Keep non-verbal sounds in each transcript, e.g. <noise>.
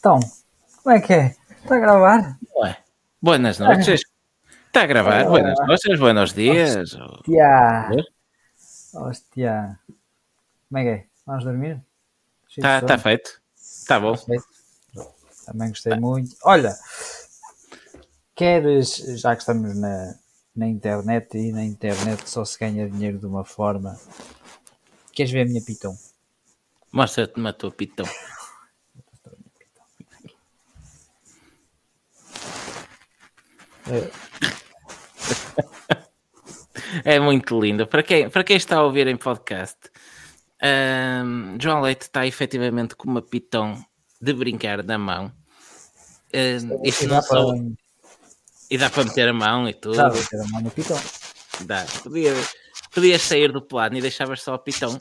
Então, como é que é? Está a gravar? Ué. Buenas noches. Está a gravar? Buenas noches, buenos dias. Hostia. Hostia. Como é que é? Vamos dormir? Está sono? tá feito? Está bom. Perfeito. Também gostei muito. Olha, queres, já que estamos na, na internet e na internet só se ganha dinheiro de uma forma, queres ver a minha pitão? Mostra-te-me a tua pitão. <laughs> É muito lindo. Para quem, para quem está a ouvir em podcast, ahm, João Leite está efetivamente com uma pitão de brincar na mão. Ahm, isto não para, só... E dá para meter a mão e tudo. dá para ter a mão no pitão. Dá. Podia, podias sair do plano e deixavas só a pitão.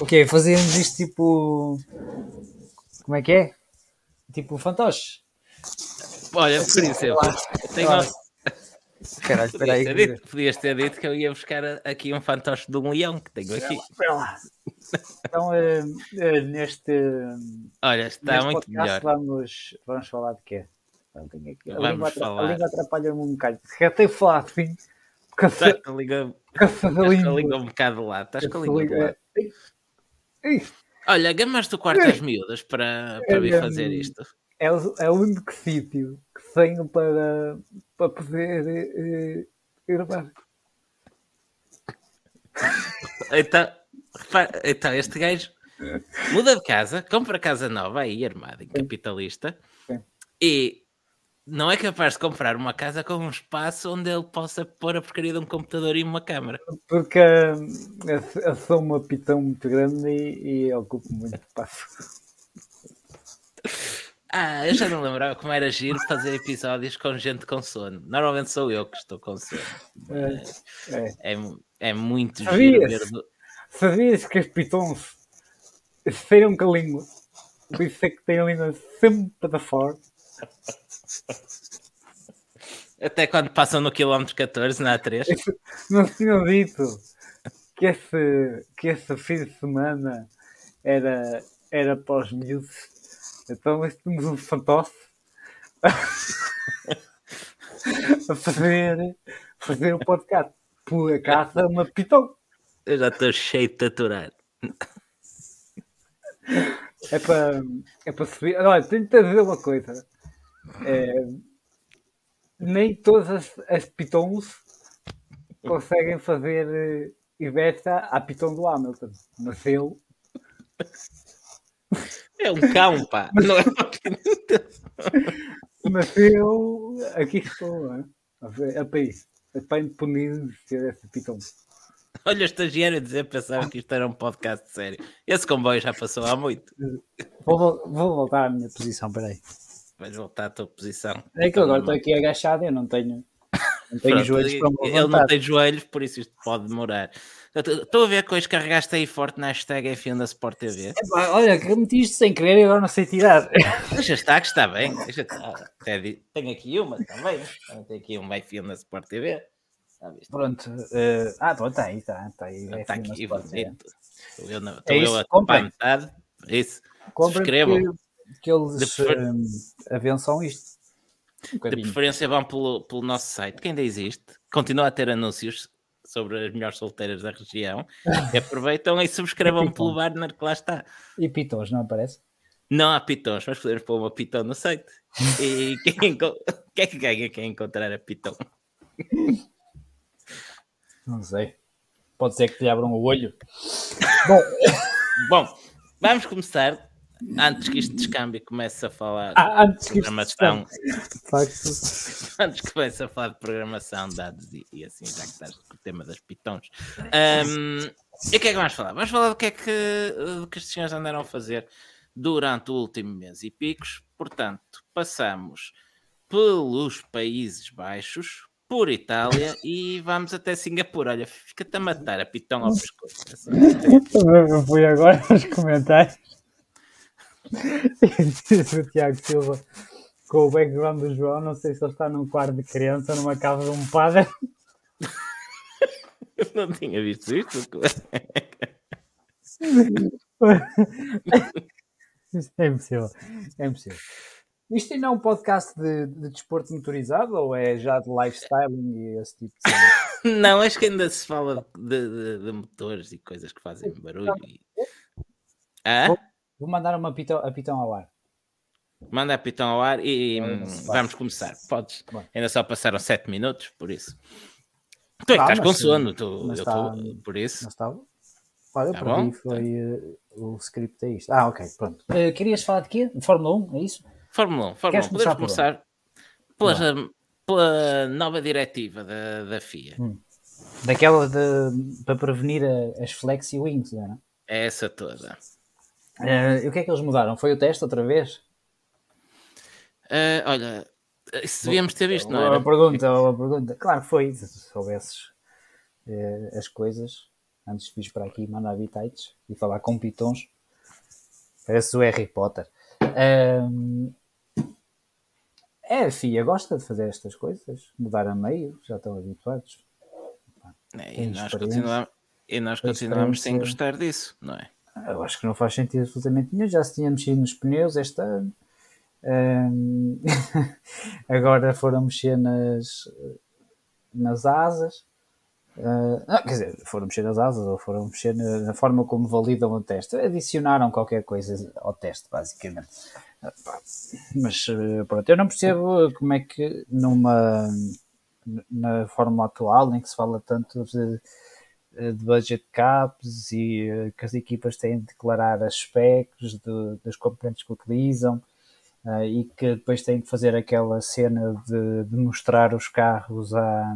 Ok, fazíamos isto tipo. Como é que é? Tipo fantoche. Olha, por exemplo, eu tenho-. Caralho, espera Podias aí. ter, que- dito, podias ter dito que eu ia buscar aqui um fantoche de um leão que tenho aqui. Espera lá. Então, eh, eh, neste, Olha, está neste muito podcast melhor. vamos, vamos falar de quê? Tenho aqui- A Vamos língua, falar. a língua atrapalha-me um bocado. Eu tenho falado assim. Porque Estás com a língua, a língua um bocado de lado. Estás com a língua de lado. Olha, gamas do quarto às miúdas para, para vir fazer isto. É o, é o único sítio que tenho para, para poder eh, ir gravar. Então, repara, então, este gajo muda de casa, compra casa nova aí, armada em capitalista, Sim. e não é capaz de comprar uma casa com um espaço onde ele possa pôr a porcaria de um computador e uma câmara. Porque eu, eu sou uma pitão muito grande e, e ocupo muito espaço. <laughs> Ah, eu já não lembrava como era giro fazer episódios com gente com sono. Normalmente sou eu que estou com sono. É, é. É, é muito giro Sabias? ver. do- Sabias que as pitons saíram com a língua? Por isso é que têm a língua sempre para fora. Até quando passam no quilómetro 14 na A3. Não tinham dito que esse, que esse fim de semana era, era para os miúdos. Então temos um fantoche a fazer, fazer o podcast. Por acaso é uma pitão. Eu já estou cheio de taturar. É para, é para subir. Olha, tenho que dizer uma coisa. É, nem todas as, as pitons conseguem fazer eh, inveja à pitão do Hamilton. Mas eu, É um cão, pá. Não é uma mas eu aqui estou hein? a ver a país. É para independência dessa pitão. Olha o estagiário a dizer pensava que isto era um podcast sério. Esse comboio já passou há muito. Vou, vou voltar à minha posição, peraí. Vais voltar à tua posição. É que agora estou aqui agachado e eu não tenho, não tenho Pronto, joelhos para Ele não tem joelhos, por isso isto pode demorar. Estou a ver que hoje carregaste aí forte na hashtag FM da Sport TV. Epá, olha, que meti isto sem querer e agora não sei tirar. <laughs> Deixa estar, que está bem. Deixa estar. Tenho aqui uma também. Tenho aqui um FM da Sport TV. Pronto. eh, ah, pronto, está aí, está, está aí. é Está aqui. Estou eu, estou isso, eu a metade. Isso. Comprem Subscrevam. que, que eles De prefer- eh, avançam isto. Um De preferência vão pelo, pelo nosso site, que ainda existe. Continua a ter anúncios sobre as melhores solteiras da região. E <laughs> aproveitam e subscrevam pelo banner que lá está. E pitons, não aparece? Não há pitons, mas podemos pôr uma pitão no site. E <laughs> quem, quem é que ganha quem encontrar a pitão? Não sei. Pode ser que te abram o olho. Bom, Bom, vamos começar. Antes que este descambio comece a falar ah, antes de que isto programação, facto, <laughs> antes que comece a falar de programação, dados e, e assim, já que estás com o tema das pitons. Ahm, e o que é que vamos falar? Vamos falar do que é que, do que os senhores andaram a fazer durante o último mês e picos. Portanto, passamos pelos Países Baixos, por Itália e vamos até Singapura. Olha, fica-te a matar a pitão ao pescoço. <laughs> Eu fui agora aos comentários. <laughs> Diz o Tiago Silva com o background do João, não sei se ele está num quarto de criança ou numa casa de um padre. Eu não tinha visto isto. é impossível. É impossível. Isto ainda é um podcast de, de desporto motorizado ou é já de lifestyling e esse tipo de coisa? <laughs> Não, acho que ainda se fala de, de, de, motores e coisas que fazem barulho. E... Ah? Vou, mandar uma pitão, a pitão ao ar. Manda a pitão ao ar e hum, vamos começar. Podes. Bom. Ainda só passaram 7 minutos, por isso. Tu é que estás com sono, tu, eu tá, tô, por isso. Mas está Olha, tá para mim foi uh, o script é isto. Ah, ok, pronto. Uh, querias falar de quê? De Fórmula 1, é isso? Fórmula 1, Fórmula 1. Podemos começar pela, pela, nova diretiva da, da FIA. Hum. Daquela de, para prevenir a, as flexi wings, não é? É essa toda. Uh, o que é que eles mudaram? Foi o teste outra vez? Uh, olha, isso devíamos ter visto, não é? Uma pergunta, uma pergunta. Claro que foi, se soubesses uh, as coisas antes de vir para aqui mandar habitats e falar com pitons. Parece o Harry Potter. Um, é, a FIA gosta de fazer estas coisas, mudar a meio, já estão habituados. É, e, nós e nós continuamos sem gostar disso, não é? Eu acho que não faz sentido absolutamente nenhum. Já se tinha mexido nos pneus este ano. Um, <laughs> agora foram mexer nas, nas asas. Uh, não, quer dizer, foram mexer nas asas ou foram mexer na, na, forma como validam o teste. Adicionaram qualquer coisa ao teste, basicamente. Uh, mas uh, pronto, eu não percebo como é que numa na fórmula atual em que se fala tanto de, de budget caps e que as equipas têm de declarar aspectos de, dos componentes que utilizam e que depois têm de fazer aquela cena de, de mostrar os carros a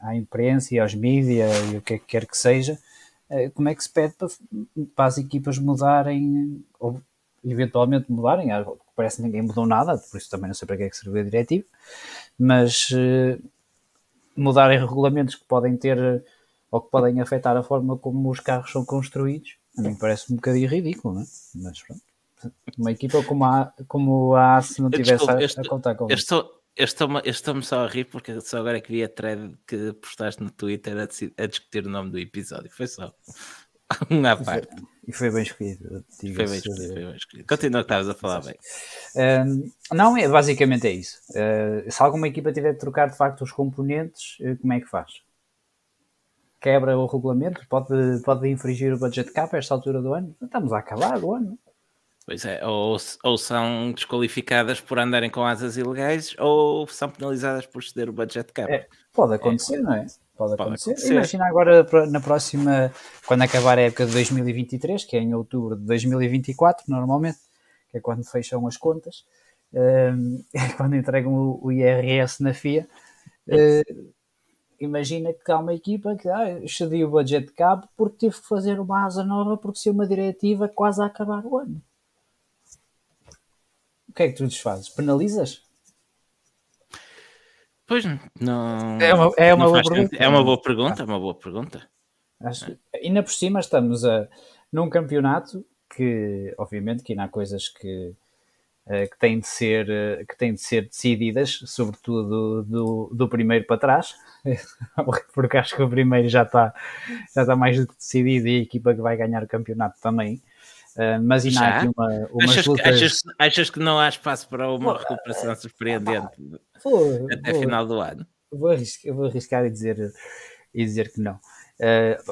à imprensa e aos mídias e o que é que quer que seja, eh, como é que se pede para, para as equipas mudarem ou eventualmente mudarem? Parece que ninguém mudou nada, por isso também não sei para que é que serviu a diretiva, mas mudarem regulamentos que podem ter ou que podem afetar a forma como os carros são construídos, a mim parece um bocadinho ridículo, não é? Mas pronto. Uma equipa como a, como a AS não tivesse a, a, contar com isso. Estou-me estou só a rir porque só agora é que vi a thread que postaste no Twitter a, a discutir o nome do episódio. Foi só um à parte. E foi bem escolhido. Foi bem escolhido, foi bem escolhido. Continua que estavas a falar bem. Não, é, basicamente é isso. Uh, se alguma equipa tiver de trocar de facto os componentes, uh, como é que faz? Quebra o regulamento? Pode, pode infringir o budget cap a esta altura do ano? Estamos a acabar o ano. Pois é, ou, ou são desqualificadas por andarem com asas ilegais ou são penalizadas por ceder o budget cap. É, pode acontecer, é. não é? Pode, pode acontecer. acontecer. Imagina agora na próxima, quando acabar a época de 2023, que é em outubro de 2024, normalmente, que é quando fecham as contas, um, <laughs> quando entregam o, o, IRS na FIA. Uh, imagina que há uma equipa que ah, excediu o budget cap porque teve que fazer uma asa nova porque se uma diretiva quase a acabar o ano o que é que tu desfazes? Penalizas? Pois não. É uma, é uma boa pergunta. É uma boa pergunta, é uma boa pergunta. Acho, ainda por cima estamos a, num campeonato que, obviamente, que ainda há coisas que, que, têm de ser, eh, que têm de ser decididas, sobretudo do, do, do primeiro para trás, <laughs> porque acho que o primeiro já está, já está mais do que decidido e a equipa que vai ganhar o campeonato também. Uh, mas ainda há aqui uma, umas achas, lutas... que, achas, achas, que não há espaço para uma recuperação surpreendente vou, até vou, final do ano? Vou arriscar, vou arriscar e, dizer, e dizer que não.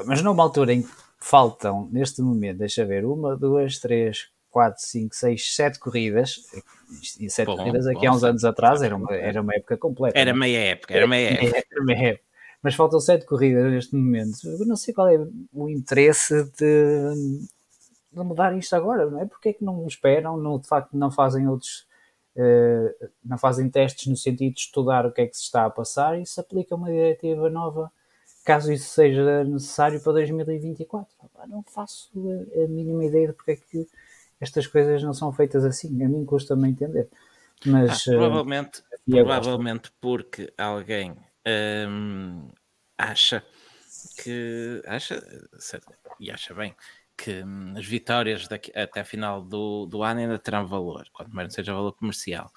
Mas numa altura em que faltam, neste momento, deixa ver, uma, duas, três, quatro, cinco, seis, sete corridas. E sete bom, corridas aqui bom, há uns anos atrás era uma, era uma época completa. Era é? meia época, era meia época. Era meia época. Mas faltam sete corridas neste momento. Eu não sei qual é o interesse de de mudar isto agora, não é? Porque é que não esperam, não, de facto não fazem outros, uh, não fazem testes no sentido de estudar o que é que se está a passar e se aplica uma diretiva nova, caso isso seja necessário para 2024. Não faço a, a mínima ideia de porque é que estas coisas não são feitas assim, a mim custa-me entender. Mas, ah, provavelmente, uh, provavelmente porque alguém hum, acha que acha e acha bem que hum, as vitórias daqui, até a final do, do ano ainda terão valor, quanto mais não seja valor comercial.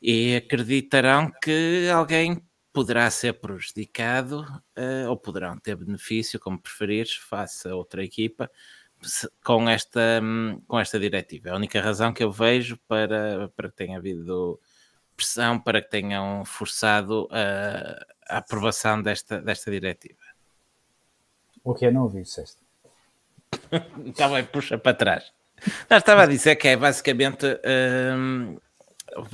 E acreditarão que alguém poderá ser prejudicado uh, ou poderão ter benefício, como preferires, face a outra equipa, com esta, com esta diretiva. É a única razão que eu vejo para, para que tenha havido pressão, para que tenham forçado a, a aprovação desta, desta diretiva. O que eu não ouvi, disseste? <laughs> Está bem, puxa para trás. Não, estava a dizer que é basicamente um,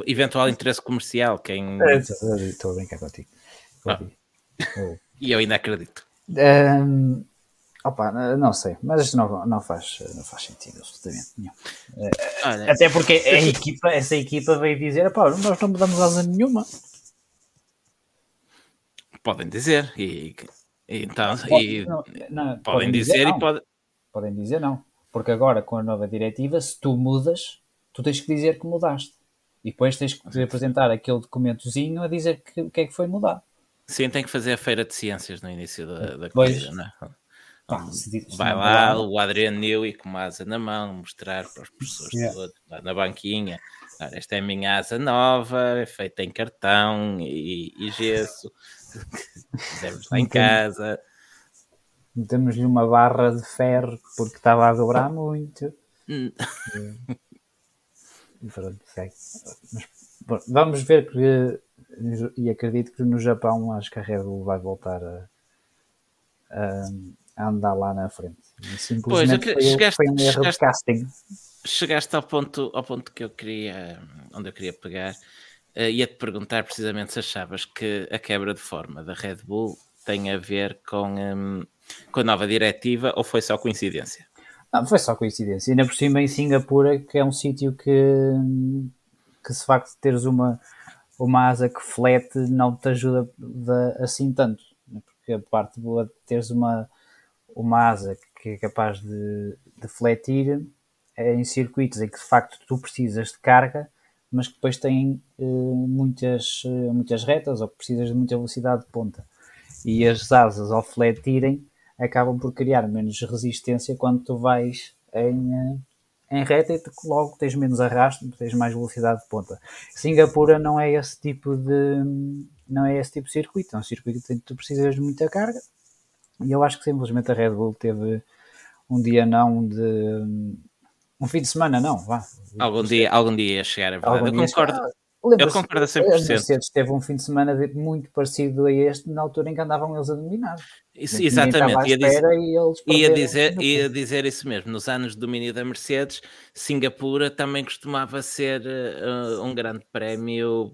eventual interesse comercial. Quem... É, estou a brincar contigo. Ah. <laughs> E eu ainda acredito. Um, Opa, não sei, mas não, não, faz, não faz sentido absolutamente nenhum. Olha, Até porque a equipa, essa equipa veio dizer: pá, nós não mudamos asa nenhuma. Podem dizer, e, e então e, não, não, podem, podem, dizer, dizer e pode... podem dizer não, porque agora com a nova diretiva, se tu mudas, tu tens que dizer que mudaste e depois tens que apresentar aquele documentozinho a dizer que, o que é que foi mudado. Sim, tem que fazer a feira de ciências no início da, da corrida, não é? Pá, vai lá o Adriano Newey com uma asa na mão, mostrar para os professores yeah. todos, lá na banquinha. esta é a minha asa nova, é feita em cartão e, e gesso. <laughs> Fizemos lá em casa. Metemos-lhe uma barra de ferro porque estava a dobrar muito. Hum. e pronto, segue. Mas, bom, vamos ver que, e acredito que no Japão acho que a Red Bull vai voltar a, a a andar lá na frente. Simplesmente pois, foi, chegaste, foi um erro chegaste, de casting. Chegaste ao ponto, ao ponto que eu queria, onde eu queria pegar, uh, ia-te perguntar precisamente se achavas que a quebra de forma da Red Bull tem a ver com, um, com a nova diretiva ou foi só coincidência? Não, foi só coincidência. Ainda por cima em Singapura, que é um sítio que, que se facto de teres uma, uma asa que flete não te ajuda de, assim tanto. Né? Porque a parte boa de teres uma, uma asa que é capaz de, fletir em circuitos em que de facto tu precisas de carga, mas que depois têm uh, muitas, uh, muitas retas ou que precisas de muita velocidade de ponta. E as asas ao fletirem acabam por criar menos resistência quando tu vais em, uh, em reta e logo tens menos arrasto, tens mais velocidade de ponta. Singapura não é esse tipo de não é esse tipo de circuito, é um circuito em que tu precisas de muita carga e eu acho que simplesmente a Red Bull teve um dia não de. Um fim de semana, não, vá. Algum dia, algum dia ia chegar, é verdade. Eu concordo. Eu concordo a 100%. A Mercedes teve um fim de semana muito parecido a este, na altura em que andavam eles a dominar. Isso, exatamente, ia dizer, ia, dizer, ia dizer isso mesmo. Nos anos de domínio da Mercedes, Singapura também costumava ser uh, um grande prémio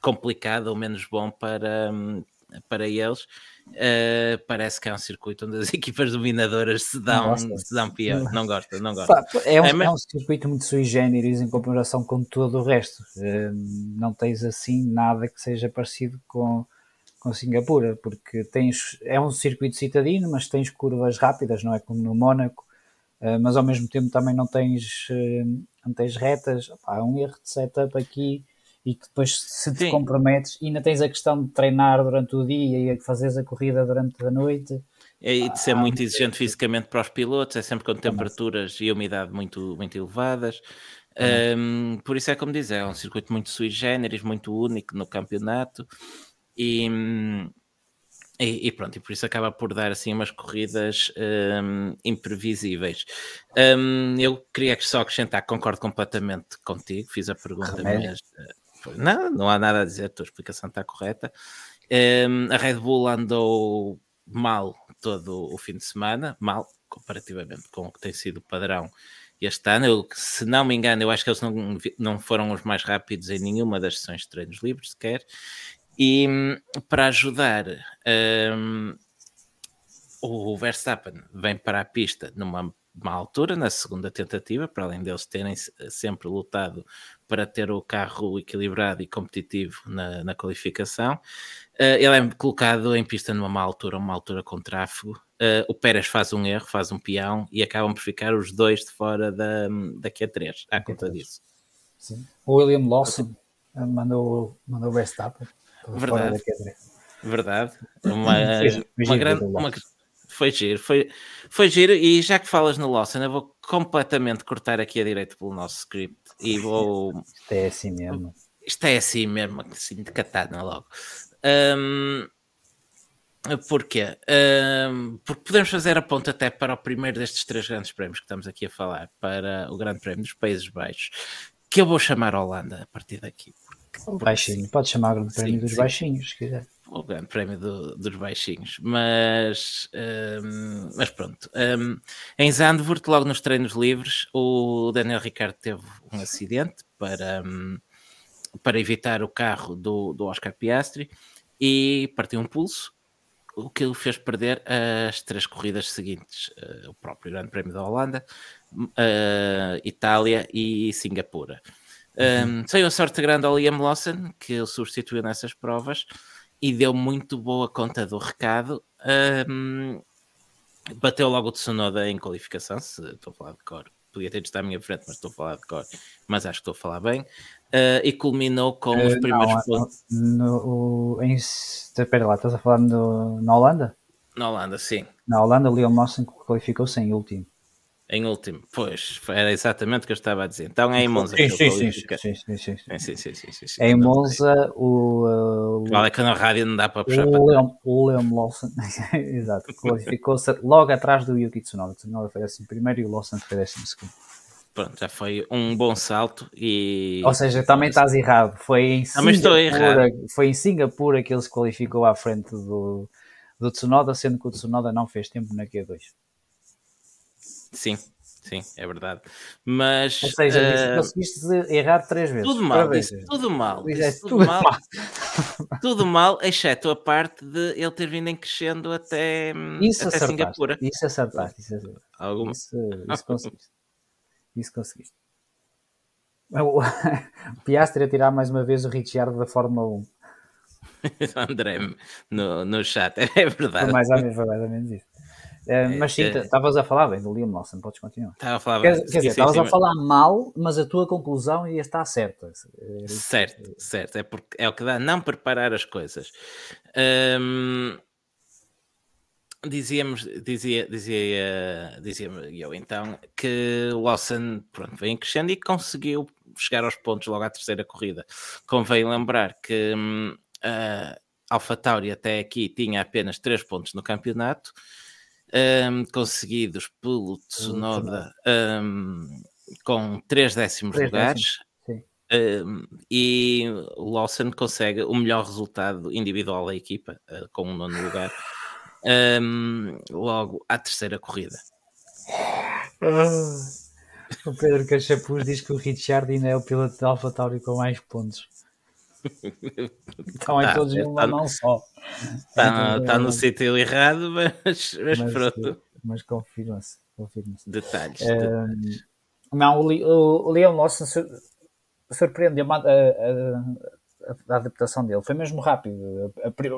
complicado ou menos bom para, um, para eles Uh, parece que é um circuito onde as <laughs> equipas dominadoras se dão, se dão pior. Não gosta, não gosta. É um, é, mas... é um circuito muito sui generis em comparação com todo o resto. Uh, não tens assim nada que seja parecido com, com Singapura, porque tens, é um circuito citadino, mas tens curvas rápidas, não é como no Mónaco, uh, mas ao mesmo tempo também não tens, não tens retas. Há um erro de setup aqui e que depois se te Sim. comprometes e ainda tens a questão de treinar durante o dia e fazeres a corrida durante a noite. É, e de ser ah, muito exigente fisicamente para os pilotos, é sempre com temperaturas e umidade muito, muito elevadas. Um, por isso é como diz, é um circuito muito sui generis, muito único no campeonato e, e, e, pronto, e por isso acaba por dar assim umas corridas um, imprevisíveis. Um, eu queria só acrescentar, concordo completamente contigo, fiz a pergunta, mas não, não há nada a dizer, a tua explicação está correta. Um, ehm, a Red Bull andou mal todo o fim de semana, mal comparativamente com o que tem sido o padrão este ano. Eu, se não me engano, eu acho que eles não, não foram os mais rápidos em nenhuma das sessões de treinos livres sequer. E para ajudar, um, ehm, o Verstappen vem para a pista numa má altura, na segunda tentativa, para além deles terem sempre lutado para ter o carro equilibrado e competitivo na, na qualificação. Uh, ele é colocado em pista numa má altura, uma altura com tráfego. Uh, o Pérez faz um erro, faz um peão e acabam por ficar os dois de fora da, da Q3, à conta disso. Sim. O William Lawson eh, mandou, mandou o Verstappen Verdade. Verdade. <laughs> Uma, uma, grande, uma, foi giro, foi, foi giro. E já que falas no Lawson, eu vou completamente cortar aqui a direito pelo nosso script e vou. Isto é assim mesmo. Isto é assim mesmo, assim de katana logo. Um, Porquê? Um, porque podemos fazer a ponta até para o primeiro destes três grandes prémios que estamos aqui a falar, para o Grande Prémio dos Países Baixos, que eu vou chamar Holanda a partir daqui. Porque, Baixinho, pode chamar o Grande Prémio sim, dos sim. Baixinhos, se quiser. O Grande Prémio do, dos Baixinhos, mas, um, mas pronto. Um, em Zandvoort, logo nos treinos livres, o Daniel Ricciardo teve um acidente para, hum, para evitar o carro do, do Oscar Piastri e partiu um pulso o que o fez perder as três corridas seguintes, uh, o próprio Grande Prémio da Holanda, uh, Itália e Singapura. Um. Saiu a sorte grande ao Liam Lawson, que o substituiu nessas provas e deu muito boa conta do recado. Um, bateu logo o Tsunoda em qualificação, se estou a falar de cor. Podia ter de estar à minha frente, mas estou a falar de cor. Mas acho que estou a falar bem uh, e culminou com uh, os primeiros não, pontos. No, em, espera lá, estás a falar no, na Holanda? Na Holanda, sim. Na Holanda, o Leon Lawson qualificou-se em último. Em último, pois, era exatamente o que eu estava a dizer. Então é em Monza. Sim, sim, sim, sim, sim, sim, Em então, Monza, o. Uh, vale é que é na rádio não dá para puxar. O Leon Lawson, <laughs> exato, qualificou-se logo atrás do Yuki Tsunoda. Tsunoda foi assim primeiro e o Lawson foi décimo segundo. Pronto, já foi um bom salto e. Ou seja, também estás errado. Foi em Singapura, foi em Singapura que ele se qualificou à frente do, do Tsunoda, sendo que o Tsunoda não fez tempo na Q2. Sim, sim, é verdade. Mas... Ou seja, uh... conseguiste errar três vezes. Tudo mal, disse, tudo mal. Disse, tudo, tudo, mal. mal. tudo mal, exceto a parte de ele ter vindo em crescendo até, isso até Singapura. Isso acertaste. Isso, acertaste. Alguma... isso, isso conseguiste. Isso conseguiste. <laughs> O Piastri a tirar mais uma vez o Ricciardo da Fórmula 1. <laughs> André no, no chat, <laughs> é verdade. Foi mais ou menos, foi mais ou menos isso. É, mas sim, é. estavas a falar bem do Liam Lawson, podes continuar. Estava a falar quer, quer dizer, estavas a falar mal, mas a tua conclusão ia estar certa. Certo, certo, é, porque é o que dá não preparar as coisas. Hum, dizíamos, dizia, dizia, dizia eu então que o Lawson pronto, vem crescendo e conseguiu chegar aos pontos logo à terceira corrida. Convém lembrar que hum, a AlphaTauri até aqui tinha apenas três pontos no campeonato, um, conseguidos pelo Tsunoda um, com três décimos três lugares. Décimos. Um, e o Lawson consegue o melhor resultado individual da equipa, uh, com um nono lugar logo à terceira corrida. Ah, o Pedro Cachapuz diz que o Richard ainda é o piloto de Alfa Tauri com mais pontos. <laughs> Estão em tá, todos numa tá, mão só. Está tá no sítio errado, mas, mas, mas pronto. Mas confirma-se. Confirma detalhes. Um, detalhes. Não, o, o, Leon Lawson surpreendeu-me a, a, a, adaptação dele foi mesmo rápido.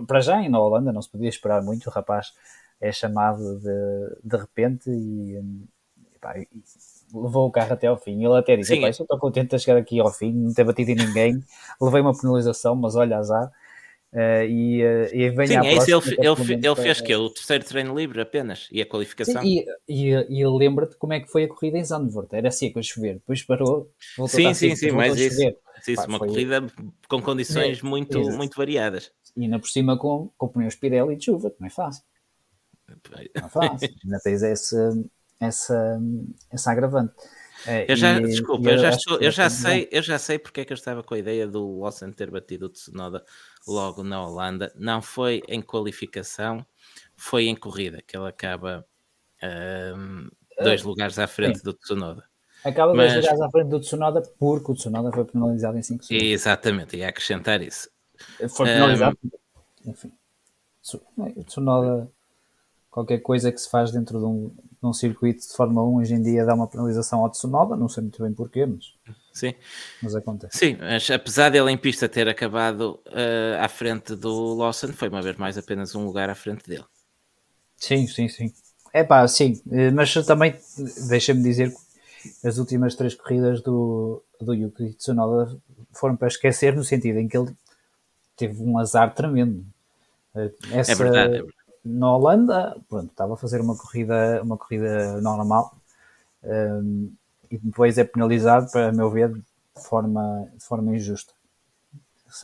Para já, na Holanda, não se podia esperar muito. O rapaz é chamado de, de repente e, e, pá, e levou o carro até ao fim. Ele até disse: Sim. estou contente de chegar aqui ao fim, não ter batido em ninguém. Levei uma penalização, mas olha, azar. Uh, e, uh, e vem Sim, é isso, ele, ele, ele fez que o terceiro treino livre apenas e a qualificação. Sim, e, e, e lembra-te como é que foi a corrida em Zandvoort, era seco a chover, depois parou, voltou sim, a sim, sim, mas isso, isso Pá, uma foi... corrida com condições é, muito, muito variadas. E ainda por cima com, com pneus Pirelli de chuva, que não é fácil. Não é fácil, <laughs> ainda tens essa, essa, essa agravante. É, eu já, e, desculpa, eu, já, estou, eu, já sei, eu já sei porque é que eu estava com a ideia do Lawson ter batido o Tsunoda logo na Holanda. Não foi em qualificação, foi em corrida, que ele acaba um, dois uh, lugares à frente sim. do Tsunoda. Acaba Mas... dois lugares à frente do Tsunoda porque o Tsunoda foi penalizado em 5 segundos. Exatamente, ia acrescentar isso. Foi penalizado, um, enfim. O Tsunoda, qualquer coisa que se faz dentro de um, de um circuito de Fórmula 1 hoje em dia dá uma penalização ao Tsunoda, não sei muito bem porquê, mas, Sim. mas acontece. Sim, mas apesar dele em pista ter acabado uh, à frente do Lawson, foi uma vez mais apenas um lugar à frente dele. Sim, sim, sim. É pá, sim, eh, mas também deixa-me dizer que as últimas três corridas do, do Yuki Tsunoda foram para esquecer no sentido em que ele teve um azar tremendo. Eh, essa, é verdade, é verdade na Holanda, pronto, estava a fazer uma corrida, uma corrida normal um, e depois é penalizado, para meu ver, de forma, de forma injusta.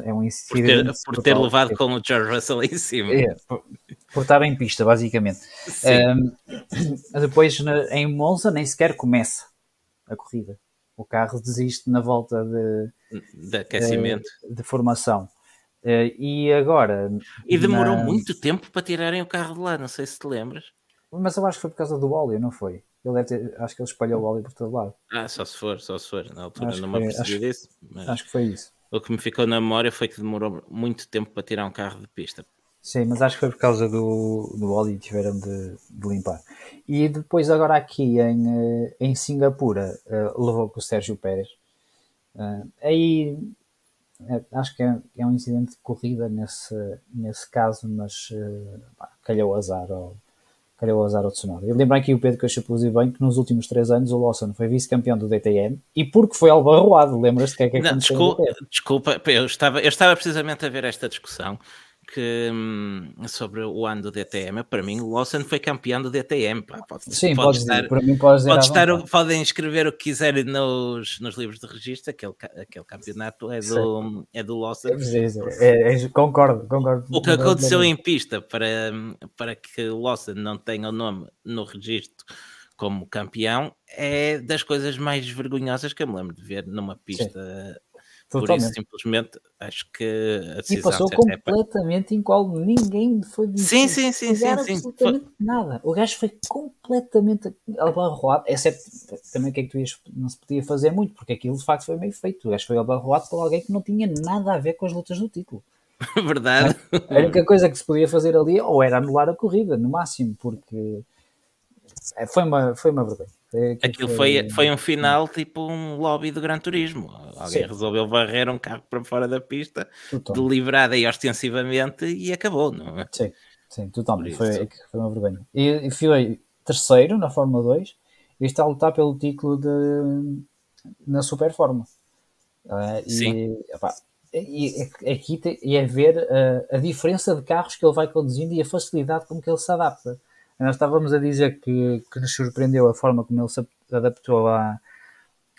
é um Por incidente. ter, por ter levado com o George Russell em cima. É, por, por estar em pista, basicamente. Um, depois em Monza nem sequer começa a corrida. O carro desiste na volta de, de aquecimento. de formação. Eh, e agora. e demorou na- muito tempo para tirarem o carro de lá, não sei se te lembras. Mas eu acho que foi por causa do óleo, não foi? Ele ter- acho que ele espalhou o óleo por todo lado. Ah, só se for, só se for. Na altura Acho não que me apercebi disso. Mas Acho que foi isso. o que me ficou na memória foi que demorou muito tempo para tirar um carro de pista. Sim, mas acho que foi por causa do, do óleo e tiveram de, de limpar. E depois, agora aqui em, eh, em Singapura, eh, levou com o Sérgio Pérez. Eh, aí acho que é, é um incidente de corrida nesse, nesse caso, mas pá, calhou azar ao, calhou azar ao Tsunoda. Eu lembro aqui o Pedro por bem que nos últimos três anos o Lawson foi vice-campeão do DTM e porque foi albarroado, lembras-te que é que Não, aconteceu? desculpa, desculpa, eu estava, eu estava precisamente a ver esta discussão que, hum, sobre o ano do DTM. Para mim, o Lawson foi campeão do DTM. Pá. Pode, Sim, pode estar, para mim pode à estar podem escrever o que quiserem nos, nos livros de registro. Aquele, aquele campeonato é do, é do Lawson. É, é, concordo, concordo. O que aconteceu em pista para, para que o Lawson não tenha o nome no registro como campeão é das coisas mais vergonhosas que eu me lembro de ver numa pista. Por isso, Totalmente. simplesmente, acho que a E decisão passou certa é completamente incólume. Ninguém foi Sim, sim, sim, sim, sim. absolutamente nada. O gajo foi completamente abarroado, exceto também o que é que tu ias, não se podia fazer muito, porque aquilo de facto foi meio feito. O gajo foi abarroado por alguém que não tinha nada a ver com as lutas do título. <laughs> Verdade. A única coisa que se podia fazer ali ou era anular a corrida, no máximo, porque é, foi uma, foi uma vergonha. Foi- Aquilo foi, foi um final tipo um lobby do Gran Turismo. Alguém Sim. resolveu varrer um carro para fora da pista, deliberada e ostensivamente, e acabou, não é? Sim, sim, totalmente. Foi, foi uma vergonha. E, e foi terceiro na Fórmula 2 e está a lutar pelo título de, na Super Fórmula. Ah, Sim. E, e, e aqui te- e é ver ah, a diferença de carros que ele vai conduzindo e a facilidade com que ele se adapta. Nós estávamos a dizer que, que nos surpreendeu a forma como ele se adaptou à,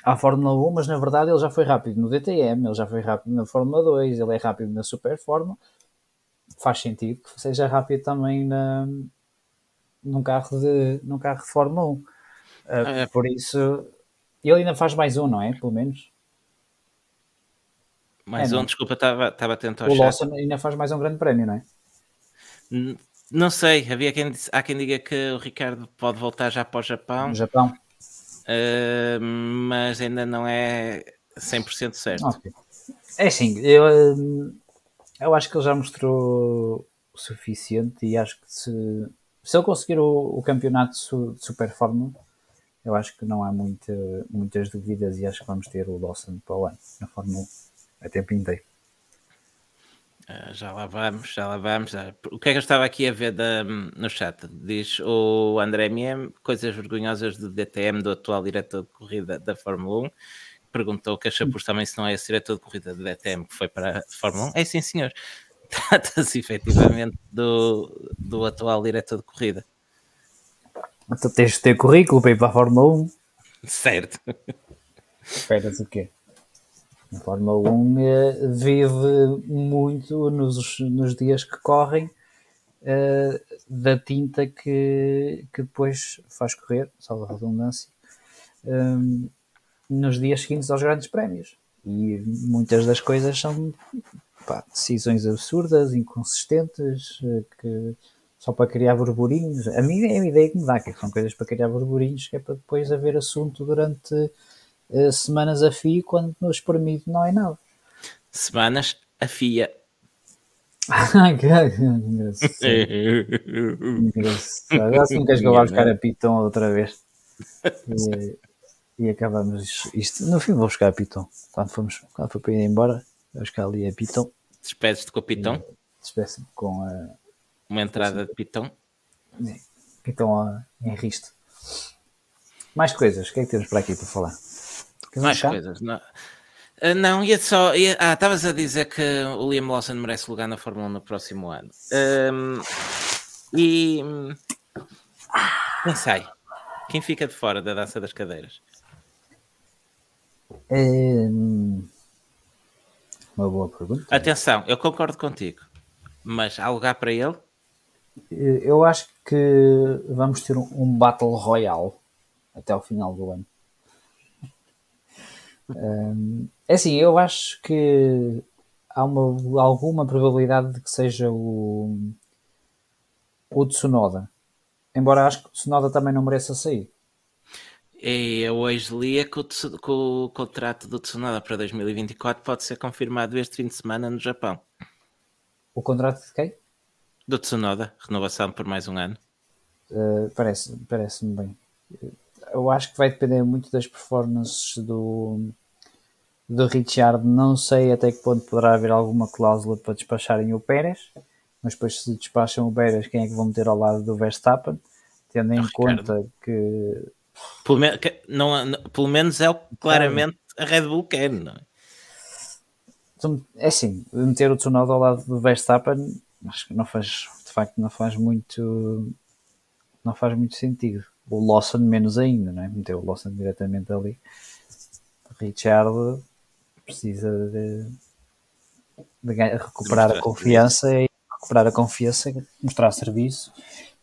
à Fórmula 1, mas na verdade ele já foi rápido no DTM, ele já foi rápido na Fórmula 2, ele é rápido na Super Fórmula faz sentido que seja rápido também na, num, carro de, num carro de Fórmula 1. Ah, É. Por isso, ele ainda faz mais um, não é? Pelo menos. Mais É, um, não. desculpa, estava atento ao O chat. Lawson ainda faz mais um grande prémio, não é? Não sei, havia quem, há quem diga que o Ricardo pode voltar já para o Japão, No Japão. eh, mas ainda não é 100% certo. Ok. É assim, eu, hum, eu acho que ele já mostrou o suficiente e acho que se, se ele conseguir o, o campeonato de su- de Super Fórmula, eu acho que não há muita, muitas dúvidas e acho que vamos ter o Lawson para o ano na Fórmula 1 a tempo inteiro. Ah, já lá vamos, já lá vamos. já. O que é que eu estava aqui a ver da- no chat? Diz o André MM, coisas vergonhosas do DTM, do atual diretor de corrida da Fórmula 1. Perguntou que achou por também se não é esse diretor de corrida do DTM que foi para a Fórmula 1. É sim, senhor. <laughs> Trata-se efetivamente do, do atual diretor de corrida. Então tens de ter currículo para ir para a Fórmula 1. Certo. Esperas o quê? A Fórmula 1 eh, vive muito nos, nos dias que correm eh, da tinta que, que depois faz correr, salvo a redundância, eh, nos dias seguintes aos grandes prémios. E muitas das coisas são pá, decisões absurdas, inconsistentes, que só para criar burburinhos. A mim é a ideia que me dá, que são coisas para criar burburinhos, que é para depois haver assunto durante semanas a fio, quando nos permite não é nada. Semanas, a FIA. <laughs> Engraçado. <laughs> engraçado. Não queres que eu vá buscar a Piton outra vez. E, e acabamos isto. No fim vou buscar a Piton. Quando, fomos, quando for para ir embora, vou buscar ali a Piton. Despedes-te com o Pitão, Despeço-me com a uma entrada de Pitão. Piton a- em risto. Mais coisas, o que é que temos para aqui para falar? Mais um coisas. Não, Ah, não ia só. ia- ah, estavas a dizer que o Liam Lawson merece lugar na Fórmula 1 no próximo ano. Ahm, e. Quem sai? Quem fica de fora da dança das cadeiras? Uma boa pergunta. Atenção, eu concordo contigo. Mas há lugar para ele? Eu acho que vamos ter um, um Battle Royale até ao final do ano. Um, é assim, eu acho que há uma, alguma probabilidade de que seja o, o Tsunoda. Embora acho que o Tsunoda também não mereça sair. E eu hoje lia que o, que o contrato do Tsunoda para 2024 pode ser confirmado este fim de semana no Japão. O contrato de quem? Do Tsunoda, renovação por mais um ano. Uh, parece, parece-me bem. Eu acho que vai depender muito das performances do, do Richard. Não sei até que ponto poderá haver alguma cláusula para despacharem o Pérez, mas depois se despacham o Pérez, quem é que vão meter ao lado do Verstappen? Tendo em o conta Ricardo. que pelo, me não, não, pelo menos é o que claramente a Red Bull quer, não é? Então, é assim, meter o Tsunoda ao lado do Verstappen, acho que não faz, de facto, não faz muito, não faz muito sentido. O Lawson menos ainda, não é? Meter o Lawson diretamente ali. Richard precisa de, de recuperar a confiança e recuperar a confiança, mostrar serviço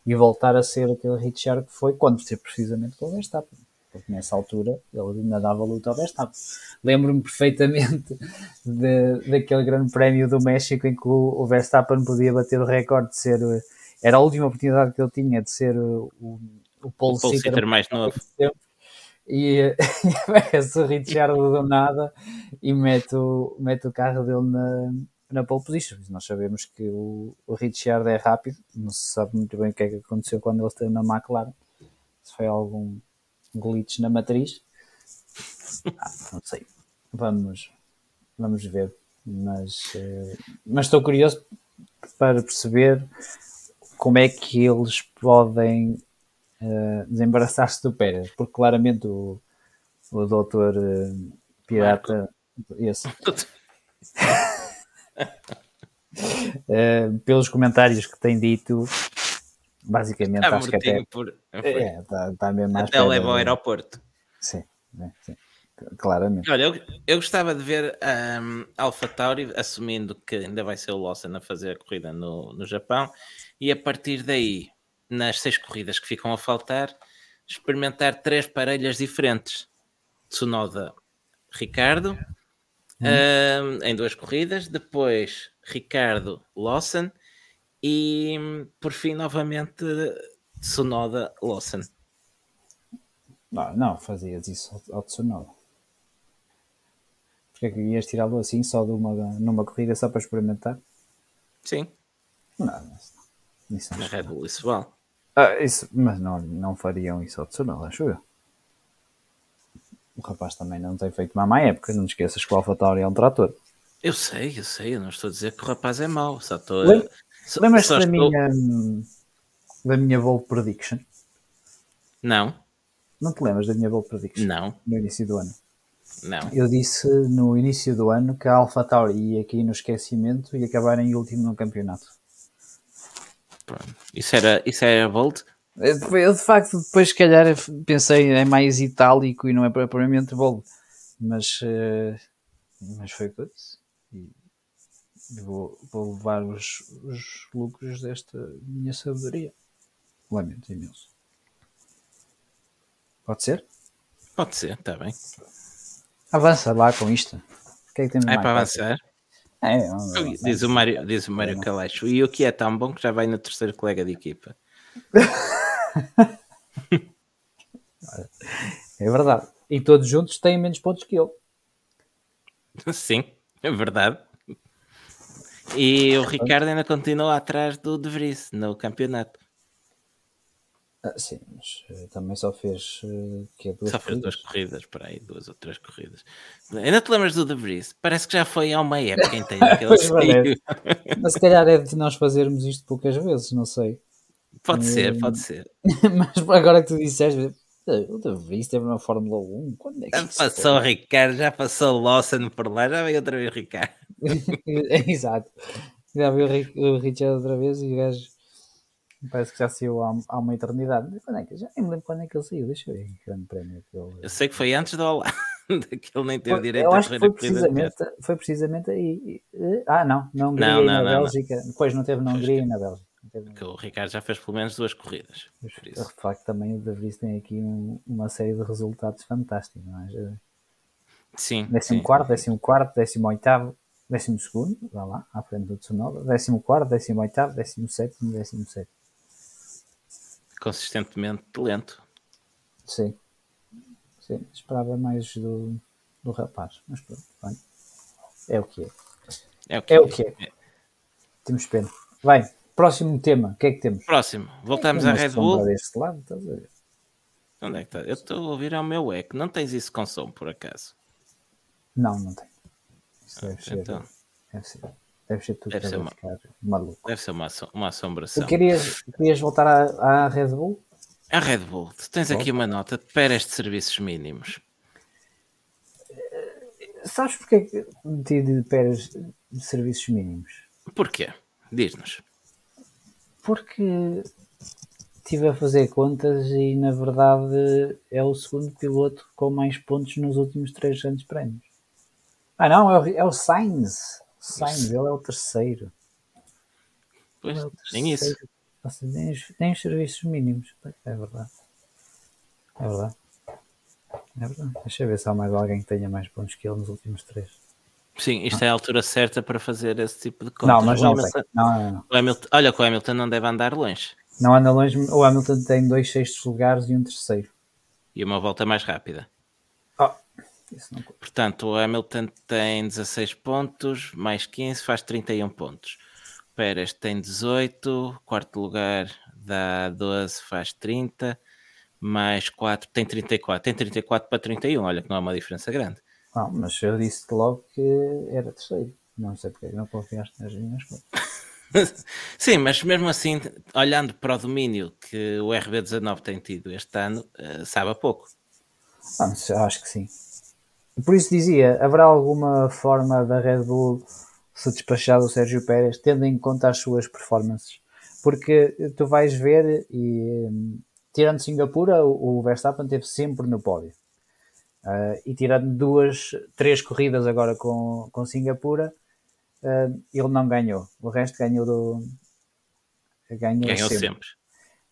e voltar a ser aquele Richard que foi quando ser precisamente com o Verstappen. Porque nessa altura ele ainda dava luta ao Verstappen. Lembro-me perfeitamente de, daquele grande prémio do México em que o, o Verstappen podia bater o recorde de ser. Era a última oportunidade que ele tinha de ser o, o o sitter mais novo. E, e aparece o Richard do nada e mete o, mete o carro dele na, na pole position. Nós sabemos que o, o Richard é rápido, não se sabe muito bem o que é que aconteceu quando ele esteve na McLaren. Se foi algum glitch na matriz. Ah, não sei. Vamos, vamos ver. Mas, uh, mas estou curioso para perceber como é que eles podem uh, desembaraçar-se do Pérez, porque claramente o, o doutor uh, Pirata, esse, uh, <laughs> pelos comentários que tem dito, basicamente está acho que até por... é, está, está mesmo até leva ao aeroporto. Sim, sim, claramente. Olha, eu, eu gostava de ver um, Alpha Tauri, assumindo que ainda vai ser o Lawson a fazer a corrida no, no Japão, e a partir daí, nas seis corridas que ficam a faltar, experimentar três parelhas diferentes. Tsunoda, Ricardo, hum. um, em duas corridas, depois Ricardo Lawson e por fim novamente Tsunoda Lawson. Não, não fazias isso ao, Tsunoda. Porque é que ias tirá-lo assim só de uma, numa corrida só para experimentar? Sim. Não, não, isso Na Red Bull isso vale. Ah, isso, mas não, não fariam isso ao Tsunoda, acho eu. O rapaz também não tem feito uma má época, não te esqueças que o AlphaTauri é um trator. Eu sei, eu sei, eu não estou a dizer que o rapaz é mau, só estou Lem Lembras-te da, estou... minha, da minha Volt Prediction? Não. Não te lembras da minha Volt Prediction? Não. No início do ano? Não. Eu disse no início do ano que a AlphaTauri ia aqui no esquecimento e acabar em último no campeonato. Pronto. Isso era, isso era Volt? Eu de facto depois se calhar pensei é mais itálico e não é propriamente Volt. Mas, uh, mas foi o que eu disse vou, vou levar os, os lucros desta minha sabedoria. Lamento imenso. Pode ser? Pode ser, está bem. Avança lá com isto. O que é que temos é para avançar? É, diz o Mário, diz o Mário Calacho. E o que é tão bom que já vai no terceiro colega de equipa. <laughs> é verdade. E todos juntos têm menos pontos que ele. <laughs> Sim, é verdade. E o Ricardo ainda continua atrás do De Vries no campeonato. Ah, sim, mas uh, também só fez uh, que é duas Só fez duas corridas, por aí, duas ou três corridas. Ainda te lembras do De Vries? Parece que já foi há uma época inteira que <laughs> ele Mas se calhar é de nós fazermos isto poucas vezes, não sei. Pode ser, pode ser. <laughs> mas agora que tu disseste, o De Vries esteve na Fórmula 1, quando é que Já passou o Ricardo, já passou o Lawson por lá, já veio outra vez o Ricardo. <laughs> Exato. Já viu o Richard outra vez e o gajo Parece que já saiu há, há uma eternidade. Quando é que, já nem me lembro quando é que ele saiu. Deixa eu ver grande prémio que ele... Eu sei que foi antes do Holanda, <laughs> que ele nem teve foi, direito a correr foi precisamente, foi precisamente aí. Eh, ah, não, na Hungria não, não, e na não, Bélgica. Não. Depois não teve na Hungria e na Bélgica. Que o Ricardo já fez pelo menos duas corridas. De facto, também o Davis tem aqui um, uma série de resultados fantásticos, não é? Sim. 14, 14, 18, 12, vá lá, à frente do Tsunoda. 14, 18, 17, 17 consistentemente lento. Sim. Sim, esperava mais do, do rapaz, mas pronto, bem. é o que é. É o que É o que é. Temos pena. Vai, próximo tema, o que é que temos? Próximo, voltamos à Red Bull. deste lado, estás a ver? Onde é que está? Eu estou a ouvir ao meu eco. Não tens isso com som, por acaso? Não, não tem. Isso deve ser, Então, deve ser, deve ser tudo Deve ser para uma- maluco. deve ser uma, uma assombração. Tu querias, querias voltar à, à Red Bull? A Red Bull, tu tens aqui uma nota de peras de serviços mínimos. Sabes porque é que meti de peras de serviços mínimos? Porquê? Diz-nos. Porque estive a fazer contas e na verdade é o segundo piloto com mais pontos nos últimos três grandes prémios. Ah não, é o, é o Sainz. Sainz, ele é o terceiro. Pois, é o nem isso. terceiro. Seja, nem, os, nem os serviços mínimos. É verdade. É verdade. É verdade. Deixa eu ver se há mais alguém que tenha mais pontos que ele nos últimos três. Sim, isto é a altura certa para fazer esse tipo de contas. Não, mas não Hamilton-. Não, não, não. o Hamilton- olha que o Hamilton não deve andar longe. Não anda longe. O Hamilton tem dois sextos lugares e um terceiro. E uma volta mais rápida. Ah, isso não conta. Portanto, o Hamilton tem 16 pontos, mais 15 faz 31 pontos. Pérez tem 18, quarto lugar dá 12, faz 30, mais 4 tem 34, tem 34 para 31, olha que não é uma diferença grande. Não, mas eu disse logo que era terceiro. Não sei porque não confiaste nas minhas contas. <laughs> Sim, mas mesmo assim, olhando para o domínio que o RB19 tem tido este ano, eh, sabe a pouco. Ah, acho que sim. Por isso dizia, haverá alguma forma da Red Bull se despachar do Sérgio Pérez, tendo em conta as suas performances? Porque tu vais ver e hum, tirando Singapura, o Verstappen esteve sempre no pódio. Ah, e tirando duas, três corridas agora com, com Singapura, ah, ele não ganhou. O resto ganhou do. Ganhou, Ganhou sempre. sempre.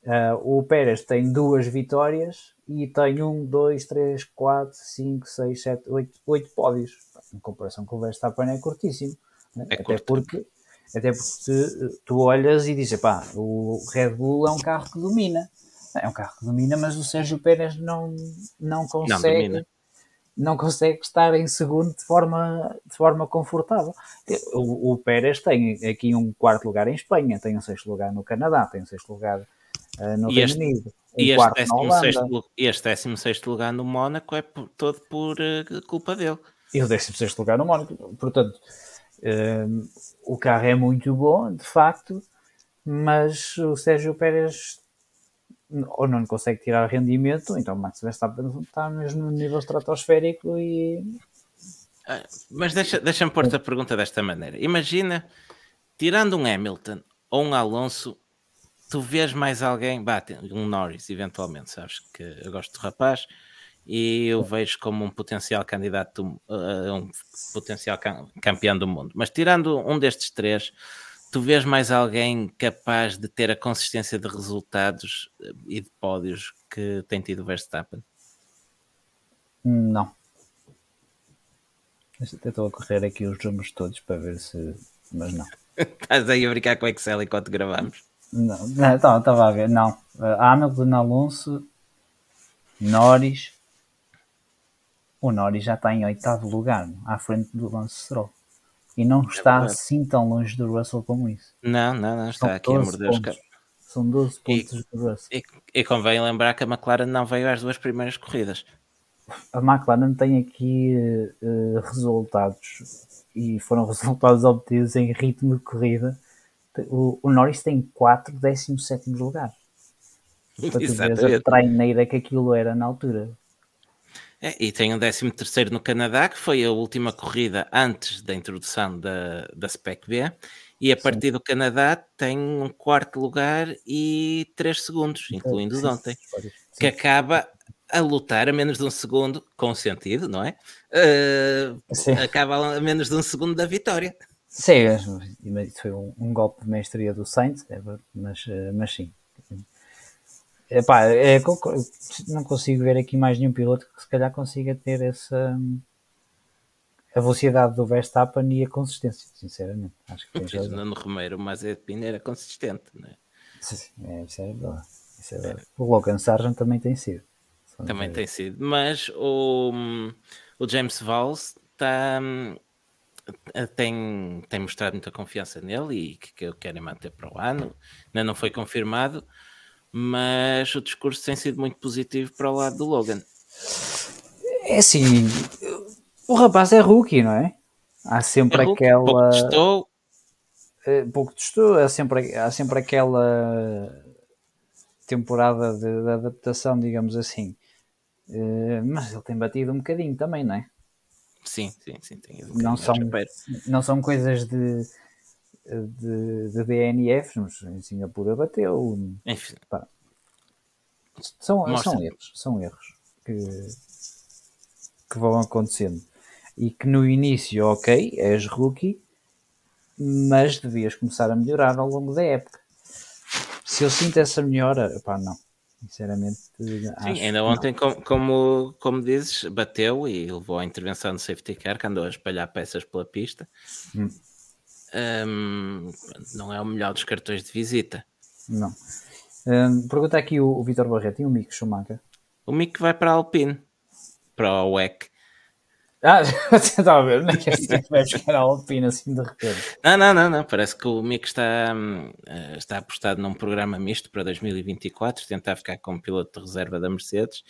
Uh, o Pérez tem duas vitórias e tem um, dois, três, quatro, cinco, seis, sete, oito, oito pódios. Em comparação com o Verstappen é curtíssimo. né? É até, curto. porque, até porque tu, tu olhas e dizes, pá, o Red Bull é um carro que domina. É um carro que domina, mas o Sérgio Pérez não, não consegue domina. não consegue estar em segundo de forma, de forma confortável. O, o Pérez tem aqui um quarto lugar em Espanha, tem um sexto lugar no Canadá, tem um sexto lugar eh, no E Reino Unido, E este quarto na 16 Holanda. lu- este 16 lugar no Mónaco é por- todo por eh, culpa dele. e o 16 lugar no Mónaco. Portanto, eh, o carro é muito bom, de facto, mas o Sérgio Pérez ou não consegue tirar rendimento, então o Max Verstappen está mesmo no nível estratosférico e Ah, Mas deixa- deixa-me pôr-te a pergunta desta maneira. Imagina, tirando um Hamilton ou um Alonso, tu vês mais alguém, bate um Norris, eventualmente, sabes que eu gosto do rapaz e eu vejo como um potencial candidato, a um potencial cam- campeão do mundo. Mas tirando um destes três, tu vês mais alguém capaz de ter a consistência de resultados eh, e de pódios que tem tido o Verstappen? Não. Estou a correr aqui os números todos para ver se. Mas não. <laughs> Estás aí a brincar com o Excel enquanto gravamos? Não, estava a ver. Não. Uh, Hamilton, Alonso, Norris. O Norris já está em oitavo lugar, à frente do Lance Stroll. E não está verdade. assim tão longe do Russell como isso. Não, não, não, está São aqui a 12 morder os. São 12 E- pontos do Russell. E, e convém lembrar que a McLaren não veio às duas primeiras corridas. A McLaren tem aqui eh, eh, resultados e foram <laughs> resultados obtidos em ritmo de corrida. O, o Norris tem 4 17 lugares. Para tu veres a traineira que aquilo era na altura. É, e tem um 13 terceiro no Canadá, que foi a última corrida antes da introdução da, da Spec B. E a partir do Canadá tem um quarto lugar e três segundos, incluindo o de ontem. Sim. Que acaba a lutar a menos de um segundo, com sentido, não é? Uh, acaba a menos de um segundo da vitória. Sim, isso foi um, um golpe de mestria do Sainz, é mas, eh, mas sim. Epá, é, não consigo ver aqui mais nenhum piloto que se calhar consiga ter essa a velocidade do Verstappen e a consistência, sinceramente. Acho que tem Nano Romeiro, mas é Pina era consistente, não é? Sim, é, isso é verdade. Isso é verdade. O Logan Sargent também tem sido. Também tem sido, mas o, o James Valls está eh, tem, tem mostrado muita confiança nele e que, que quero manter para o ano. Ainda não foi confirmado, mas o discurso tem sido muito positivo para o lado do Logan. É assim, o rapaz é rookie, não é? Há sempre é rookie, aquela. Pouco testou. Eh, pouco testou, há sempre, há sempre aquela temporada de, de adaptação, digamos assim. Uh, mas ele tem batido um bocadinho também, não é? Sim, sim, sim. Tem não, são, não são coisas de, de, de DNFs, mas em Singapura bateu. Enfim. São, são erros, são erros que, que vão acontecendo. E que no início, ok, és rookie, mas devias começar a melhorar ao longo da época. Se eu sinto essa melhora, pá, não. Sinceramente, Sim, ainda ontem, como, como, como dizes, bateu e levou a intervenção do safety car que andou a espalhar peças pela pista. Hum. Um, não é o melhor dos cartões de visita. Não. Um, pergunta aqui o, o Vitor Barreto e o Mick Schumacher. O Mick vai para a Alpine, para o WEC. Ah, <laughs> você estava a ver, não é que este vai buscar a Alpine assim de repente. Não, não, não, não. Parece que o Mick está, uh, está apostado num programa misto para 2024, tentar ficar como piloto de reserva da Mercedes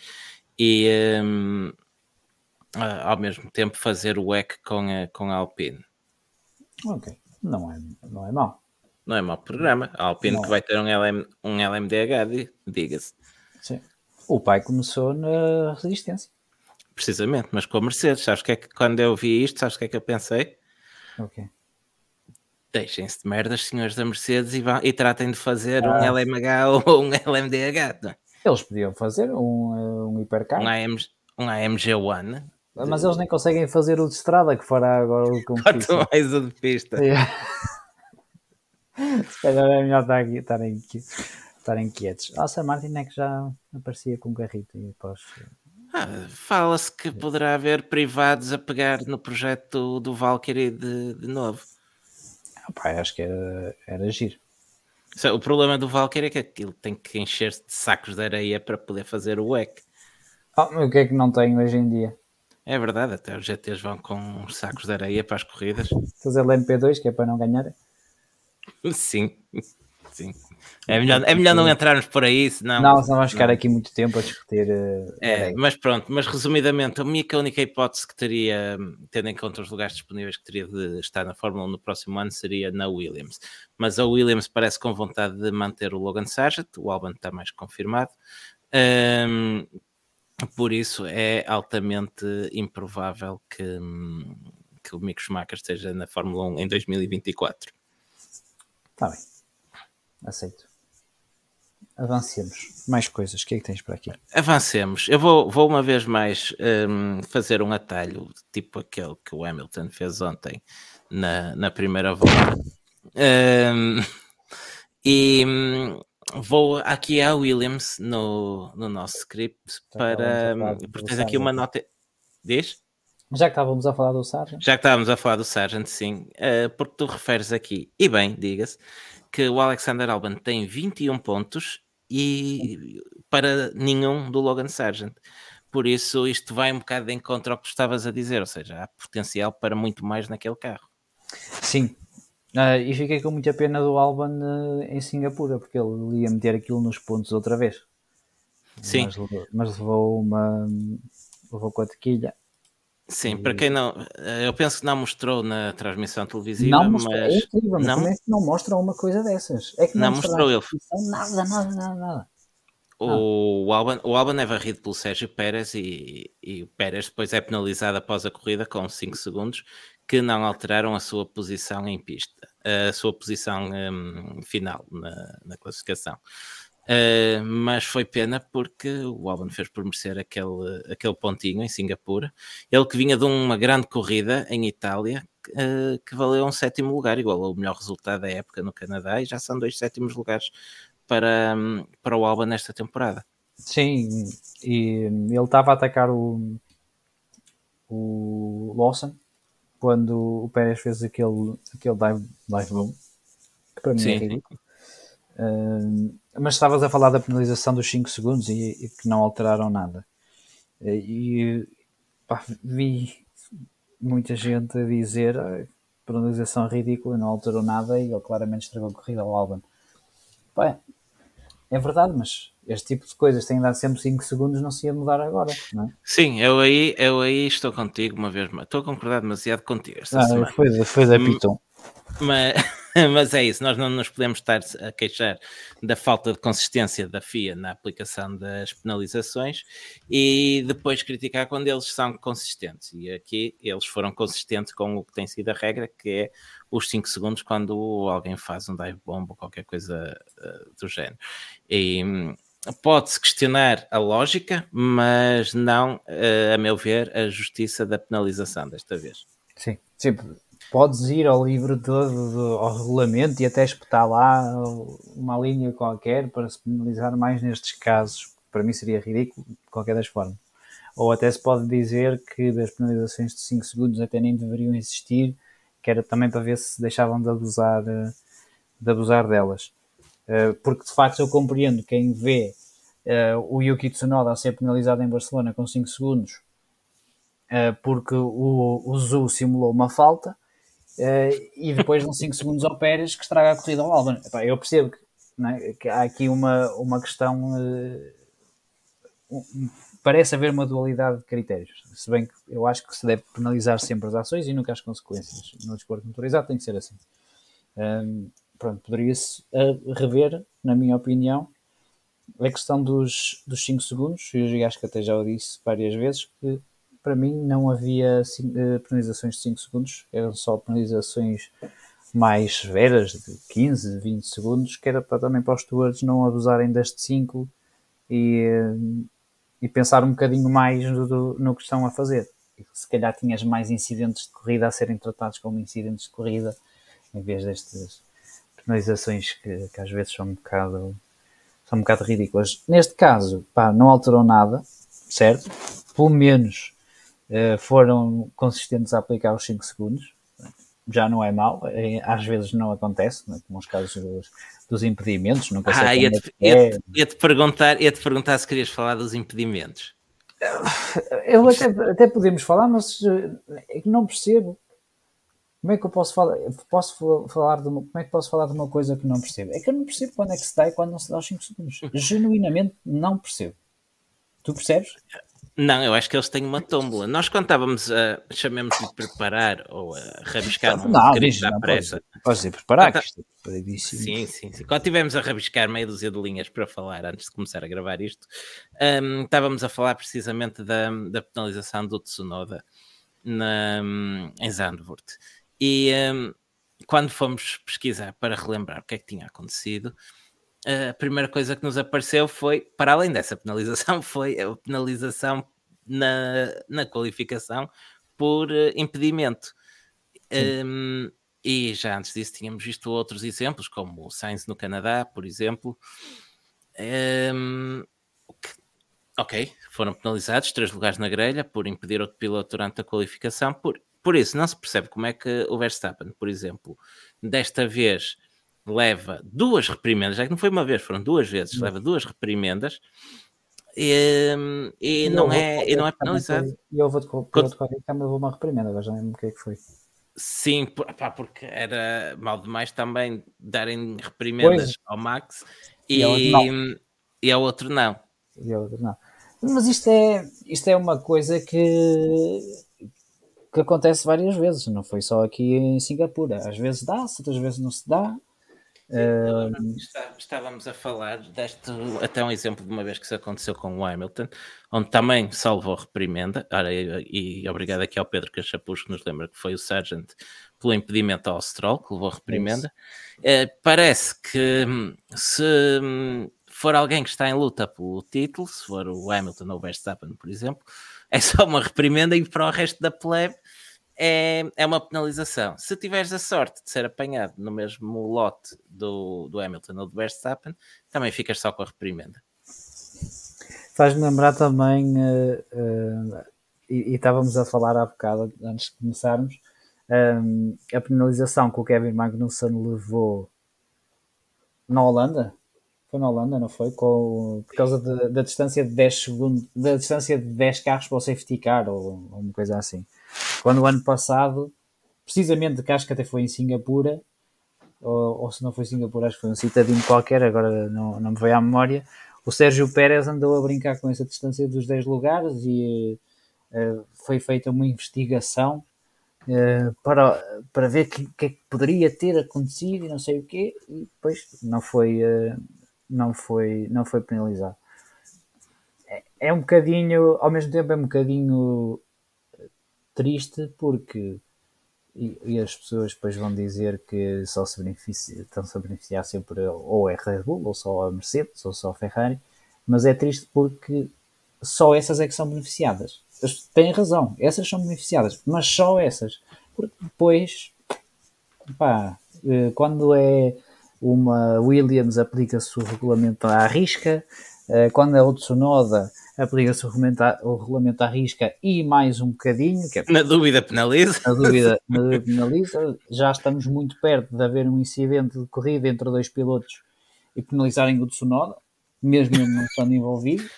e um, ao mesmo tempo fazer o WEC com a, com a Alpine. Ok, não é, não é mau. Não é mau programa. A Alpine não. que vai ter um, LM, um LMDH, diga-se. Sim. O pai começou na resistência. Precisamente, mas com a Mercedes, sabes que é que quando eu vi isto, sabes o que é que eu pensei? Ok. Deixem-se de merdas, senhores da Mercedes, e, vão, e tratem de fazer ah. um LMH ou um LMDH. Não? É? Eles podiam fazer um, eh, um hipercar. Um, AM, um AMG One. Mas de... eles nem conseguem fazer o de estrada que fará agora o <laughs> competição. Quanto mais o de pista. <laughs> Se calhar é melhor estarem, estarem quietos. A Aston Martin é que já aparecia com um carrito e depois ah, Fala-se que poderá haver privados a pegar no projeto do Valkyrie de, de novo. Ah, pá, acho que era, era giro. O problema do Valkyrie é que ele tem que encher-se de sacos de areia para poder fazer o WEC. Oh, o que é que não tem hoje em dia? É verdade, até os GTs vão com sacos de areia para as corridas. Fazer LMP2, que é para não ganhar. <laughs> Sim, sim. É melhor, é melhor não entrarmos por aí, senão. Não, senão vamos ficar aqui muito tempo a discutir. Uh, é, mas pronto, mas resumidamente, a minha única hipótese que teria, tendo em conta os lugares disponíveis que teria de estar na Fórmula 1 no próximo ano, seria na Williams. Mas a Williams parece com vontade de manter o Logan Sargent, o Albon está mais confirmado. Um, por isso é altamente improvável que, que o Mick Schumacher esteja na Fórmula 1 em 2024. Está bem. Aceito. Avancemos. Mais coisas. O que é que tens para aqui? Avancemos. Eu vou, vou uma vez mais um, fazer um atalho, tipo aquele que o Hamilton fez ontem na, na primeira volta. Um, e um, vou aqui à Williams no, no nosso script para. Porque tens aqui uma nota. Diz? Já que estávamos a falar do Sargent? Já que estávamos a falar do Sargent, sim. Uh, porque tu referes aqui, e bem, diga-se, que o Alexander Albon tem 21 pontos e para nenhum do Logan Sargent. Por isso, isto vai um bocado de encontro ao que estavas a dizer, ou seja, há potencial para muito mais naquele carro. Sim, uh, e fiquei com muita pena do Albon uh, em Singapura, porque ele ia meter aquilo nos pontos outra vez. Sim. Mas, mas levou uma. levou com a tequilha. Sim, para quem não. Eh, eu penso que não mostrou na transmissão televisiva, não mostrou, mas. É incrível, não, como é que não mostra uma coisa dessas? É que não, não mostrou ele. Nada, nada, nada, nada. O, Alban, o Alban é varrido pelo Sérgio Pérez e, e o Pérez depois é penalizado após a corrida com 5 segundos que não alteraram a sua posição em pista, a sua posição um, final na, na classificação. Uh, mas foi pena porque o Albon fez por merecer aquele, aquele pontinho em Singapura. Ele que vinha de uma grande corrida em Itália, uh, que valeu um sétimo lugar, igual ao melhor resultado da época no Canadá, e já são dois sétimos lugares para, para o Albon nesta temporada. Sim, e ele estava a atacar o, o Lawson quando o Pérez fez aquele, aquele dive, dive boom, que para mim é Sim. é ridículo. Mas estavas a falar da penalização dos 5 segundos e, e, que não alteraram nada. E pá, vi muita gente a dizer ah, penalização ridícula, não alterou nada e ele claramente estragou a corrida ao Alban. Pá, é verdade, mas este tipo de coisas tem dado sempre 5 segundos, não se ia mudar agora, não é? Sim, eu aí, eu aí estou contigo uma vez mais. Estou a concordar demasiado contigo esta ah, semana. Foi, foi da Piton. Mas, <laughs> <laughs> mas é isso, nós não nos podemos estar a queixar da falta de consistência da FIA na aplicação das penalizações e depois criticar quando eles são consistentes. E aqui eles foram consistentes com o que tem sido a regra, que é os 5 segundos quando alguém faz um dive bomb ou qualquer coisa uh, do género. E hum, pode-se questionar a lógica, mas não, uh, a meu ver, a justiça da penalização desta vez. Sim, sim podes ir ao livro todo, do, ao regulamento e até espetar lá uma linha qualquer para se penalizar mais nestes casos. Para mim seria ridículo, de qualquer das formas. Ou até se pode dizer que as penalizações de 5 segundos até nem deveriam existir, que era também para ver se deixavam de abusar, eh, de abusar delas. Eh, porque de facto eu compreendo quem vê eh, o Yuki Tsunoda a ser penalizado em Barcelona com 5 segundos porque o, o simulou uma falta, Uh, e depois dão 5 segundos ao Pérez que estraga a corrida ao Albon. Epá, eu percebo que, é? que, há aqui uma, uma questão. Uh, um, parece haver uma dualidade de critérios. Se bem que eu acho que se deve penalizar sempre as ações e nunca as consequências. No desporto motorizado tem que ser assim. Um, pronto, poderia-se uh, rever, na minha opinião, a questão dos 5 segundos. Eu acho que até já o disse várias vezes que para mim não havia uh, penalizações de 5 segundos, eram só penalizações mais severas, de 15, 20 segundos, que era para, também para os stewards não abusarem deste 5 e, uh, e pensar um bocadinho mais no, no que estão a fazer. Se calhar tinhas mais incidentes de corrida a serem tratados como incidentes de corrida, em vez destas penalizações que, que às vezes são um bocado são um bocado ridículas. Neste caso, pá, não alterou nada, certo? Pelo menos eh, foram consistentes a aplicar os 5 segundos. Já não é mau, eh, às vezes não acontece, né, como os casos dos, dos impedimentos. Nunca sei ah, ia-te é ia perguntar, ia -te perguntar se querias falar dos impedimentos. Eu até, até podemos falar, mas eh, é que não percebo. Como é que eu posso falar? Posso falar de uma, como é que posso falar de uma coisa que não percebo? É que eu não percebo quando é que se dá e quando não se dá os 5 segundos. Genuinamente não percebo. Tu percebes? Não, eu acho que eles têm uma tómbola. Nós quando estávamos a, chamemos de preparar ou a rabiscar um não, diz, à pressa. Podes dizer preparar, quando, que isto é Sim, sim, sim. Quando tivemos a rabiscar meia dúzia de linhas para falar antes de começar a gravar isto, um, estávamos a falar precisamente da, da penalização do Tsunoda na, em Zandvoort. E um, quando fomos pesquisar para relembrar o que é que tinha acontecido, a primeira coisa que nos apareceu foi, para além dessa penalização, <laughs> foi a penalização na, na qualificação por uh, impedimento. Um, e já antes disso tínhamos visto outros exemplos, como o Sainz no Canadá, por exemplo. Um, ok, foram penalizados, três lugares na grelha, por impedir outro piloto durante a qualificação. Por, por isso, não se percebe como é que o Verstappen, por exemplo, desta vez leva duas reprimendas, é que não foi uma vez, foram duas vezes, hum. leva duas reprimendas e, e, e não, é, e não é penalizado. E eu vou-te colocar também levou uma reprimenda, agora já lembro o que é que foi. Sim, pá, porque era mal demais também darem reprimendas pois. ao Max e, e ao outro não. E ao outro não. Mas isto é, isto é uma coisa que, que acontece várias vezes, não foi só aqui em Singapura. Às vezes dá-se, outras vezes não se dá. Uh... Estávamos a falar deste, até um exemplo de uma vez que isso aconteceu com o Hamilton, onde também salvou reprimenda. Ora, e, e, obrigado aqui ao Pedro Cachapuz que nos lembra que foi o Sargent pelo impedimento ao Stroll, que levou reprimenda. Uh, parece que hum, se hum, for alguém que está em luta pelo título, se for o Hamilton ou o Verstappen, por exemplo, é só uma reprimenda e para o resto da plebe é, é uma penalização. Se tiveres a sorte de ser apanhado no mesmo lote do, do Hamilton ou do Verstappen, também ficas só com a reprimenda. Faz-me lembrar também, uh, uh, e, e, estávamos a falar há bocado, antes de começarmos, um, a penalização que o Kevin Magnussen levou na Holanda. Foi na Holanda, não foi? Com, por causa de, da distância de 10 segundos, da distância de 10 carros para o safety car ou, ou uma coisa assim. Quando o ano passado, precisamente que acho que até foi em Singapura, ou, ou se não foi Singapura, acho que foi um citadino qualquer, agora não, não me veio à memória, o Sérgio Pérez andou a brincar com essa distância dos 10 lugares e uh, foi feita uma investigação uh, para, para ver o que, que, é que poderia ter acontecido e não sei o quê, e depois não foi, uh, não foi, não foi penalizado. É, é um bocadinho, ao mesmo tempo é um bocadinho triste porque e, e, as pessoas depois vão dizer que só se beneficia, estão-se a beneficiar sempre ou é Red Bull, ou só a Mercedes, ou só a Ferrari, mas é triste porque só essas é que são beneficiadas. Têm razão, essas são beneficiadas, mas só essas. Porque depois, pá, eh, quando é uma Williams aplica-se o regulamento à risca, eh, quando é o Tsunoda aplica-se o regulamento, o regulamento à risca e mais um bocadinho. É, na dúvida penaliza. Na dúvida, na dúvida penaliza. Já estamos muito perto de haver um incidente de corrida entre dois pilotos e penalizarem o Tsunoda, mesmo não estando envolvido.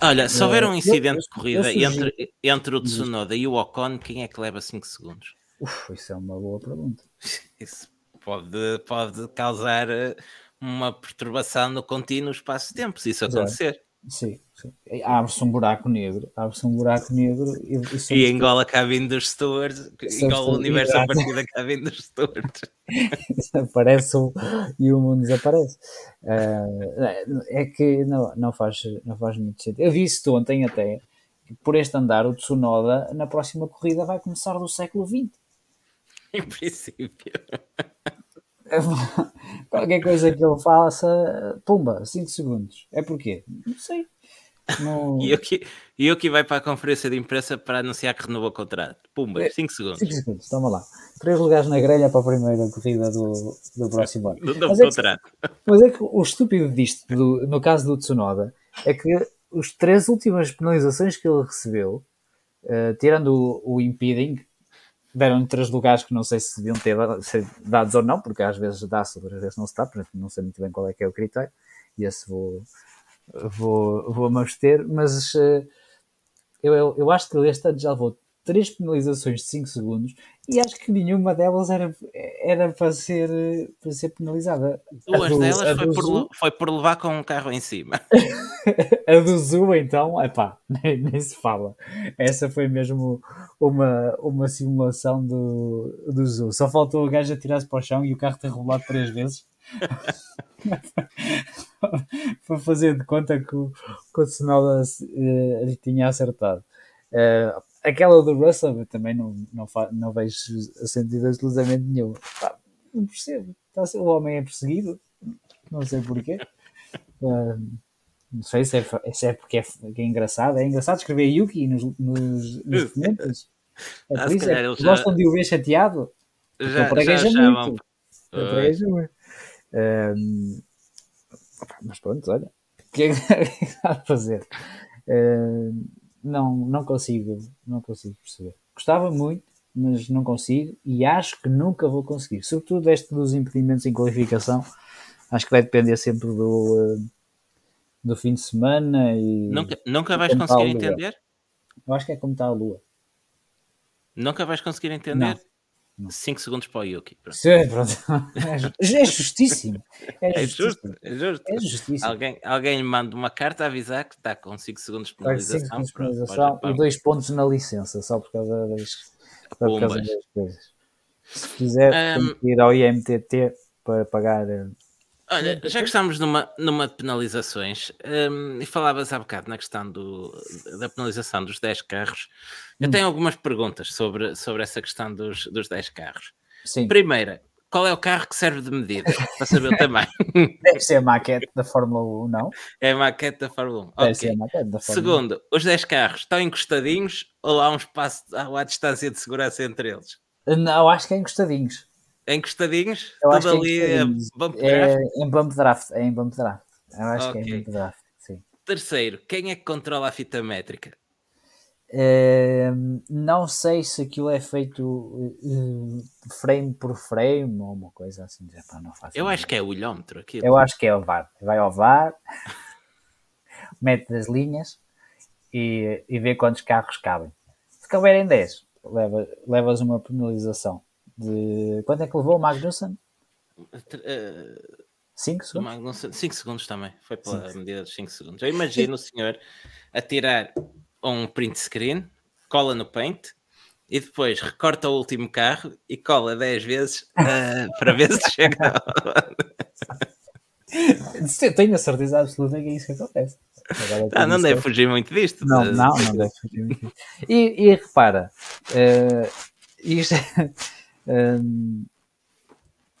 Olha, se houver um eh, incidente de corrida entre, entre o Tsunoda e o Ocon, quem é que leva 5 segundos? Uf, isso é uma boa pergunta. <laughs> Isso pode, pode causar eh, uma perturbação no contínuo espaço-tempo, se isso acontecer. Sim, sim. Abre-se um buraco negro, abre-se um buraco negro e, e, e engola a cabine dos stewards, engola o universo exato. a partir da cabine dos stewards. <laughs> Desaparece e o mundo desaparece. Uh, é que não, não, faz, não faz muito sentido. Eu vi isso ontem até, por este andar, o Tsunoda na próxima corrida vai começar do século XX. Em princípio. <laughs> Qualquer coisa que ele faça, pumba, 5 segundos. É porquê? Não sei. No... <laughs> E, eu que, e eu que vai para a conferência de imprensa para anunciar que renovou o contrato. Pumba, 5 segundos. 5 segundos, toma lá. Três lugares na grelha para a primeira corrida do, do próximo ano. <laughs> Do mas, contrato. É que, mas é que o estúpido disto, do, no caso do Tsunoda, é que os três últimas penalizações que ele recebeu, uh, tirando o, o impeding, deram três lugares que não sei se deviam ter dados ou não, porque às vezes dá-se, outras vezes não se dá, portanto não sei muito bem qual é que é o critério, e esse vou, vou, vou me abster, mas uh, eu, eu, eu, acho que este ano já levou três penalizações de 5 segundos e acho que nenhuma delas era, era para, ser, para ser penalizada. Duas do, delas foi por, foi por levar com um carro em cima. <laughs> <laughs> a do Zu, então, epá, <laughs> nem, nem se fala. Essa foi mesmo uma, uma simulação do, do Zu. Só faltou o gajo atirar-se para o chão e o carro ter rolado três vezes. para fazer de conta que o, que o Tsunoda uh, tinha acertado. Uh, aquela do Russell também não, não, não vejo sentido absolutamente nenhum. Pá, não percebo. Então, o homem é perseguido, não sei porquê. Uh, não sei se é, se é porque é, é, engraçado. É engraçado escrever Yuki nos, nos, nos <laughs> comentários. É por isso, é, gostam de o ver chateado. Já, já, já muito. muito. Um, mas pronto, olha. O que é que <laughs> há de fazer? Uh, não, não consigo, não consigo perceber. Gostava muito, mas não consigo e acho que nunca vou conseguir. Sobretudo este dos impedimentos em qualificação, acho que vai depender sempre do, do fim de semana e. Nunca, nunca vais conseguir entender? Eu acho que é como está a lua. Nunca vais conseguir entender? Não. 5 segundos para o Yuki. Pronto. Sim, pronto. <laughs> É, justíssimo. É, é justo. É justo. É justíssimo. Alguém, alguém manda uma carta a avisar que está com 5 segundos de penalização. 5 segundos de penalização e 2 pontos na licença, só por causa das, por causa das coisas. Se quiser, um, tem que ir ao IMTT para pagar eh, Olha, já que estamos numa, numa de penalizações, um, e falavas há bocado na questão do, da penalização dos 10 carros, eu hum. tenho algumas perguntas sobre, sobre essa questão dos, dos 10 carros. Sim. Primeira, qual é o carro que serve de medida? Para saber o <laughs> tamanho. Deve ser a maquete da Fórmula 1, não? É a maquete da Fórmula 1. Deve Ok. ser a maquete da Fórmula 1. Segundo, os 10 carros estão encostadinhos ou há um espaço, há a distância de segurança entre eles? Não, acho que é encostadinhos. Encostadinhos? Eu Tudo é ali É draft? em bump draft. É em bump draft. Eu acho que é em bump draft, sim. Terceiro, quem é que controla a fita métrica? Eh, não sei se aquilo é feito eh, frame por frame ou uma coisa assim. Não faço Eu ideia. acho que é o olhómetro aquilo. Eu acho que é o VAR. Vai ao VAR, <laughs> mete as linhas e, e vê quantos carros cabem. Se caberem 10, leva, levas uma penalização de. Quanto é que levou o Magnussen? Uh, 5 segundos? 5 segundos também. Foi pela medida dos 5 segundos. Eu imagino o senhor a tirar um print screen, cola no paint e depois recorta o último carro e cola 10 vezes ah, para ver se chega. <laughs> Eu tenho a certeza absoluta que é isso que acontece. Ah, não deve fugir muito disto. Não, não, não deve fugir muito disso. E, e repara, eh, isto. Um,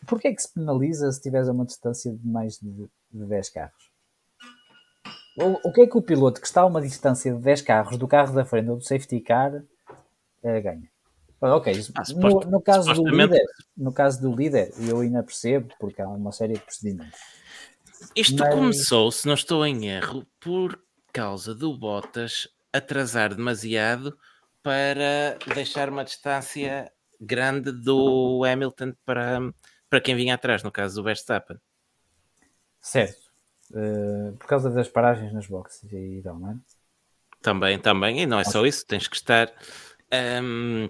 Porquê é que se penaliza se tiveres a uma distância de mais de, de 10 carros? O, o que é que o piloto que está a uma distância de 10 carros do carro da frente ou do safety car eh, ganha? Ok, Ah, no, no caso do líder, no caso do líder, eu ainda percebo, porque há uma série de procedimentos. Isto Mas- começou, se não estou em erro, por causa do Bottas atrasar demasiado para deixar uma distância grande do Hamilton para, para quem vinha atrás, no caso do Verstappen. Certo. Eh, por causa das paragens nas boxes e tal, não é? Também, também, e não é só isso, tens que estar. hum,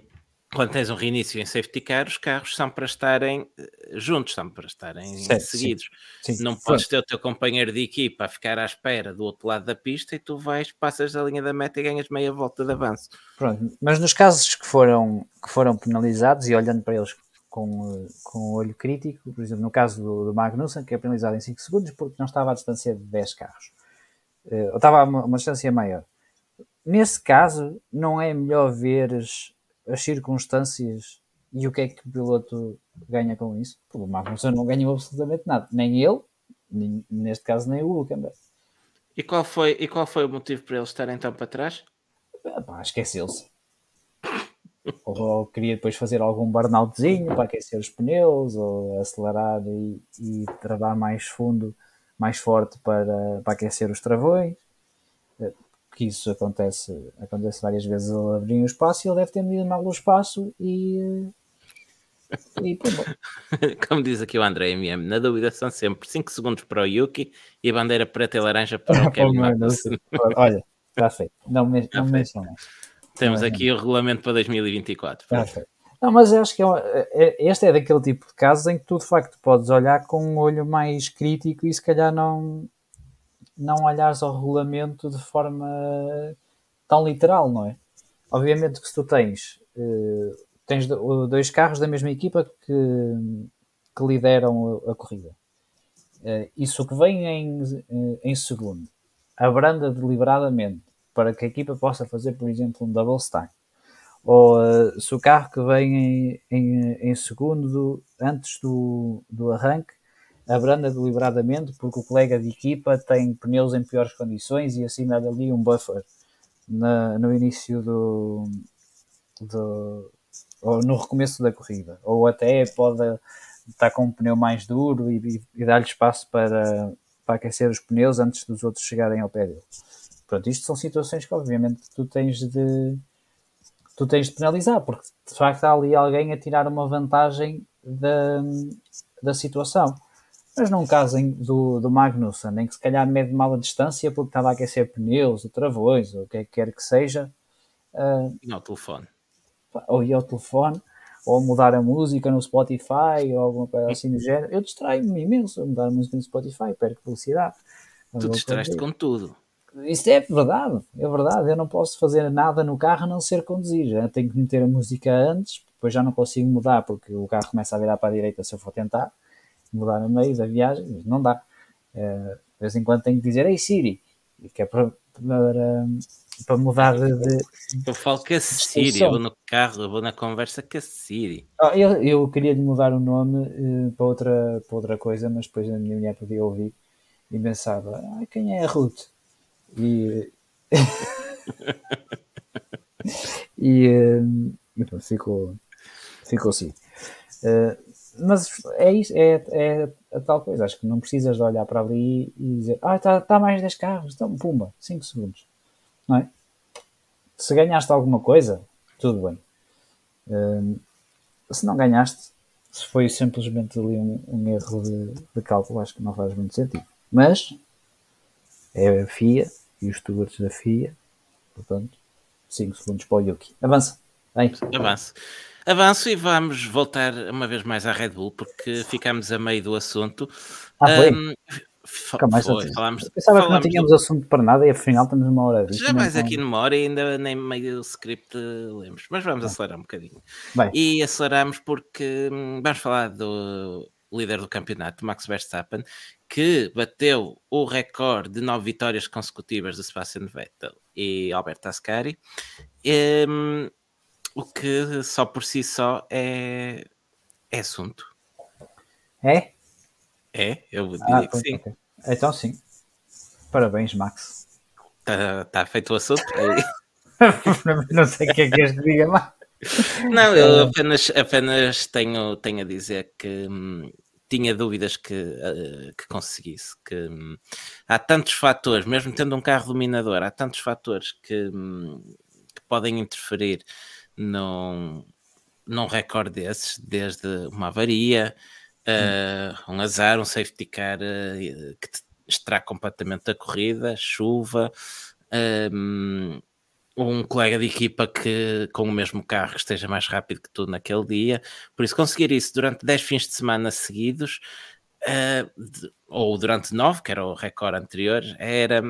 quando tens um reinício em safety car, os carros são para estarem eh, juntos, são para estarem Certo, sim. seguidos. Sim. Não podes ter o teu companheiro de equipa a ficar à espera do outro lado da pista e tu vais, passas da linha da meta e ganhas meia volta de avanço. Pronto, mas nos casos que foram, que foram penalizados e olhando para eles com, eh, com o olho crítico, por exemplo, no caso do, do Magnussen, que é penalizado em 5 segundos porque não estava à distância de 10 carros, Eh, ou estava a uma, uma distância maior. Nesse caso, não é melhor ver as, as circunstâncias e o que é que o piloto ganha com isso? O Magnussen não ganhou absolutamente nada, nem ele, nem- neste caso, nem o Hülkenberg. E qual foi, e qual foi o motivo para eles estarem tão para trás? Ah, esqueceu-se. <laughs> ou, ou queria depois fazer algum burnoutzinho para aquecer os pneus, ou acelerar e, e travar mais fundo, mais forte para, para aquecer os travões. Eh, Que isso acontece, acontece várias vezes ele abrir o espaço e ele deve ter medido mal o espaço e. eh, E pumba. <laughs> Como diz aqui o André MM, na dúvida são sempre 5 segundos para o Yuki e a bandeira preta e laranja para o <laughs> Kevin. Olha, está feito. Não me, não. Temos aqui o regulamento para 2024. Ah, ok. Não, mas acho que é, um- é- este é daquele tipo de casos em que tu de facto podes olhar com um olho mais crítico e se calhar não, não olhares ao regulamento de forma tão literal, não é? Obviamente que se tu tens, eh, tens do- dois carros da mesma equipa que, que lideram a, corrida. Eh, isso que vem em, eh, em segundo abranda deliberadamente para que a equipa possa fazer, por exemplo, um double stack ou eh, se o carro que vem em, em, em segundo antes do, do arranque abranda deliberadamente porque o colega de equipa tem pneus em piores condições e assim dá ali um buffer na- no início do, do ou no recomeço da corrida ou até pode estar com um pneu mais duro e, e- dar-lhe espaço para, para aquecer os pneus antes dos outros chegarem ao pé dele. Pronto, isto são situações que obviamente tu tens de tu tens de penalizar, porque de facto há ali alguém a tirar uma vantagem da, da situação. Mas num caso em- do, do Magnussen, em que se calhar mede mal a distância porque estava a aquecer pneus, ou travões, ou o que é que quer que seja, ah, Não, telefone. pá, ou ir ao telefone, ou mudar a música no Spotify, ou alguma coisa assim do género, eu distraio-me imenso a mudar a música no Spotify, perco velocidade. Tu conduzir. com tudo. Isso é verdade, é verdade. Eu não posso fazer nada no carro a não ser conduzir. Eu tenho que meter a música antes, depois já não consigo mudar porque o carro começa a virar para a direita se eu for tentar mudar no meio da viagem, mas não dá. Eh, de vez em quando tenho que dizer, ei Siri, e que é para, para, para mudar de. Eu falo com a Siri, eu vou no carro, eu vou na conversa com a Siri. Ah, eu, eu queria lhe mudar o nome uh, para, outra, para outra coisa, mas depois a minha mulher podia ouvir e pensava: ah, quem é a Ruth? E. <laughs> e, uh, ficou, ficou assim. Uh, mas é isso, é, é a tal coisa. Acho que não precisas de olhar para ali e dizer, ah, está tá mais 10 carros, então pumba, 5 segundos. Não é? Se ganhaste alguma coisa, tudo bem. Uh, se não ganhaste, se foi simplesmente ali um, um erro de, de, cálculo, acho que não faz muito sentido. Mas é a FIA e os stewards da FIA, portanto, 5 segundos para o Yuki. Avança. Vem. Avança. Avanço e vamos voltar uma vez mais à Red Bull, porque ficamos a meio do assunto. Ah, foi? Um, mais foi, falámos, Pensava falámos que não tínhamos do... assunto para nada e afinal estamos numa hora Já vais aqui numa hora e ainda nem meio script lemos, mas vamos acelerar um bocadinho. Bem. E aceleramos porque hum, vamos falar do líder do campeonato, Max Verstappen, que bateu o recorde de nove vitórias consecutivas de Sebastian Vettel e Alberto Ascari. Um, o que só por si só é, é assunto. É? É, eu diria ah, que sim. Okay. Então sim. Parabéns, Max. Está tá feito o assunto? <laughs> não sei o que é que és que diga mais. Não, eu ah. apenas, apenas tenho, tenho a dizer que hum, tinha dúvidas que, uh, que conseguisse. Que hum, há tantos fatores, mesmo tendo um carro dominador, há tantos fatores que, hum, que podem interferir num, num recorde desses, desde uma avaria, uh, um azar, um safety car uh, que extrai completamente da corrida, chuva, um, um colega de equipa que com o mesmo carro que esteja mais rápido que tu naquele dia. Por isso, conseguir isso durante 10 fins de semana seguidos, uh, de, ou durante 9, que era o recorde anterior, era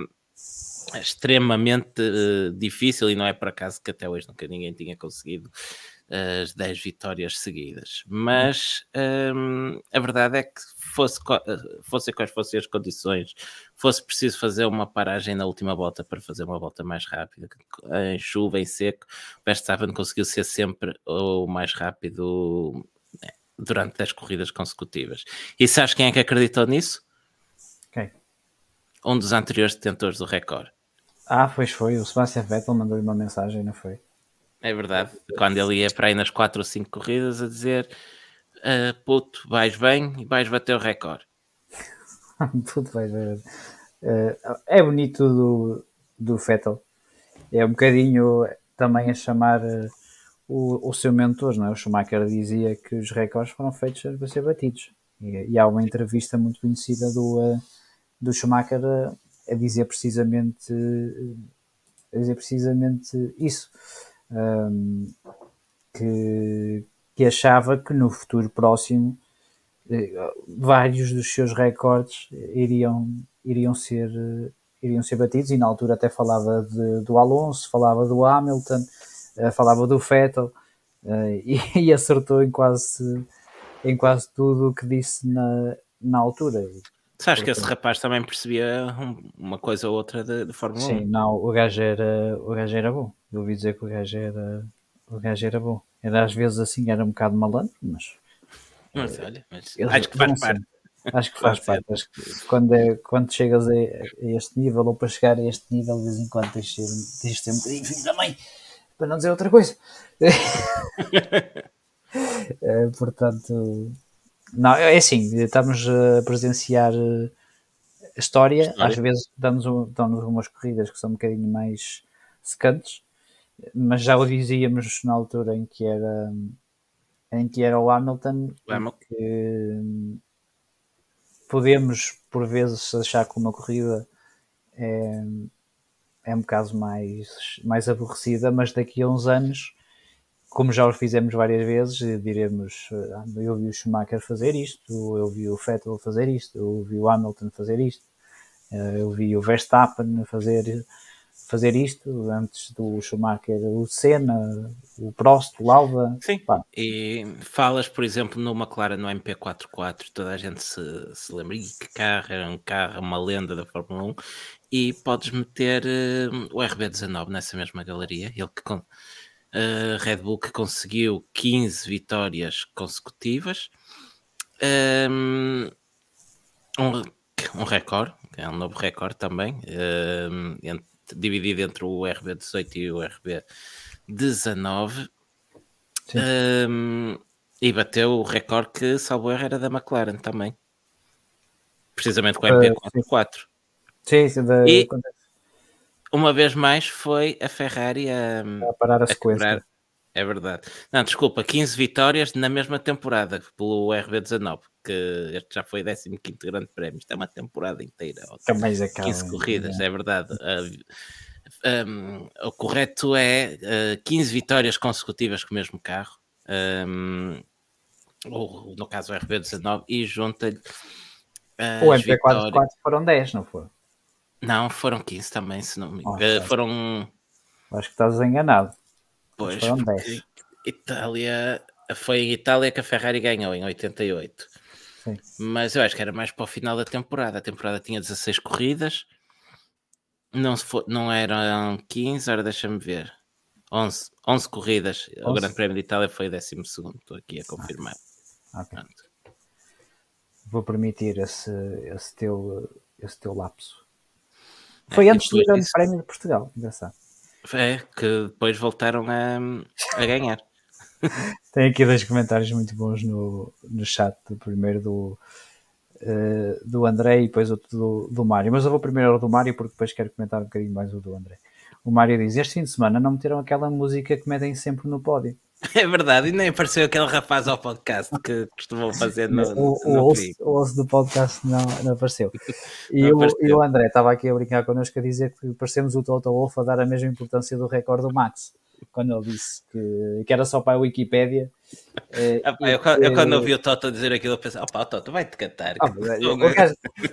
extremamente uh, difícil e não é por acaso que até hoje nunca ninguém tinha conseguido uh, as 10 vitórias seguidas. Mas um, a verdade é que fosse, uh, fosse quais fossem as condições, fosse preciso fazer uma paragem na última volta para fazer uma volta mais rápida, em chuva, em seco, Verstappen conseguiu ser sempre o mais rápido durante 10 corridas consecutivas. E sabes quem é que acreditou nisso? Quem? Um dos anteriores detentores do recorde. Ah, pois foi. O Sebastian Vettel mandou-lhe uma mensagem, não foi? É verdade. Quando ele ia para aí nas 4 ou 5 corridas a dizer uh, puto, vais bem e vais bater o recorde. <laughs> puto, vais bem. Uh, é bonito do, do Vettel. É um bocadinho também a chamar uh, o, o seu mentor, não é? O Schumacher dizia que os recordes foram feitos para ser batidos. E, e há uma entrevista muito conhecida do, uh, do Schumacher a dizer precisamente a dizer precisamente isso. Um, que, que achava que no futuro próximo eh, vários dos seus recordes iriam iriam ser iriam ser batidos e na altura até falava de, do Alonso falava do Hamilton eh, falava do Vettel eh, <laughs> e, e acertou em quase em quase tudo o que disse na, na altura Sabes que esse rapaz também percebia uma coisa ou outra de, de Fórmula Sim, 1? Sim, não, o gajo, era, o gajo era bom. Eu ouvi dizer que o gajo era, o gajo era bom. Era às vezes assim, era um bocado malandro, mas. Mas olha, mas acho que faz parte. Acho que faz parte. Acho que quando, é, quando chegas a, este nível, ou para chegar a este nível, de vez em quando tens de ser um bocadinho filho da mãe, para não dizer outra coisa. é, <laughs> <laughs> portanto, não, é assim, estamos a presenciar eh, a história, história. às vezes damos, damos umas corridas que são um bocadinho mais secantes, mas já o dizíamos na altura em que era em que era o Hamilton, que podemos por vezes achar que uma corrida é, é um bocado mais, mais aborrecida, mas daqui a uns anos como já o fizemos várias vezes, diremos, ah, eu vi o Schumacher fazer isto, eu vi o Vettel fazer isto, eu vi o Hamilton fazer isto, eh, eu vi o Verstappen fazer, fazer isto antes do Schumacher, o Senna, o Prost, o Lauda. Sim. Pá. E falas, por exemplo, no McLaren, no MP44, toda a gente se, se lembra, e que carro, é um carro, uma lenda da Fórmula 1, e podes meter uh, o RB19 nessa mesma galeria, ele que com, uh, Red Bull que conseguiu 15 vitórias consecutivas, um, um, recorde, é um novo recorde também, um, entre, dividido entre o RB18 e o RB19. Um, e bateu o recorde que, salvo erro, era da McLaren também. Precisamente com o MP44. Sim, sim da... E uma vez mais foi a Ferrari a, a parar a, a sequência. Quebrar. É verdade. Não, desculpa, 15 vitórias na mesma temporada pelo RB19, que este já foi 15 Grande Prémio. Isto é uma temporada inteira. Também já 15 corridas, é, é verdade. Um, o correto é uh, 15 vitórias consecutivas com o mesmo carro, um, ou no caso o RB19, e junta-lhe. O MP44 foram 10, não foram? Não, foram 15 também, se não me engano. Oh, foram. Acho que estás enganado. Pois, Itália. Foi em Itália que a Ferrari ganhou em 88. Sim. Mas eu acho que era mais para o final da temporada. A temporada tinha 16 corridas. Não, se for, não eram 15, agora deixa-me ver. 11, 11 corridas. 11? O Grande Prémio de Itália foi 12. Estou aqui a confirmar. Ah, okay. Vou permitir esse, esse, teu, esse teu lapso. Foi é, antes do Grande Prémio de Portugal. Engraçado. É, que depois voltaram a, a ganhar. <laughs> Tem aqui dois comentários muito bons no, no chat. Primeiro do, uh, do André e depois outro do, do Mário. Mas eu vou primeiro ao do Mário porque depois quero comentar um bocadinho mais o do André. O Mário diz: Este fim de semana não meteram aquela música que metem sempre no pódio. É verdade, e nem apareceu aquele rapaz ao podcast que costumam fazer no, o, no o, osso, o osso do podcast não, não apareceu. E, não o, apareceu. e o André estava aqui a brincar connosco a dizer que parecemos o Toto Wolff a dar a mesma importância do recorde do Max, quando ele disse que, que era só para a Wikipédia. Eh, eu, eu, quando ouvi o Toto dizer aquilo, eu pensei: opá, Toto vai-te cantar. Ah, o, gajo,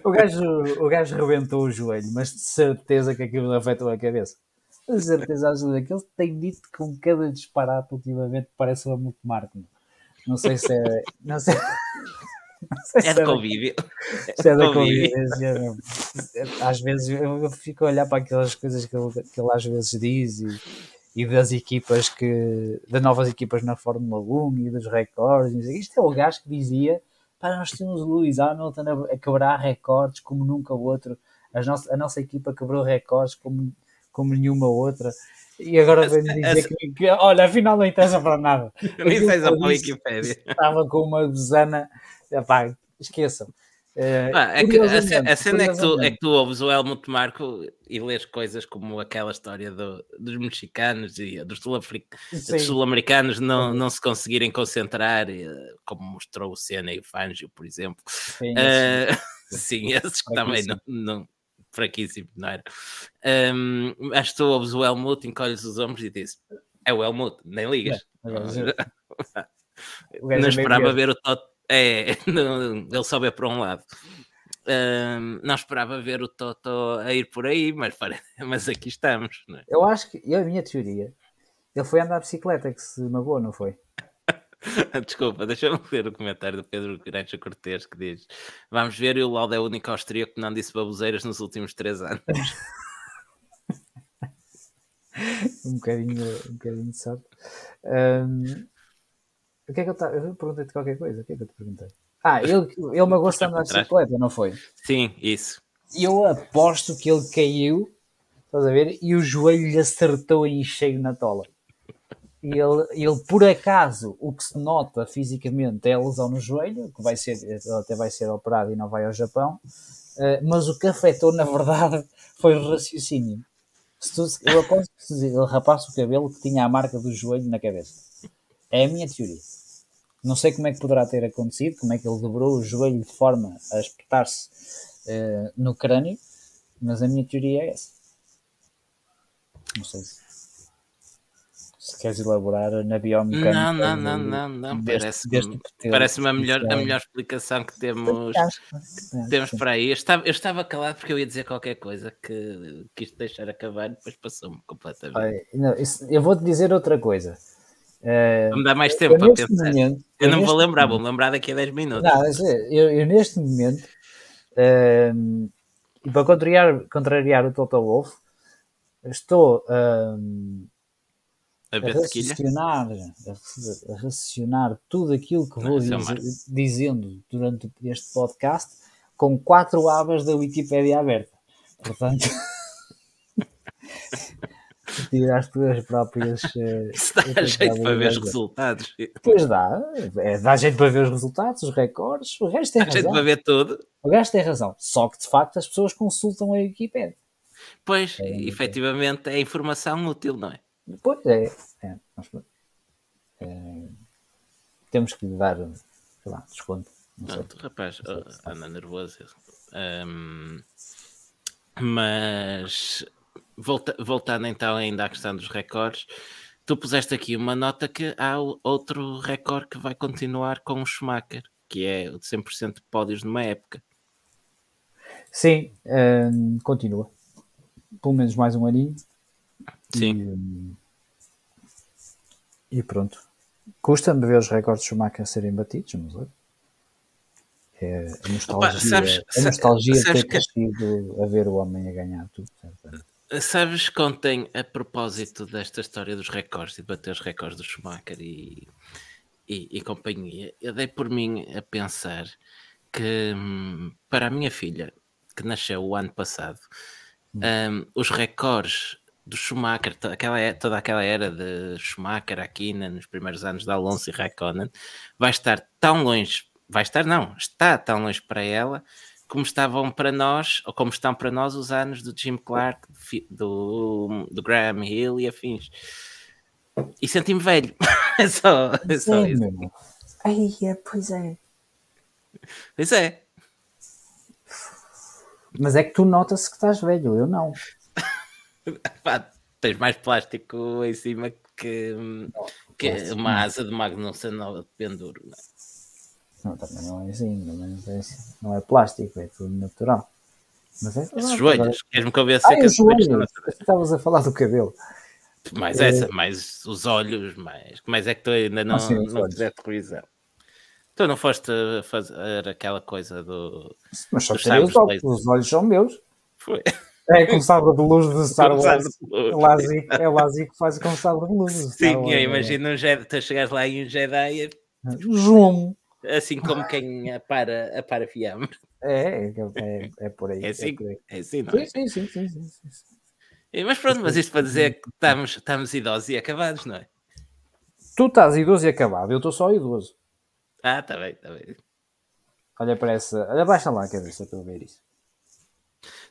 o, gajo, o gajo rebentou o joelho, mas de certeza que aquilo afetou a cabeça. A certeza ajuda. Que ele tem dito com cada disparate ultimamente parece uma muito marco. Não sei se é. Não sei, é de é convívio. Se é da convívio. Às vezes eu, fico a olhar para aquelas coisas que ele, que ele às vezes diz e, e das equipas que. das novas equipas na Fórmula 1 e dos recordes. Isto é o gajo que dizia para nós temos o Lewis Hamilton a, a quebrar recordes como nunca o outro. A nossa, a nossa equipa quebrou recordes como como nenhuma outra. E agora vem dizer essa... que, que, olha, afinal não interessa para nada. Não interessa para a Wikipédia. Estava com uma gozana, epá, esqueçam. Uh, ah, é que a, a, cena é que, tu, é que tu ouves o Helmut Marco e lês coisas como aquela história do, dos mexicanos e dos sul-americanos sul não, não se conseguirem concentrar, como mostrou o Senna e o Fangio, por exemplo. Sim, uh, <laughs> sim esses que também não, não, fraquíssimo, não era? Um, acho que tu ouves o Helmut, encolhes os ombros e dizes: É o Helmut, nem ligas. É, não <laughs> esperava ver o Toto. É, <laughs> não, ele só vê para um lado. Um, não esperava ver o Toto a ir por aí, mas, <laughs> mas aqui estamos. É? Eu acho que, eu, a minha teoria, ele foi andar de bicicleta que se magoou, não foi? <laughs> Desculpa, deixa-me ler o comentário do Pedro Grancha Cortês que diz: Vamos ver, e o Lauda é o único austríaco que não disse baboseiras nos últimos três anos. <laughs> um bocadinho, um bocadinho sabe. Um, o que é que eu estava. Eu perguntei-te qualquer coisa, o que é que eu te perguntei? Ah, ele, ele magoou-se andar de bicicleta, não foi? Sim, isso. Eu aposto que ele caiu, estás a ver? E o joelho lhe acertou em cheio na tola ele, ele, por acaso, o que se nota fisicamente é a lesão no joelho, que vai ser, até vai ser operado e não vai ao Japão, uh, mas o que afetou, na verdade, <laughs> foi o raciocínio. Se tu, eu aposto que ele rapasse o cabelo que tinha a marca do joelho na cabeça. É a minha teoria. Não sei como é que poderá ter acontecido, como é que ele dobrou o joelho de forma a espetar-se uh, no crânio, mas a minha teoria é essa. Não sei se se queres elaborar na biomecânica. Não, não, não, não, não. deste- Parece-me parece a, melhor, a melhor explicação que temos, que- temos para aí. Eu estava, eu estava calado porque eu ia dizer qualquer coisa que quis deixar acabar e depois passou-me completamente. Olha, não, isso- eu vou-te dizer outra coisa. Eh, Vamos dar mais tempo para pensar. momento- Eu não vou lembrar, momento- vou lembrar daqui a 10 minutos. Não, é, eu, eu neste momento, ehm, e para contrariar, contrariar o Toto Wolff, estou ehm, a raciocinar, a, a raciocinar tudo aquilo que vou é Marcos. dizendo durante este podcast com quatro abas da Wikipédia aberta. Portanto, <laughs> tirar as tuas próprias. eh, Isso dá jeito para ver os resultados. Pois dá, é, dá jeito para ver os resultados, os recordes, o resto tem Dá jeito razão. para ver tudo. O gajo tem razão. Só que de facto as pessoas consultam a Wikipedia. Pois, É, efetivamente, é informação útil, não é? Pois é. é, é, temos que lhe dar, sei lá, desconto. Não. Pronto, rapaz, anda nervoso. Ahm, mas volta- voltando então ainda à questão dos recordes, tu puseste aqui uma nota que há outro recorde que vai continuar com o Schumacher, que é o de 100% de pódios numa época. Sim, hum, continua. Pelo menos mais um aninho. Sim. E, e pronto. Custa-me ver os recordes de Schumacher serem batidos, mas olha. É a nostalgia, sabes- a nostalgia sabes ter que- crescido a ver o homem a ganhar tudo. certo? Sabes que ontem, a propósito desta história dos recordes e de bater os recordes do Schumacher e, e, e companhia, eu dei por mim a pensar que hum, para a minha filha, que nasceu o ano passado, hum, os recordes do Schumacher, toda aquela, é- toda aquela era de Schumacher, Aquina, nos primeiros anos de Alonso e Raikkonen, vai estar tão longe, vai estar não, está tão longe para ela como estavam para nós, ou como estão para nós os anos do Jim Clark, do, do, Graham Hill e afins. E senti-me velho. <laughs> é só, é só É, isso. Ai, é, pois é. Pois é. Mas é que tu nota-se que estás velho, eu não. <laughs> Tens mais plástico em cima que, que uma asa de Magnussen nova de penduro. não é? Não, também não é assim, não é, assim. Não é plástico, é tudo natural. Mas é Esses joelhos, agora- queres-me convencer Ah, que os as joelhos! Estavas a falar do cabelo. mais essa, mais os olhos, mais. Mas é que tu ainda não, Ah, sim, não fizeste revisão. Tu não foste fazer aquela coisa do. Mas só tirei os olhos, os olhos são meus. Foi. <laughs> É com sabre de luz de Star Wars. É o Lazi- É Lazi que faz com sabre de luz. Sim, eu imagino um Jedi, tu chegares lá e um Jedi, Zoom. assim como quem apara, apara fiambre. É, é, é, é por aí. É assim, por aí. é assim, não é? Sim, sim, sim, sim, Mas pronto, mas isto para dizer que estamos, estamos idosos e acabados, não é? Tu estás idoso e acabado, eu estou só idoso. Ah, está bem, está bem. Olha para essa. Olha, baixa lá a cabeça para eu ver isso.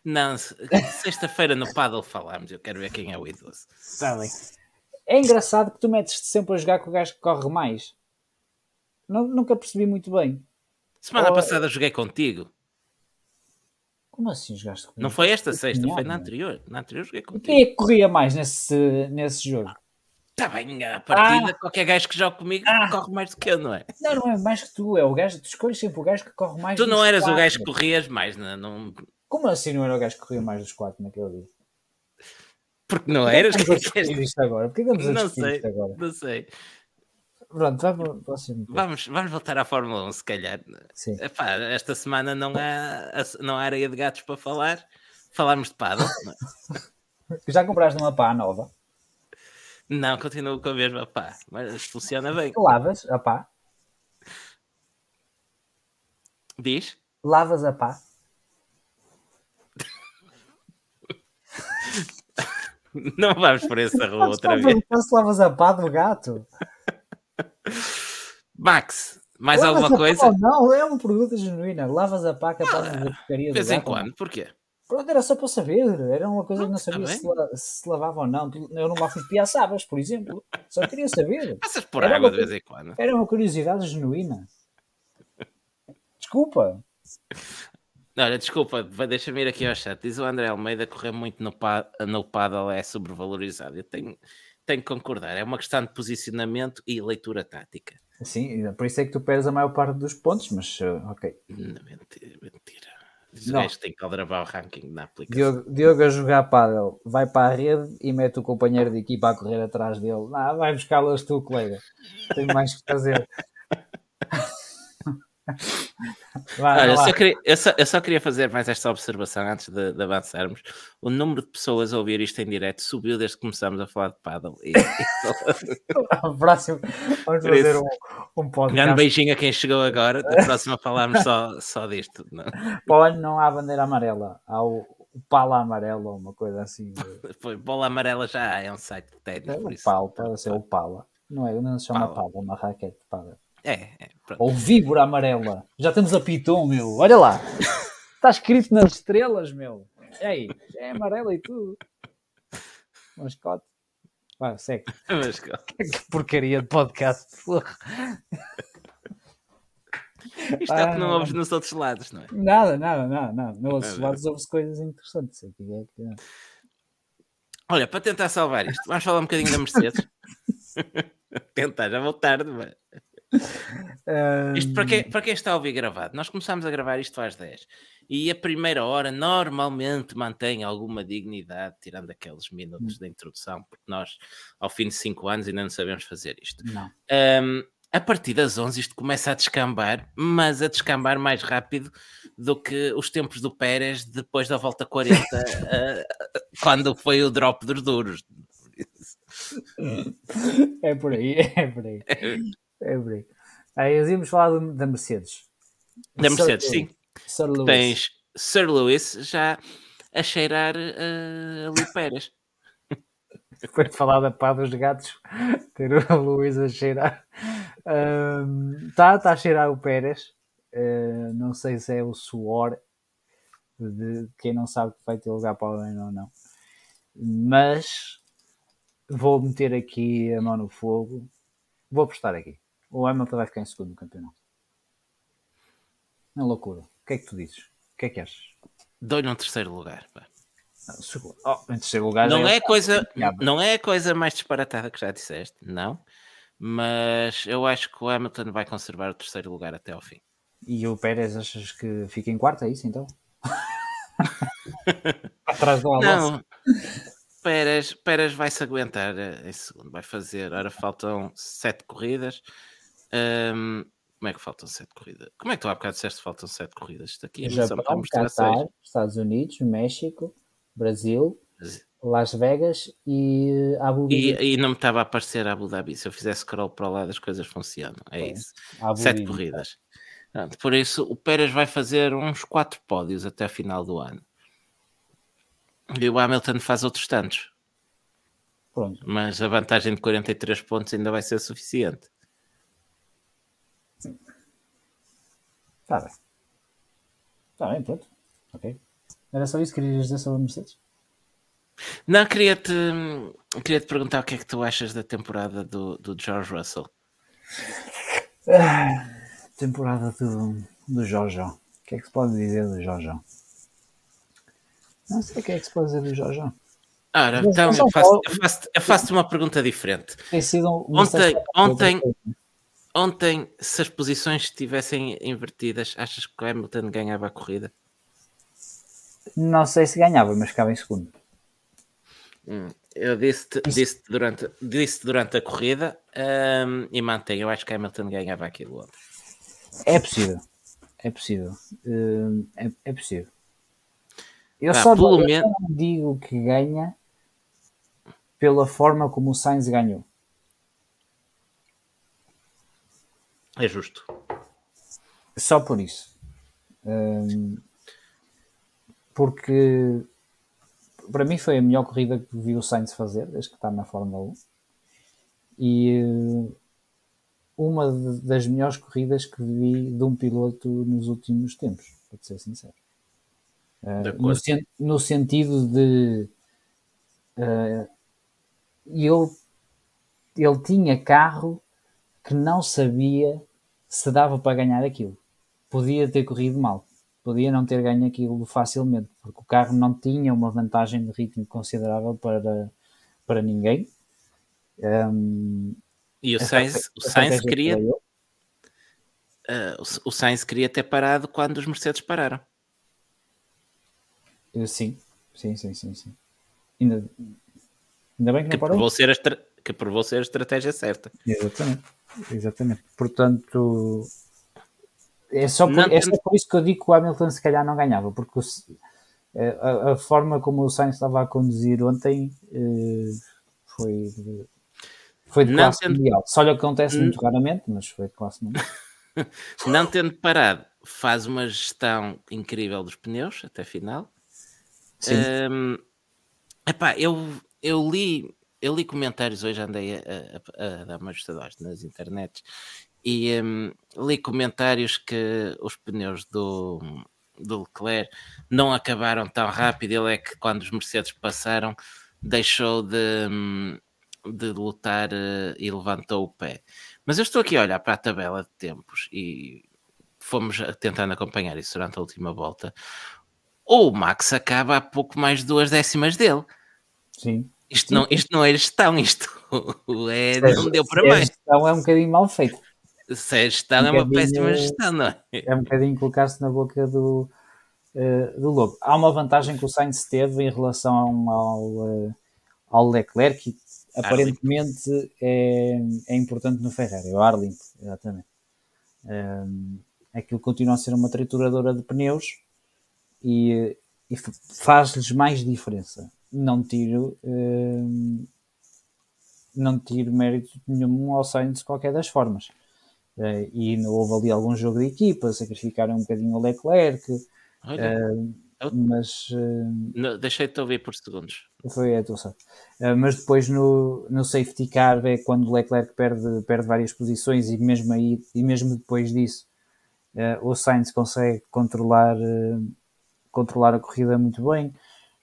Não, se- sexta-feira no paddle falámos, eu quero ver quem é o idoso. Está bem. É engraçado que tu metes-te sempre a jogar com o gajo que corre mais. Nu- Nunca percebi muito bem. Semana Oh, passada joguei contigo. Como assim jogaste comigo? Não foi esta sexta, foi na anterior. Na anterior joguei contigo. Quem é que corria mais nesse, nesse jogo? Está bem, a partida, Ah. qualquer gajo que joga comigo corre mais do que eu, não é? Não, não é mais que tu, é o gajo, tu escolhes sempre o gajo que corre mais Tu não eras o quatro. gajo que corrias mais, não, não- Como assim não era o gajo que corria mais dos quatro naquele dia? porque não eras. Porquê que que estamos a discutir isto agora? Porquê que a Não sei, isto agora? não sei. Pronto, próximo. tema. Vamos, vamos voltar à Fórmula 1, se calhar. Sim. Epá, esta semana não há, não há areia de gatos para falar. Falámos de paddle. é? <laughs> Já compraste uma pá nova? Não, continuo com a mesma pá, mas funciona bem. Lavas a pá? Diz? Lavas a pá? <laughs> Não vamos por essa rua outra vez. Então se lavas a pá do gato? Max, mais Lavas alguma a pá coisa? ou não, é uma pergunta genuína. Lavas a pá capaz de ver porcaria De do vez em não? quando, porquê? Pronto, era só para saber. Era uma coisa que não sabia se, la- se lavava ou não. Eu não lavo os piaçabas, por exemplo. Só queria saber. Passas por Era água uma de vez em quando. Era uma curiosidade genuína. Desculpa. Olha, desculpa, deixa-me ir aqui ao chat. Diz o André Almeida correr muito no, pa- no paddle é sobrevalorizado. Eu tenho, tenho que concordar. É uma questão de posicionamento e leitura tática. Sim, por isso é que tu perdes a maior parte dos pontos, mas uh, ok. Não, mentira, mentira. Diz Não. gajo que tem que aldrabar o ranking na aplicação. Diogo, Diogo a jogar pádel, vai para a rede e mete o companheiro de equipa a correr atrás dele. Ah, vai buscá-las tu, colega. Tenho mais que fazer. <laughs> Vai, Olha, só, queria, eu, só, eu só queria fazer mais esta observação antes de, de avançarmos. O número de pessoas a ouvir isto em direto subiu desde que começámos a falar de paddle. E, e <laughs> Próximo, vamos Por fazer isso, um, um um grande podcast. beijinho a quem chegou agora. Da próxima falarmos só, só disto. Não? Para o ano não há bandeira amarela, há o, o pala amarelo ou uma coisa assim. <laughs> Foi bola amarela já é um site de É ténis. por o pala, pode ser o pala. Não é, não se chama Pala. pala, é uma raquete de pala. É, é, pronto. Ou víbora amarela. Já temos a piton, meu. Olha lá. Está escrito nas estrelas, meu. E aí? É amarela e tudo. Mascote. Vai, segue. <laughs> Mas, Que porcaria de podcast. isto é que não Ah. ouves nos outros lados, não é? Nada, nada, nada, nada. No outros É lados ouve-se coisas interessantes. Aqui é que- Olha, para tentar salvar isto, vamos falar um bocadinho da Mercedes. <laughs> <laughs> tentar, já vou tarde, mas... Ah, Isto para quem, para quem está a ouvir gravado, nós começámos a gravar isto às 10 e a primeira hora normalmente mantém alguma dignidade, tirando aqueles minutos da introdução, porque nós, ao fim de 5 anos, ainda não sabemos fazer isto. Não. Um, a partir das 11 isto começa a descambar, mas a descambar mais rápido do que os tempos do Pérez depois da volta 40, uh, <laughs> quando foi o drop dos duros. É por aí, é por aí. <laughs> É aí. Aí íamos falar da Mercedes. Da Mercedes, Sir- sim. Sir Lewis. Tens Sir Lewis já a cheirar uh, ali o Pérez. <laughs> Foi falar da pá dos gatos, <laughs> ter o Luís a cheirar. Está tá a cheirar o Pérez. Uh, não sei se é o suor de quem não sabe que vai ter lugar para o ano ou não. Mas vou meter aqui a mão no fogo. Vou apostar aqui. O Hamilton vai ficar em segundo no campeonato. É loucura. O que é que tu dizes? O que é que achas? Dou-lhe um terceiro lugar. pá. Não, segundo. Oh, em terceiro lugar Não é, coisa, diabo. não é a coisa mais disparatada que já disseste, não. Mas eu acho que o Hamilton vai conservar o terceiro lugar até ao fim. E o Pérez achas que fica em quarto? É isso então? <laughs> Atrás do Alonso? Não, Pérez, Pérez vai se aguentar eh, em segundo, vai fazer. Ora, faltam sete corridas. Ahm, como é que faltam sete corridas? Como é que tu há bocado disseste que faltam sete corridas? Isto aqui é Japão, Qatar, seis. Estados Unidos, México, Brasil, Las Vegas e Abu Dhabi. E, e não me estava a aparecer Abu Dhabi. Se eu fizesse scroll para lado, as coisas funcionam. É isso. Abu Sete Dhabi. corridas. Pronto, por isso, o Pérez vai fazer uns quatro pódios até a final do ano. E o Hamilton faz outros tantos. Pronto. Mas a vantagem de 43 pontos ainda vai ser suficiente. Está bem. Está bem, pronto. Ok. Era só isso que querias dizer sobre a Mercedes? Não, queria-te queria -te perguntar o que é que tu achas da temporada do, do George Russell. Temporada do, do Jojo. O que é que se pode dizer do Jojo? Não sei o que é que se pode dizer do Jojo. Ora, Mas então eu faço- eu faço- eu faço-te uma pergunta diferente. Ontem- certa- ontem- Ontem, se as posições estivessem invertidas, achas que o Hamilton ganhava a corrida? Não sei se ganhava, mas ficava em segundo. Hum, Eu disse-te disse durante, disse durante a corrida hum, e mantenho. Eu acho que Hamilton ganhava aquilo ontem. É possível. É possível. Hum, É, é possível. Eu, Ah, só, pelo eu menos- digo que ganha pela forma como o Sainz ganhou. É justo. Só por isso. Hum, porque para mim foi a melhor corrida que vi o Sainz fazer desde que está na Fórmula 1 e eh, uma das melhores corridas que vi de um piloto nos últimos tempos, para ser sincero. De no, sen- no sentido de eh, ele, ele tinha carro que não sabia se dava para ganhar aquilo. Podia ter corrido mal. podia não ter ganho aquilo facilmente, porque o carro não tinha uma vantagem de ritmo considerável para, para ninguém. Um, e o Sainz, o Sainz queria. Uh, o, Sainz queria ter parado quando os Mercedes pararam. Sim, sim, sim, sim. sim. Ainda, ainda bem que, que não parou. Provou ser a estra... Que provou ser a estratégia certa. Exatamente. Exatamente. Portanto, é só, por, é só por isso que eu digo que o Hamilton se calhar não ganhava, porque o, a, a, forma como o Sainz estava a conduzir ontem uh, foi, foi de classe tendo... mundial. Só lhe acontece muito raramente, mas foi de classe mundial. <laughs> não tendo parado, faz uma gestão incrível dos pneus até final. Sim. Um, epá, eu, eu li eu li comentários hoje, andei a, a, a dar uma vista nas internets e um, li comentários que os pneus do, do Leclerc não acabaram tão rápido. Ele é que quando os Mercedes passaram deixou de, hum, de lutar uh, e levantou o pé. Mas eu estou aqui a olhar para a tabela de tempos e fomos tentando acompanhar isso durante a última volta. O Max acaba a pouco mais de duas décimas dele. Sim. Isto não, isto não é gestão, isto <laughs> é, não deu para mais. Gestão é um bocadinho mal feita. Se a gestão um é uma péssima gestão, não é? É um bocadinho colocar-se na boca do, uh, do lobo. Há uma vantagem que o Sainz teve em relação ao, uh, ao Leclerc, que aparentemente é, é importante no Ferrari, é o ar limpo, exatamente. Um, aquilo continua a ser uma trituradora de pneus e, e faz-lhes mais diferença não tiro uh, não tiro mérito nenhum ao Sainz de qualquer das formas. Uh, e houve ali algum jogo de equipa, sacrificaram um bocadinho o Leclerc, uh, mas uh, deixei-te ouvir por segundos. Foi, é, tu sabe. mas depois no, no safety car é quando o Leclerc perde, perde várias posições e mesmo aí e mesmo depois disso o Sainz consegue controlar, controlar a corrida muito bem.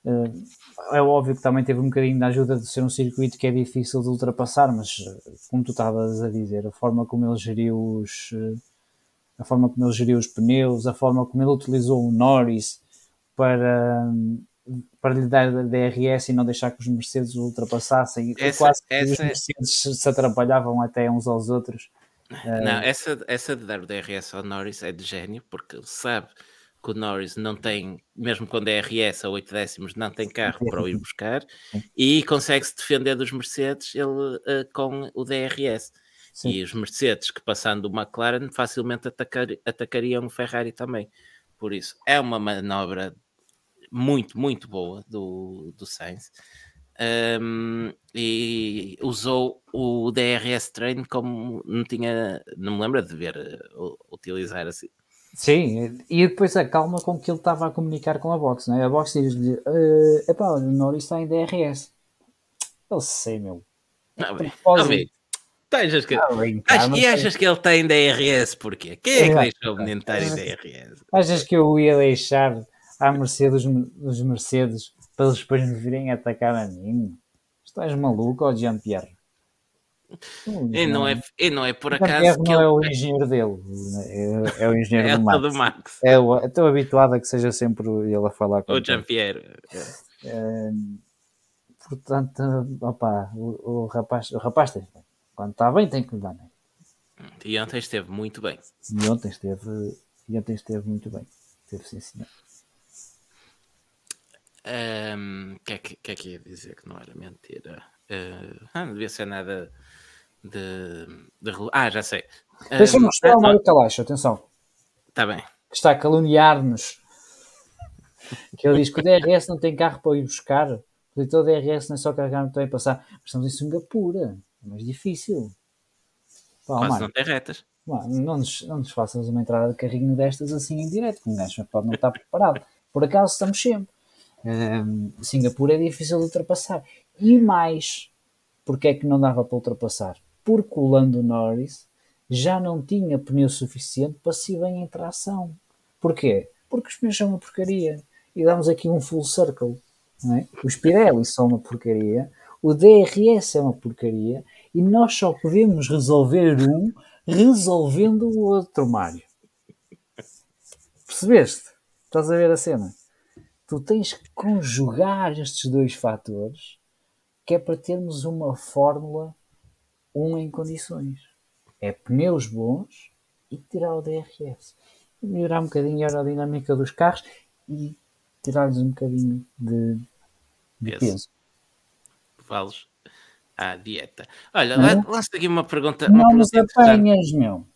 Eh, é óbvio que também teve um bocadinho da ajuda de ser um circuito que é difícil de ultrapassar, mas eh, como tu estavas a dizer, a forma como ele geriu os eh, a forma como ele geriu os pneus, a forma como ele utilizou o Norris para, para lhe dar DRS e não deixar que os Mercedes o ultrapassassem. Essa, quase que essa... os Mercedes se atrapalhavam até uns aos outros. Não, essa, essa de dar o DRS ao Norris é de gênio, porque ele sabe que o Norris não tem, mesmo quando é RS a 8 décimos, não tem carro para o ir buscar e consegue-se defender dos Mercedes ele, uh, com o DRS. Sim. E os Mercedes que passando o McLaren facilmente atacar, atacariam o Ferrari também. Por isso, é uma manobra muito, muito boa do, do Sainz. Um, e usou o DRS Train como não tinha, não me lembro de ver uh, utilizar assim, Sim, e depois a calma com que ele estava a comunicar com a Box, não é? A Box diz-lhe: uh, epá, o Norris está em DRS. Eu sei, meu. Não, bem. Tu achas que, ah, bem, tá, e achas que ele está em DRS porquê? Quem é que deixou o menino estar em DRS? Achas que eu ia deixar à mercê dos, dos Mercedes para eles depois me virem atacar a mim? Estás maluco, ó Jean-Pierre? E não, é, e não é por acaso que não ele... é o engenheiro dele, é, é o <laughs> engenheiro é do, Max. do Max. É, estou habituado a que seja sempre ele a falar com o Jean-Pierre. É, portanto, opa, o, o, rapaz, o rapaz tem, quando está bem tem que lhe dar bem. E ontem esteve muito bem. E ontem esteve, e ontem esteve muito bem. Esteve sim, senhor. O um, que, é que, que é que ia dizer que não era mentira? Uh, ah, não devia ser nada de, de... Ah, já sei. Deixa-me mostrar o Mário Calaixo, atenção. Está bem. Que está a caluniar-nos. Que ele diz que o DRS não tem carro para ir buscar. O o DRS não é só carregar no e passar. Mas estamos em Singapura. É mais difícil. Pá, Quase Mário, não tem retas. não, nos, não nos faças uma entrada de carrinho destas assim em direto, que um gajo pode não estar preparado. Por acaso estamos sempre. Um, Singapura é difícil de ultrapassar. E mais, porque é que não dava para ultrapassar? Porque o Lando Norris já não tinha pneu suficiente para se bem em tração. Porquê? Porque os pneus são uma porcaria. E damos aqui um full circle. É? Os Pirelli são uma porcaria. O DRS é uma porcaria. E nós só podemos resolver um resolvendo o outro, Mário. Percebeste? Estás a ver a cena? Tu tens que conjugar estes dois fatores que é para termos uma fórmula 1 em condições. É pneus bons e tirar o DRS. E melhorar um bocadinho a aerodinâmica dos carros e tirar-lhes um bocadinho de, de Peso. peso. Vales à dieta. Olha, lá- lança aqui uma pergunta. Uma Não nos pergunta interessante. apanhas, meu.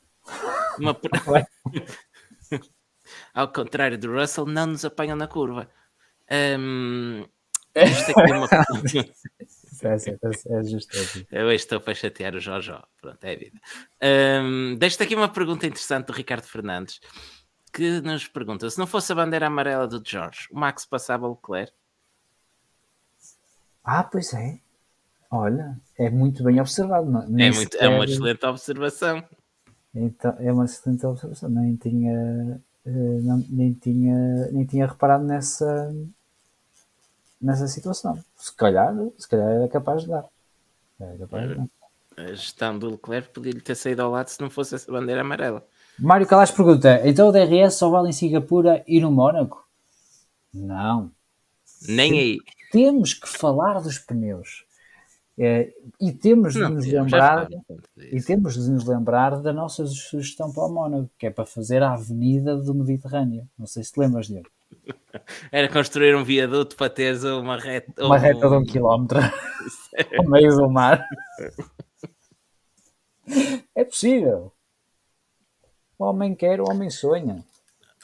Uma <laughs> per-. <laughs> Ao contrário do Russell, não nos apanham na curva. Hum, <laughs> isto aqui é uma... É, certo, é, é justo. É justo. Eu estou para chatear o Jojo. Pronto, é a vida. Hum, Deixo-te aqui uma pergunta interessante do Ricardo Fernandes, que nos pergunta: se não fosse a bandeira amarela do George, o Max passava o Leclerc? Ah, pois é. Olha, é muito bem observado. É, muito, é uma excelente observação. Então, é uma excelente observação. Nem tinha, eh, não- nem tinha, nem tinha reparado nessa, nessa situação. Se calhar, se calhar era capaz de dar. Era capaz de dar. A gestão do Leclerc podia-lhe ter saído ao lado se não fosse essa bandeira amarela. Mário Calas pergunta: então o DRS só vale em Singapura e no Mónaco? Não. Nem aí. Temos que falar dos pneus. Eh, e temos de Não nos lembrar E temos de nos lembrar da nossa sugestão para o Mónaco, que é para fazer a Avenida do Mediterrâneo. Não sei se te lembras dele. Era construir um viaduto para teres uma reta. Uma reta de um quilómetro ao meio do mar. É possível. O homem quer, o homem sonha.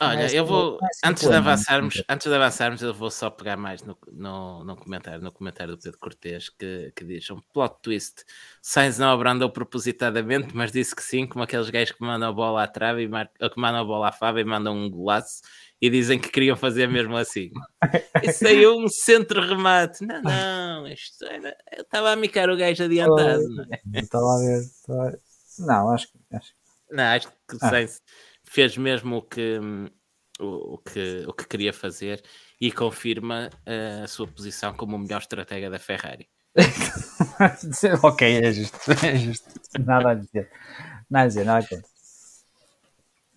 Olha, Mas eu não- vou, é assim antes de problema, avançarmos, antes de avançarmos, eu vou só pegar mais no, no, no comentário, no comentário do Pedro Cortês, que, que diz um plot twist. Sainz não abrandou propositadamente, mas disse que sim, como aqueles gajos que mandam a bola à trave e mar... que mandam a bola à fava e mandam um golaço e dizem que queriam fazer mesmo assim. E saiu um centro-remate. Não, não, isto era... eu estava a micar o gajo adiantado. Não, é? Estava a ver. estava a ver. Não, acho que. Acho... Não, acho que o Ah. Sainz fez mesmo o que, o, o que, o que queria fazer e confirma eh, a sua posição como o melhor estratega da Ferrari. <laughs> ok, é justo. É justo. Nada a dizer. Nada a dizer, nada a conta.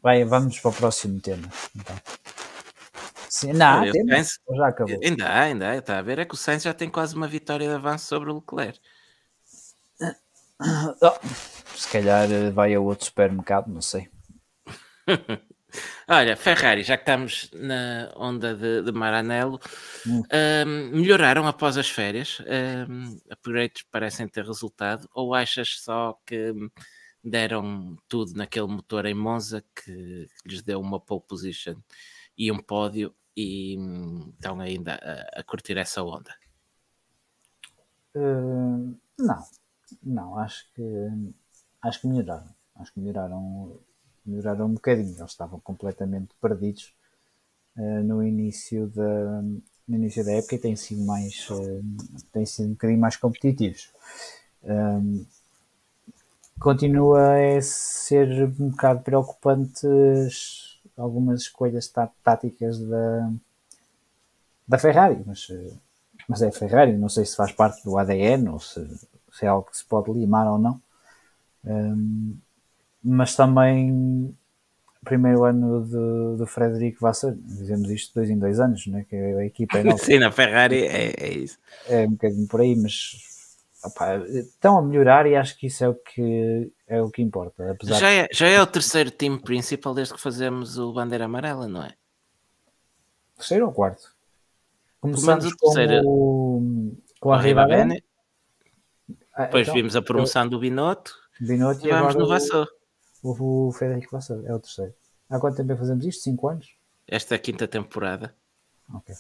Vai, vamos para o próximo tema. Então. Sim, não, Olha, temos. Sainz- já acabou. Ainda há, ainda há, está a ver, é que o Sainz já tem quase uma vitória de avanço sobre o Leclerc. <coughs> Oh, se calhar eh, vai a outro supermercado, não sei. <laughs> Olha, Ferrari, já que estamos na onda de, de Maranello, Hum. ahm, melhoraram após as férias? Ahm, upgrades parecem ter resultado? Ou achas só que deram tudo naquele motor em Monza que lhes deu uma pole position e um pódio e hum, estão ainda a, a curtir essa onda? Eh, não, não, acho que acho que melhoraram. Acho que melhoraram, melhoraram um bocadinho. Eles estavam completamente perdidos eh, no início da no início da época e têm sido mais eh, têm sido um bocadinho mais competitivos. Um, continua a ser um bocado preocupante as- algumas escolhas tá- táticas da, da Ferrari, mas, mas é Ferrari, não sei se faz parte do ADN ou se, se é algo que se pode limar ou não. Um, mas também primeiro ano do, do Frederico Vasseur, dizemos isto dois em dois anos, né? que a equipa é <laughs> nova, Sim, na Ferrari é, é isso. é um bocadinho por aí, mas opá, estão a melhorar e acho que isso é o que é o que importa. Já é, já é o terceiro time principal desde que fazemos o Bandeira Amarela, não é? terceiro ou quarto? Começamos com o, com a Ribabene. Ribabene, depois vimos a promoção do Binotto Binotto e e vamos agora no Vassou. o, o Frederico Vasseur, é o terceiro. Há quanto tempo é fazemos isto? 5 anos? Esta é a quinta temporada. Ok.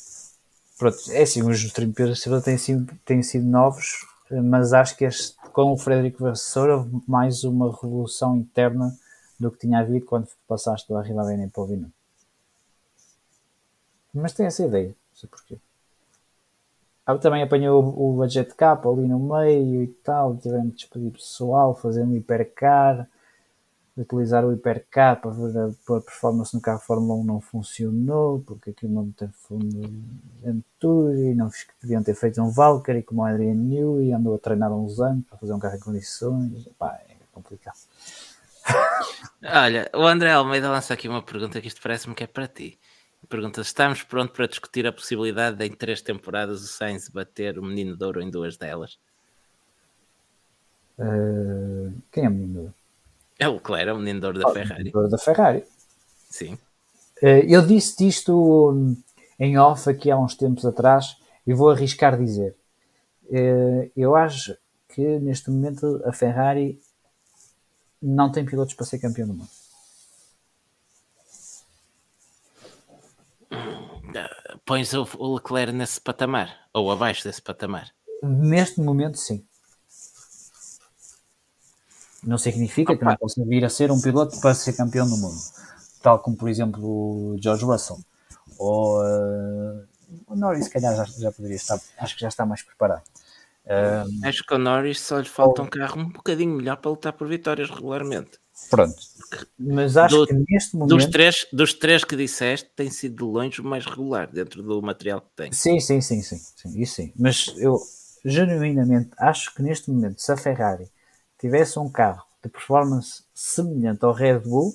Pronto, é assim, os Trimperas têm têm sido novos, mas acho que este, com o Frederico Vasseur houve mais uma revolução interna do que tinha havido quando passaste do Arribabene para o Binotto. Mas tem essa ideia, não sei porquê. Ah, também apanhou o, o budget cap ali no meio e tal, tivemos de despedir pessoal, fazer um hipercar, utilizar o hipercar para ver a, para a performance no carro Fórmula 1 não funcionou, porque aquilo não tem fundo Venturi, não podiam ter feito um Valkyrie como o Adrian Newey, andou a treinar uns anos para fazer um carro em condições, pá, é complicado. <laughs> Olha, o André Almeida lança aqui uma pergunta que isto parece-me que é para ti. pergunta: estamos prontos para discutir a possibilidade de em três temporadas o Sainz bater o menino de ouro em duas delas? Uh, quem é o menino de ouro? É o Leclerc, é o menino da oh, Ferrari. Da Ferrari. Sim. Uh, eu disse disto em off aqui há uns tempos atrás e vou arriscar dizer. Uh, eu acho que neste momento a Ferrari não tem pilotos para ser campeão do mundo. Pões o Leclerc nesse patamar ou abaixo desse patamar? Neste momento, sim. Não significa que não possa vir a ser um piloto para ser campeão do mundo, tal como, por exemplo, o George Russell ou uh, o Norris, se calhar já, já poderia estar, acho que já está mais preparado. Um, Acho que ao Norris só lhe falta um carro um bocadinho melhor para lutar por vitórias regularmente. Pronto. Mas acho do, que neste momento. Dos três, dos três que disseste, tem sido de longe o mais regular dentro do material que tem. Sim, sim, sim, sim. sim isso sim. Mas eu genuinamente acho que neste momento, se a Ferrari tivesse um carro de performance semelhante ao Red Bull,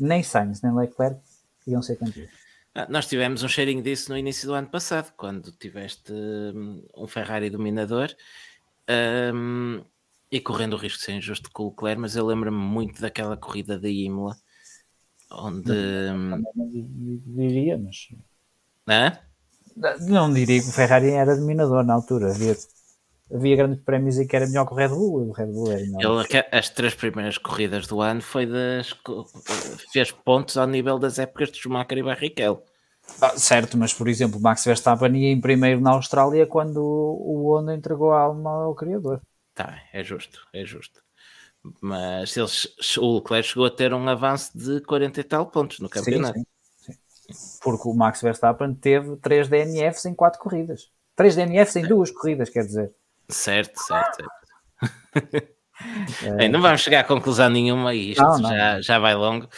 nem Sainz nem Leclerc iam ser campeões. Ah, nós tivemos um cheirinho disso no início do ano passado, quando tiveste hum, um Ferrari dominador um, e correndo o risco de ser injusto com o Leclerc, mas eu lembro-me muito daquela corrida da Imola, onde. Não, não, não diria, mas. Hã? Não diria que o Ferrari era dominador na altura. Havia havia grandes prémios e que era melhor que o Red Bull, o Red Bull era melhor. Ele, as três primeiras corridas do ano foi das fez pontos ao nível das épocas de Schumacher e Barrichello. Ah, certo, mas por exemplo, Max Verstappen ia em primeiro na Austrália quando o Honda entregou a alma ao criador. Tá, é justo, é justo. Mas eles, o Leclerc chegou a ter um avanço de 40 e tal pontos no campeonato. Sim, sim, sim. Porque o Max Verstappen teve 3 DNFs em 4 corridas. 3 DNFs em 2 corridas, quer dizer. Certo, certo, certo. <laughs> Não vamos chegar a conclusão nenhuma e isto não, não. Já, já vai longo.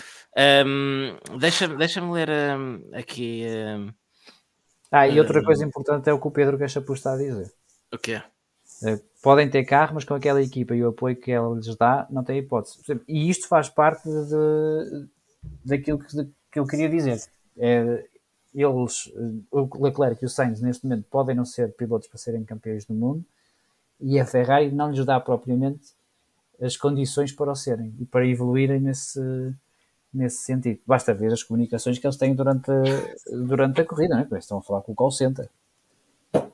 Um, Deixa-me deixa ler um, aqui. Um, ah, e outra coisa importante é o que o Pedro Cachapu está a dizer. O quê? Uh, podem ter carro, mas com aquela equipa e o apoio que ela lhes dá, não tem hipótese. E isto faz parte de, daquilo que, que eu queria dizer. É, eles, o Leclerc e o Sainz, neste momento, podem não ser pilotos para serem campeões do mundo, e a Ferrari não lhes dá propriamente as condições para o serem e para evoluírem nesse, nesse sentido. Basta ver as comunicações que eles têm durante a, durante a corrida, né? estão a falar com o call center.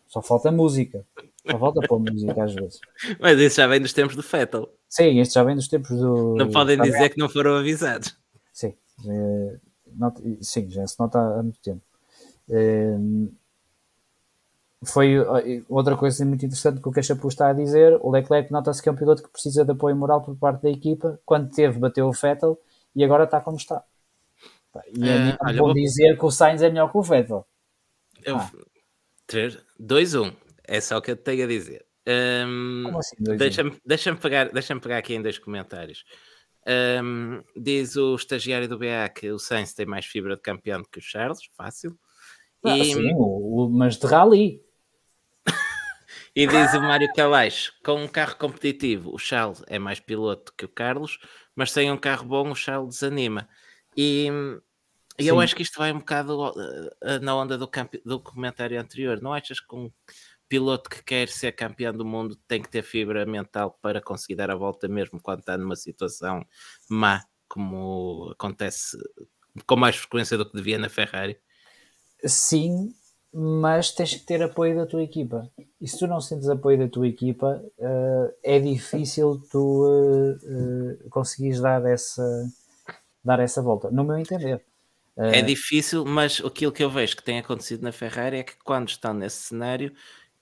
Só falta música. Só falta pôr música às vezes. Mas isso já vem dos tempos do Fettel. Sim, este já vem dos tempos do. Não podem dizer que não foram avisados. Sim, é, nota, sim já se nota há muito tempo. É, foi outra coisa muito interessante que o Cachapu está a dizer. O Leclerc nota-se que é um piloto que precisa de apoio moral por parte da equipa. Quando teve, bateu o Vettel e agora está como está. E é, é bom vou... dizer que o Sainz é melhor que o Vettel. Eu... Ah. 2-1, um. é só o que eu tenho a dizer. Um, Como assim, deixa-me deixa pegar, deixa pegar aqui em dois comentários. Um, diz o estagiário do BA que o Sainz tem mais fibra de campeão do que o Charles, fácil. Ah, e... Sim, o, o, mas de rally. E diz o Mário Calaixo: com um carro competitivo, o Charles é mais piloto que o Carlos, mas sem um carro bom, o Charles desanima. E, e eu acho que isto vai um bocado uh, na onda do, do comentário anterior. Não achas que um piloto que quer ser campeão do mundo tem que ter fibra mental para conseguir dar a volta, mesmo quando está numa situação má, como acontece com mais frequência do que devia na Ferrari? Sim, mas tens que ter apoio da tua equipa. E se tu não sentes apoio da tua equipa, uh, é difícil tu uh, uh, conseguires dar essa, dar essa volta, no meu entender. É difícil, mas aquilo que eu vejo que tem acontecido na Ferrari é que quando estão nesse cenário,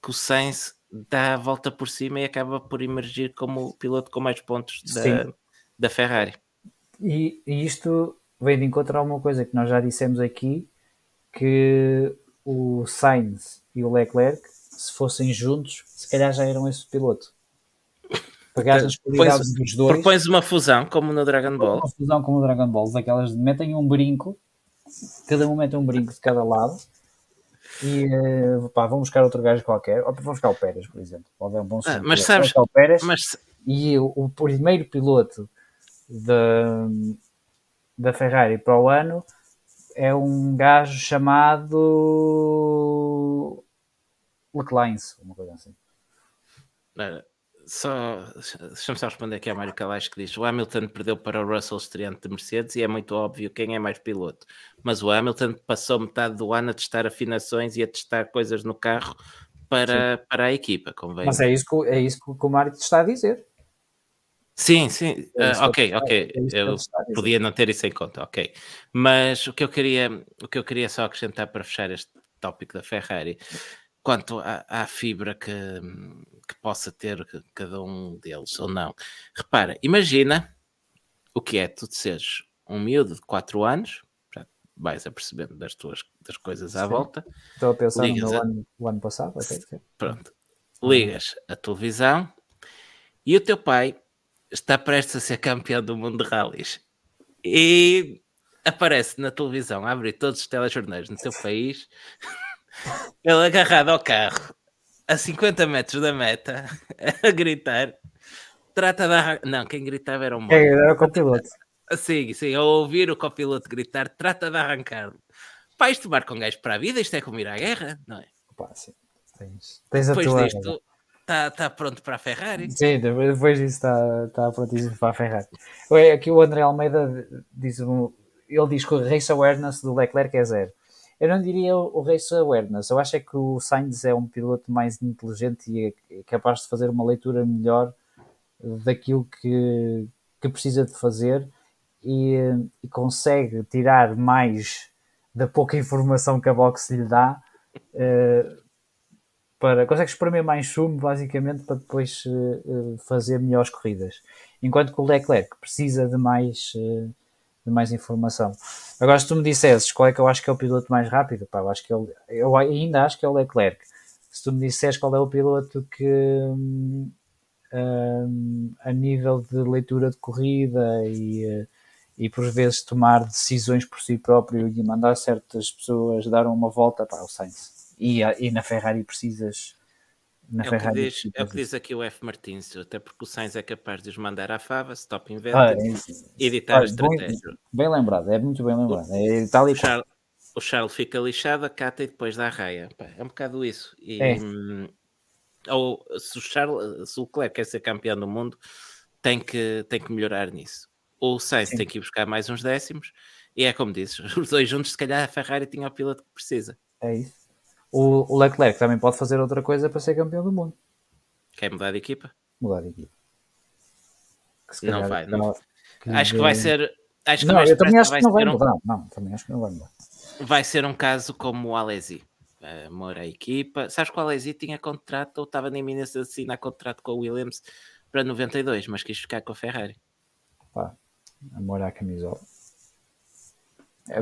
que o Sainz dá a volta por cima e acaba por emergir como o piloto com mais pontos da, da Ferrari. E, e isto vem de encontrar uma coisa que nós já dissemos aqui, que o Sainz e o Leclerc, se fossem juntos, se calhar já eram esse piloto. Pegar as qualidades dos dois. Propões uma fusão como no Dragon Ball. Uma fusão como no Dragon Ball, daquelas metem um brinco, cada um mete um brinco de cada lado. E uh, pá, vão buscar outro gajo qualquer, ou vão buscar o Pérez, por exemplo. Pode um bom ah, mas sabes, o Pérez, mas... e o, o primeiro piloto da, da Ferrari para o ano é um gajo chamado Leclines, uma coisa assim. Ora, só, deixa-me só responder aqui a Mário Calais que diz: o Hamilton perdeu para o Russell estreante de Mercedes e é muito óbvio quem é mais piloto. Mas o Hamilton passou metade do ano a testar afinações e a testar coisas no carro para, para a equipa, convém. Mas é isso que, é isso que o Mário te está a dizer. Sim, sim, que ok, ok. é Eu podia não ter isso em conta, ok. Mas o que eu queria, o que eu queria só acrescentar para fechar este tópico da Ferrari, quanto à, à fibra que, que possa ter cada um deles ou não. Repara, imagina o que é tu seres um miúdo de 4 anos, já vais apercebendo das tuas das coisas à Sim. volta, Estou a pensar no a- ano, o ano passado. ok, sim. Pronto. Ligas a televisão e o teu pai está prestes a ser campeão do mundo de rallies. E aparece na televisão, a abrir todos os telejornais no teu país, <laughs> ele agarrado ao carro, a 50 metros da meta, <laughs> a gritar. Trata de arran- Não, quem gritava era o Moura. era o piloto. Sim, sim, ao ouvir o copiloto gritar, trata de arrancar. Pá, isto marca um gajo para a vida, isto é como ir à guerra, não é? Pá, sim. Tens, tens a Depois tua. disto, está tá pronto para a Ferrari. Sim, depois disso está, está prontíssimo para a Ferrari. Aqui o André Almeida diz, ele diz que o race awareness do Leclerc é zero. Eu não diria o race awareness, eu acho é que o Sainz é um piloto mais inteligente e é capaz de fazer uma leitura melhor daquilo que, que precisa de fazer e, e consegue tirar mais da pouca informação que a box lhe dá eh, para consegue espremer mais sumo basicamente para depois eh, fazer melhores corridas. Enquanto que o Leclerc precisa de mais eh, de mais informação. Agora se tu me dissesses qual é que eu acho que é o piloto mais rápido pá, eu acho que ele, eu ainda acho que é o Leclerc. Se tu me disseres qual é o piloto que hum, hum, a nível de leitura de corrida e, e por vezes tomar decisões por si próprio e mandar certas pessoas dar uma volta para o Sainz. E, a- e na Ferrari precisas. Na É o, que Ferrari diz, é o que precisas- diz aqui o F. Martins, até porque o Sainz é capaz de os mandar à fava, stop Ah, invented, é isso. editar a Olha, bom- estratégia. bem lembrado, é muito bem lembrado. É tal O e. Charles, o Charles fica lixado, acata e depois dá a raia. É um bocado isso. E, É. hum, ou se o Charles, se o Leclerc quer ser campeão do mundo, tem que, tem que melhorar nisso. O Sainz Sim. tem que ir buscar mais uns décimos, e é como dizes, <laughs> os dois juntos, se calhar a Ferrari tinha o piloto que precisa. É isso. O, o Leclerc também pode fazer outra coisa para ser campeão do mundo. Quer mudar de equipa? Mudar de se Não vai, não. que- Acho que vai ser. Acho que Não, eu também acho que não vai um- mudar. Não, também acho que não vai mudar. vai ser um caso como o Alesi. Amor à equipa. Sabes que o Alesi tinha contrato ou estava na iminência de assinar contrato com o Williams para 92, mas quis ficar com a Ferrari. Pá, amor à camisola. É,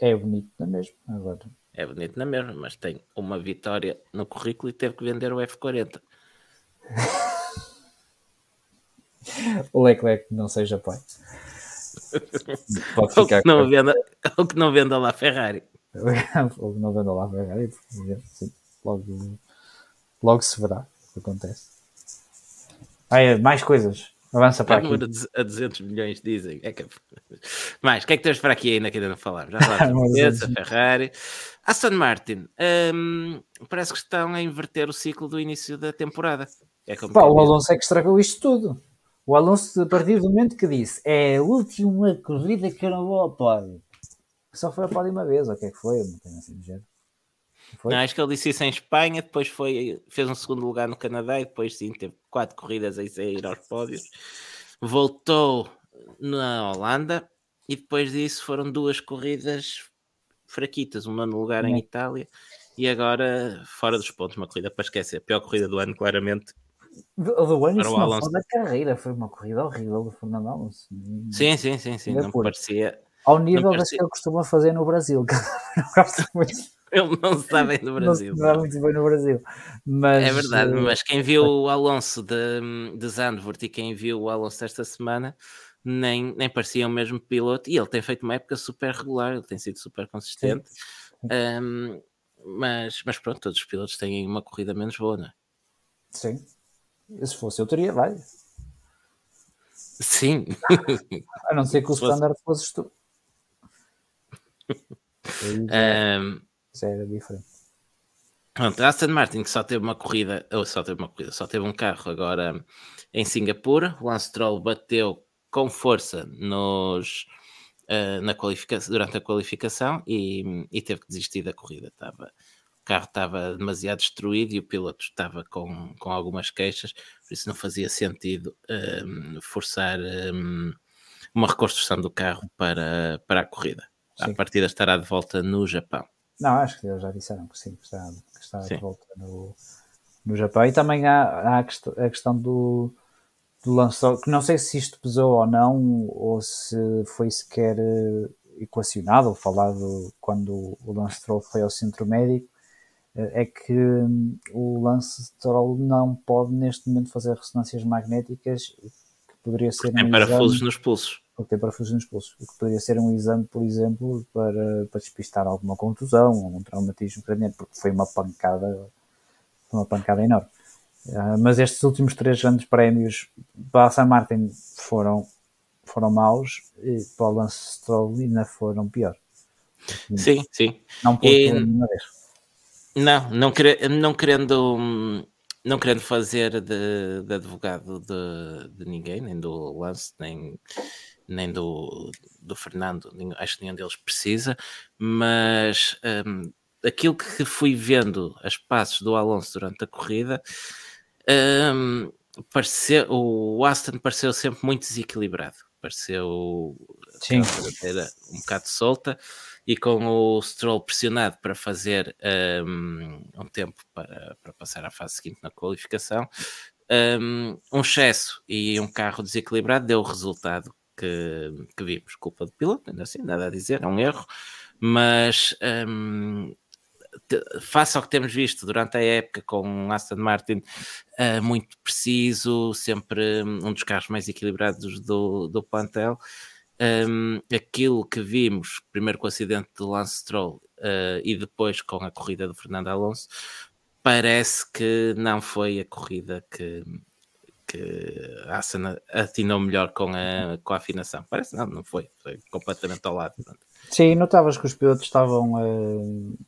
é, é bonito, não é mesmo? Agora, É bonito na mesma, mas tem uma vitória no currículo e teve que vender o F40. <laughs> o Leclerc não seja pai. Pode Ou ficar que não com venda, ou que não venda lá a Ferrari. <laughs> Ou não vendo lá a Ferrari, sim. Logo, logo se verá o que acontece. Ah, é, mais coisas. Avança para aqui. de- a 200 milhões, dizem. É que... Mais, o que é que temos para aqui ainda que ainda não falámos? Já falámos da a. Ferrari. Aston Martin, hum, parece que estão a inverter o ciclo do início da temporada. É Pá, o. Alonso é que estragou isto tudo. O Alonso, a partir do momento que disse é a última corrida que eu não vou ao pódio. Só foi ao pódio uma vez, ou o que é que foi? Não tenho assim do género. Foi? Não, acho que ele disse isso em Espanha, depois foi, fez um segundo lugar no Canadá e depois sim teve quatro corridas a ir aos pódios. Voltou na Holanda e depois disso foram duas corridas fraquitas, uma no lugar em. Itália e agora fora dos pontos, uma corrida para esquecer. A pior corrida do ano, claramente. Do, do ano, Para o Alonso. da carreira, foi uma corrida horrível do Fernando Alonso. Sim, sim, sim, sim. Não parecia. Ao nível parecia- que ele costuma fazer no Brasil, <laughs> não gosto muito. Ele não se dá bem no Brasil. Não se dá muito bem no Brasil. Mas, É verdade, eh, mas quem viu o Alonso de, de Zandvoort e quem viu o Alonso esta semana nem, nem parecia o mesmo piloto e ele tem feito uma época super regular, ele tem sido super consistente. Um, mas, mas pronto, todos os pilotos têm uma corrida menos boa, não é? Sim. Se fosse eu, teria várias. Sim, A não ser que o <laughs> Se fosse- standard fosses tu. <laughs> Um, já era diferente. Pronto, a Aston Martin que só teve uma corrida, ou só teve uma corrida, só teve um carro agora em Singapura. O Lance Stroll bateu com força nos, eh, na qualificação, durante a qualificação e, e teve que desistir da corrida. Estava, o carro estava demasiado destruído e o piloto estava com, com algumas queixas, por isso não fazia sentido ehm, forçar ehm, uma reconstrução do carro para, para a corrida. A Sim. partida estará de volta no Japão. Não, acho que eles já disseram que sim, que está, que está Sim. de volta no, no Japão. E também há, há a, quest- a questão do, do Lance Stroll, que não sei se isto pesou ou não, ou se foi sequer eh, equacionado ou falado quando o Lance Stroll foi ao centro médico, eh, é que hum, o Lance Stroll não pode neste momento fazer ressonâncias magnéticas, que poderia ser Tem parafusos nos pulsos. Porque tem parafusos nos pulsos, o que poderia ser um exame, por exemplo, para, para despistar alguma contusão ou um traumatismo craniano, porque foi uma pancada, uma pancada enorme. Ah, mas estes últimos três grandes prémios para a San Martin foram, foram maus e para o Lance Stroll ainda foram pior. Sim, sim. Não E- nenhuma vez. Não, não, quere- não querendo não querendo fazer de, de advogado de, de ninguém, nem do Lance, nem, nem do, do Fernando, nem- acho que nenhum deles precisa, mas hum, aquilo que fui vendo as passos do Alonso durante a corrida, hum, pareceu, o Aston pareceu sempre muito desequilibrado. Pareceu Sim. um bocado solta e com o Stroll pressionado para fazer um, um tempo para, para passar à fase seguinte na qualificação, um, um excesso e um carro desequilibrado deu o resultado que, que vimos. Culpa do piloto, ainda assim, nada a dizer, é um erro, mas um, face ao que temos visto durante a época com o Aston Martin uh, muito preciso, sempre um dos carros mais equilibrados do, do plantel. Um, aquilo que vimos primeiro com o acidente do Lance Stroll uh, e depois com a corrida do Fernando Alonso, parece que não foi a corrida que, que a Aston atinou melhor com a, com a afinação. Parece não, não foi, foi completamente ao lado. Sim, notavas que os pilotos estavam eh,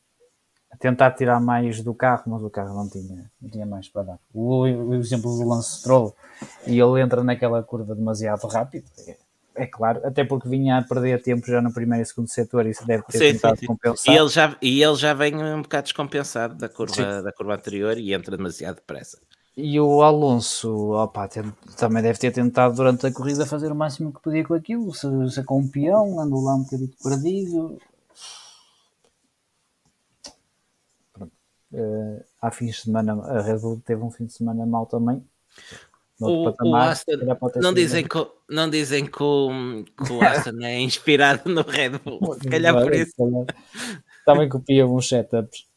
a tentar tirar mais do carro, mas o carro não tinha, não tinha mais para dar. O, o exemplo do Lance Stroll, e ele entra naquela curva demasiado rápido, é, é claro, até porque vinha a perder tempo já no primeiro e segundo setor, isso deve ter Sim, sim, tentado sim. compensar. E ele, já, e ele já vem um bocado descompensado da curva, Sim. da curva anterior e entra demasiado depressa. E o Alonso opa, também deve ter tentado durante a corrida fazer o máximo que podia com aquilo, se, se com um peão, andou lá um bocadinho perdido. Pronto. Eh, há fins de semana, a Red Bull teve um fim de semana mau também. O, o patamar, Aston, pode ter não dizem, que, o- não dizem que, o, que o Aston é inspirado no Red Bull. <laughs> Se calhar por Vai, isso. Também copiam uns setups.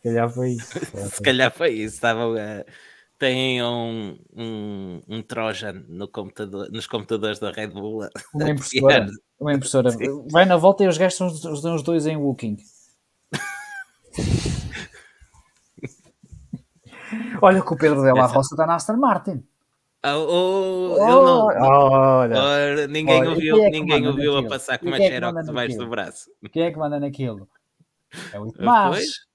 Se calhar foi isso. <laughs> Se calhar foi isso. Estavam a. Têm um, um, um Trojan no computador, nos computadores da Red Bull. Uma <laughs> impressora. Uma impressora. Vai na volta e os gajos são os, dois em Wooking. <laughs> Olha que o Pedro Della Roça está na Aston Martin. Ah, oh, ele não. Olha, Ora, ninguém Olha, ouviu, é ninguém ouviu a passar com uma é xerox debaixo do braço. quem é que manda naquilo? É o Pois. Tomás.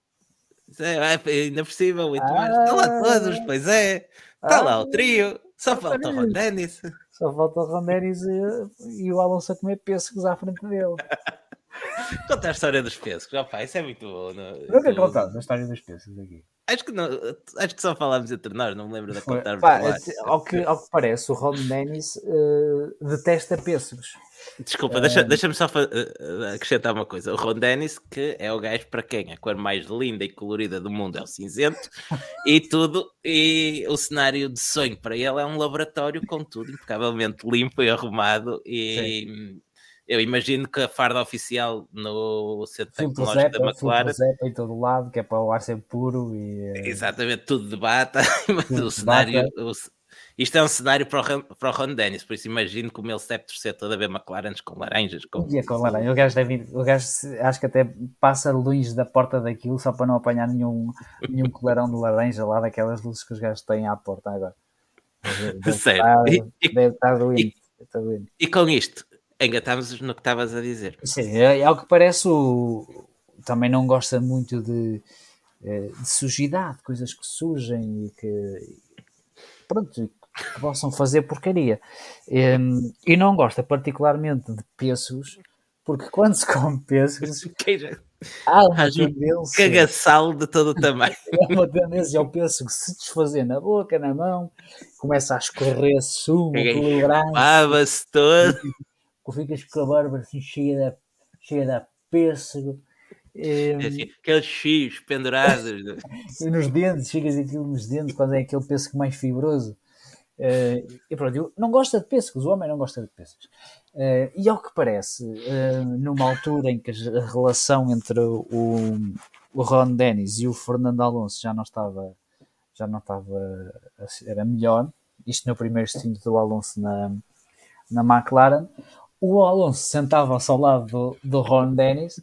É, é, ainda por cima, o Ito Ah. Está lá todos, pois é. Está lá Ah. o trio. Só falta o Ron Dennis. Só falta o Ronderis e, e o Alonso a comer pêssegos à frente dele. <laughs> Conta a história dos pesos. Opa, isso é muito bom. não- Nunca isso- contamos a história dos pêssegos aqui. Acho que, não, acho que só falámos entre nós, não me lembro de contar pá, lá. ao, que, ao que parece, o Ron Dennis eh, detesta pêssegos. Desculpa, deixa- deixa-me só fa- eh, acrescentar uma coisa. O Ron Dennis, que é o gajo para quem a cor mais linda e colorida do mundo é o cinzento, <laughs> e tudo, e o cenário de sonho para ele é um laboratório com tudo impecavelmente limpo e arrumado. E eu imagino que a farda oficial no centro tecnológico da McLaren. Zepa em todo lado, que é para o ar ser puro e... eh, Exatamente, tudo de bata, <laughs> mas o cenário. bata. o isto é um cenário para o, Ron, para o Ron Dennis, por isso imagino como ele se deve torcer toda a ver McLarens com laranjas. Com... E é com laranja. O gajo deve o gajo acho que até passa longe da porta daquilo só para não apanhar nenhum, nenhum colarão de laranja lá daquelas luzes que os gajos têm à porta agora. Deve, <laughs> Sério? estar- E- deve estar doente. E com isto, engatámos no que estavas a dizer. Sim, é, ao que parece, o, também não gosta muito de, eh, de sujidade, coisas que surgem e que, pronto, que possam fazer porcaria. E, e não gosta particularmente de pêssegos, porque quando se come pêssegos, <laughs> há uma tendência. Cagaçal de todo o <laughs> tamanho. Há uma tendência ao pêssego se desfazer na boca, na mão, começa a escorrer sumo pelo braço. Baba-se todo. Ficas com a barba assim cheia de, cheia de pêssego. É assim, aqueles fios pendurados. <laughs> e nos dentes, chegas aquilo nos dentes, quando é aquele pêssego mais fibroso. Uh, e pronto, não gosta de pêssegos, o homem não gosta de pêssegos. Uh, e ao que parece, uh, numa altura em que a relação entre o, o Ron Dennis e o Fernando Alonso já não estava, já não estava, era melhor, isto no primeiro stint do Alonso na, na McLaren, o Alonso sentava-se ao lado do, do Ron Dennis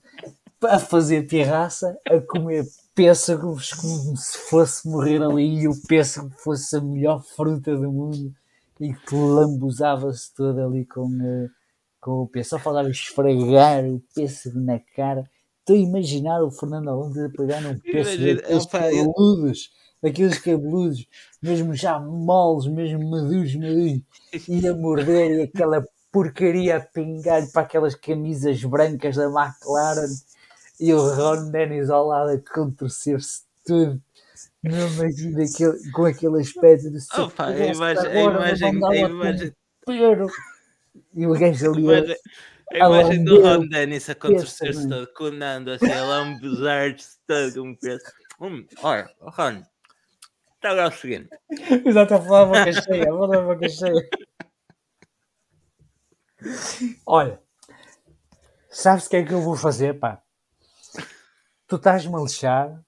a fazer pirraça, a comer pêssegos como se fosse morrer ali e o pêssego fosse a melhor fruta do mundo e que lambuzava-se todo ali com, uh, com o pêssego. Só falava esfregar o pêssego na cara. Estou a imaginar o Fernando Alonso a pegar num pêssego daqueles cabeludos, daqueles cabeludos, mesmo já moles, mesmo maduros, maduros, e a morder e aquela porcaria a pingar para aquelas camisas brancas da McLaren e o Ron Dennis ao lado a contorcer-se tudo. Não imagino <laughs> aquele, com aquele aspecto de oh, pá, a imagem, a imagem, a imagem. E o gajo ali a, a imagem do Ron Dennis a contorcer-se todo, com o Nando assim, a lambuzar-se todo como peso. Hum, olha, Ron, está agora o seguinte. <laughs> Exato, a falar a boca cheia, a falar a boca cheia. <laughs> Olha, sabes o que é que eu vou fazer, pá? Tu estás-me a lixar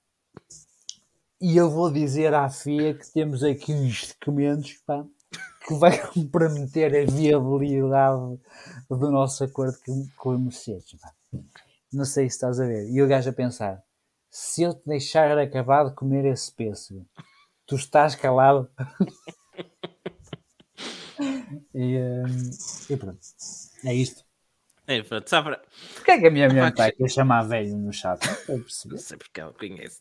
e eu vou dizer à FIA que temos aqui uns documentos pá, que vai <laughs> comprometer a viabilidade do nosso acordo com, a Mercedes. Pá. Não sei se estás a ver. E o gajo a pensar: se eu te deixar acabar de comer esse pêssego, tu estás calado. <laughs> e, um, e pronto. É isto. É, pronto, só para. Porquê é que a minha mulher está aqui a chamar velho no chat? Não, não sei porque ela conhece.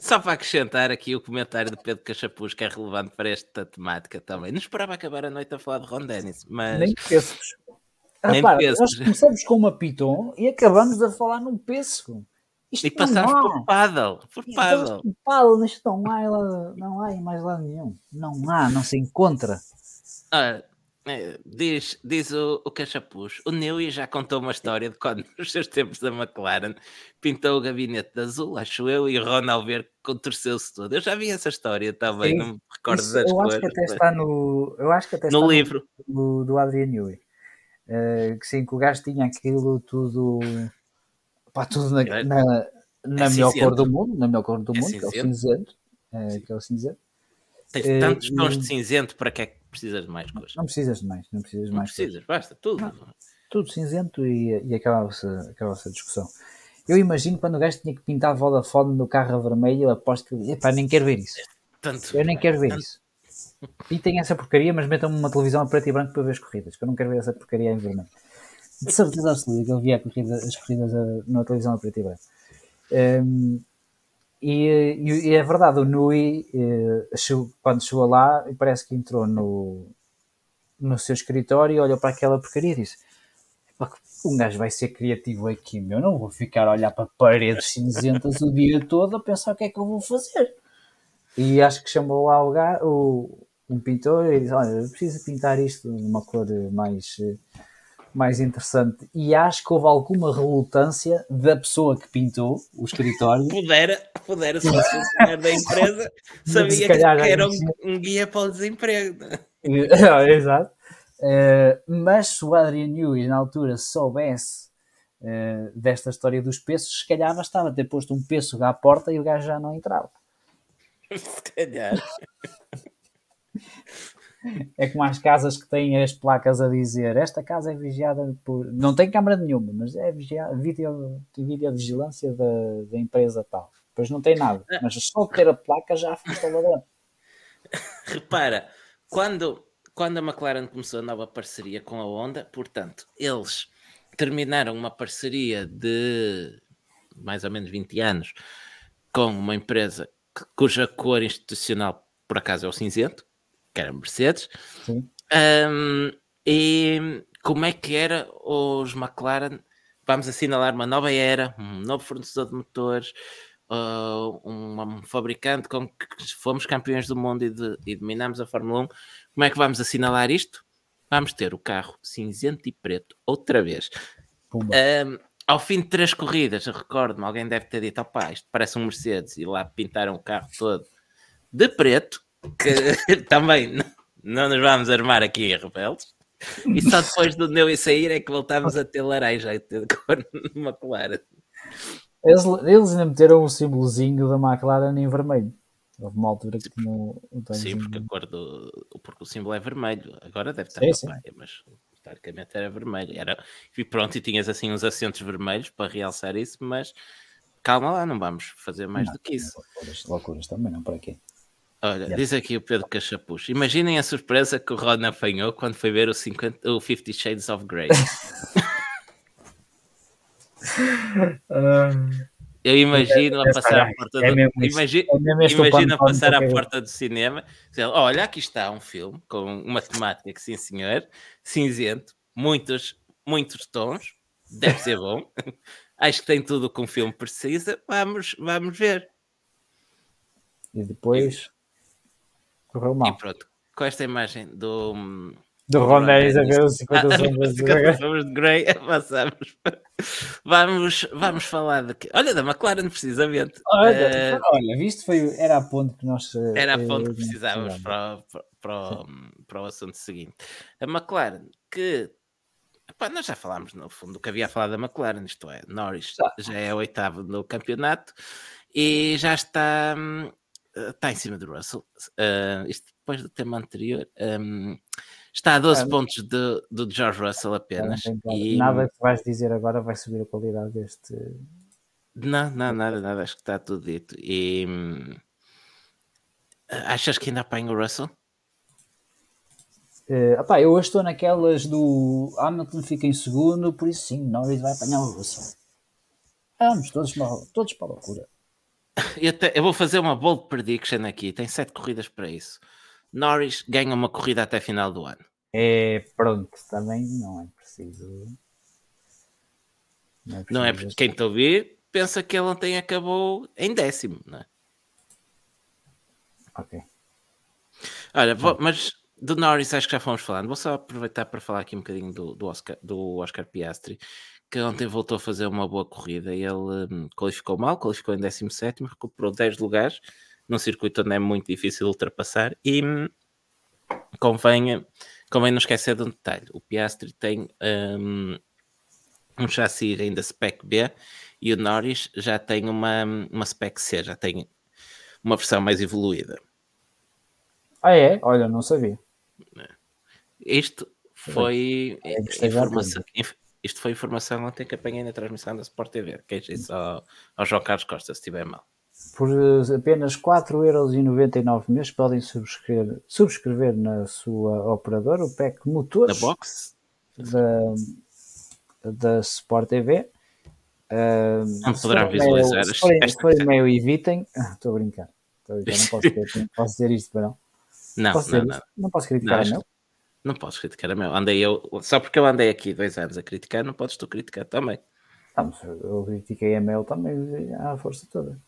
Só para acrescentar aqui o comentário de Pedro Cachapuz, que é relevante para esta temática também. Não esperava acabar a noite a falar de Ron Dennis, mas. Nem pêssegos. Repara, nós começamos com uma Piton e acabamos a falar num pêssego. Isto e passamos por paddle. Por paddle. Por paddle, isto não há, não há mais lado nenhum. Não há, não se encontra. Ah, é, diz, diz o, o Cachapuz, o Newey já contou uma história de quando, <laughs> nos seus tempos da McLaren, pintou o gabinete de azul, acho eu, e o Ron ver contorceu-se todo. Eu já vi essa história também, Sim, não me recordo isso, das eu coisas. Acho que até está no, eu acho que até no está livro no, do Adrian Newey. Uh, que sim, que o gajo tinha aquilo tudo, pá, tudo na, é, na, na é melhor cor do mundo, na melhor cor do é mundo, cinzento. que é o cinzento. Uh, que é o cinzento. Tens tantos tons de cinzento para que é que precisas de mais coisas. Não precisas de mais, não precisas de não mais. precisas, coisas. basta, tudo. Não, tudo cinzento e, e acabava-se acabava a discussão. Eu imagino quando o gajo tinha que pintar a Vodafone no carro vermelho, aposto que. Epá, nem quero ver isso. Tanto, eu nem quero ver tanto. isso. Pintem essa porcaria, mas metam-me uma televisão a preto e branco para ver as corridas, que eu não quero ver essa porcaria em vermelho. De certeza absoluta que eu via corrida, as corridas a, na televisão a preto e branco. Um, e, e, é verdade, o Nui, eh, quando chegou lá, parece que entrou no, no seu escritório e olhou para aquela porcaria e disse: Um gajo vai ser criativo aqui, meu. Não vou ficar a olhar para paredes cinzentas o dia todo a pensar o que é que eu vou fazer. E acho que chamou lá o, o um pintor e disse: Olha, preciso pintar isto numa cor mais eh, mais interessante. E acho que houve alguma relutância da pessoa que pintou o escritório. <laughs> Pudera, pudera, se fosse <laughs> funcionário da empresa, sabia que era um, um, guia para o desemprego. <laughs> Exato. Uh, mas se o Adrian Newey na altura soubesse uh, desta história dos peços, se calhar bastava ter posto um peço à porta e o gajo já não entrava. Se calhar. É como as casas que têm as placas a dizer esta casa é vigiada por. Não tem câmara nenhuma, mas é vigiada, vídeo, videovigilância da, da empresa tal. Depois não tem nada, mas só ter a placa já assusta o ladrão. Repara, quando, quando a McLaren começou a nova parceria com a Honda, portanto, eles terminaram uma parceria de mais ou menos 20 anos com uma empresa cuja cor institucional por acaso é o cinzento, que era Mercedes. Um, e como é que era os McLaren? Vamos assinalar uma nova era, um novo fornecedor de motores, uh, um, um, fabricante com que fomos campeões do mundo e, de, e dominamos a Fórmula 1. Como é que vamos assinalar isto? Vamos ter o carro cinzento e preto outra vez. Um, ao fim de três corridas, recordo-me, alguém deve ter dito: opá, isto parece um Mercedes, e lá pintaram o carro todo de preto, que <laughs> também não, não nos vamos armar aqui rebeldes. E só depois do Neu sair é que voltámos a ter laranja e ter <laughs> cor McLaren. Eles, eles ainda meteram um símbolozinho da McLaren em vermelho. Houve uma altura que tinha um, Sim, porque a cor do. Porque o símbolo é vermelho. Agora deve estar sim, papaya, mas historicamente era vermelho. Era, e pronto, e tinhas assim uns acentos vermelhos para realçar isso, mas calma lá, não vamos fazer mais não, do que isso. Loucuras, loucuras também, não para quê? Olha, diz aqui o Pedro Cachapucho. Imaginem a surpresa que o Ron apanhou quando foi ver o, 50, o 50 Shades of Grey. <laughs> Eu imagino a passar à porta é do imagino, é imagino a passar à porta do cinema olha, aqui está um filme com uma temática que sim senhor, cinzento, muitos, muitos tons, deve ser bom. <laughs> Acho que tem tudo o que um filme precisa. Vamos, vamos ver. E depois correu mal. E pronto, com esta imagem do do Ron Dennis a ver os 50 ah, sombras de Grey. de Grey, <laughs> avançamos. Vamos, vamos falar de que. Olha, da McLaren, precisamente. Olha, uh, olha visto, foi, era a ponte que nós. Era a ponte que precisávamos para, para, para, o, para o assunto seguinte. A McLaren, que. Epá, nós já falámos, no fundo, do que havia a falar da McLaren, isto é, Norris já, já é oitavo no campeonato e já está, hum, está em cima do Russell. Uh, isto depois do tema anterior. Um, Está a 12 é, pontos de, do George Russell apenas. e... Nada que vais dizer agora vai subir a qualidade deste. Não, não, nada, nada. Acho que está tudo dito. E hum, achas que ainda apanha o Russell? Uh, opá, eu hoje estou naquelas do Hamilton fica em segundo, por isso sim, Norris vai apanhar o Russell. Vamos, todos, todos para a loucura. <coughs> Eu, te, eu, vou fazer uma bold prediction aqui. Tem sete corridas para isso. Norris ganha uma corrida até final do ano. É, pronto, também não é preciso. Não é, preciso não é porque quem te ouvir pensa que ele ontem acabou em décimo, não é? Ok. Olha, vou, mas do Norris acho que já fomos falando. Vou só aproveitar para falar aqui um bocadinho do, do, Oscar, do Oscar Piastri, que ontem voltou a fazer uma boa corrida. Ele um, qualificou mal, qualificou em 17, recuperou 10 lugares num circuito onde é muito difícil ultrapassar e hum, convém, convém não esquecer de um detalhe. O Piastri tem um, um chassi ainda spec B e o Norris já tem uma, uma spec C, já tem uma versão mais evoluída. Ah é? Olha, não sabia. Isto foi é, informação, isto foi informação ontem que apanhei na transmissão da Sport TV. Queixa isso ao, ao João Carlos Costa, se estiver mal. Por eh, apenas 4,99€ mês podem subscrever, subscrever na sua operadora o pack motores da box da, da Sport TV. Uh, não poderão visualizar. Se forem, se forem meio evitem. Estou a brincar. Estou a brincar. Não posso, <laughs> ter, posso dizer isto para não. Não, posso não, não. não posso criticar não, meu. Não posso criticar a meu. Andei eu, só porque eu andei aqui dois anos a criticar, não podes tu criticar também. Ah, eu critiquei a Mel também à força toda.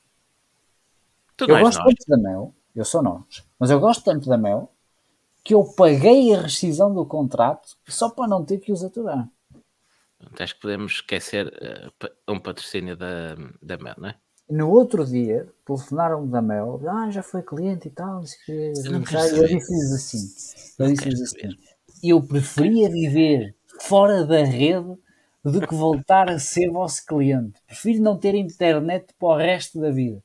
Tu eu gosto nós. tanto da Mel, eu sou nós, mas eu gosto tanto da Mel que eu paguei a rescisão do contrato só para não ter que os aturar. Acho que podemos esquecer uh, um patrocínio da, da Mel, não é? No outro dia, telefonaram-me da Mel, ah, já foi cliente e tal, eu, eu disse-lhes assim, eu disse-lhes assim, eu preferia viver fora da rede do que voltar a ser vosso cliente. Prefiro não ter internet para o resto da vida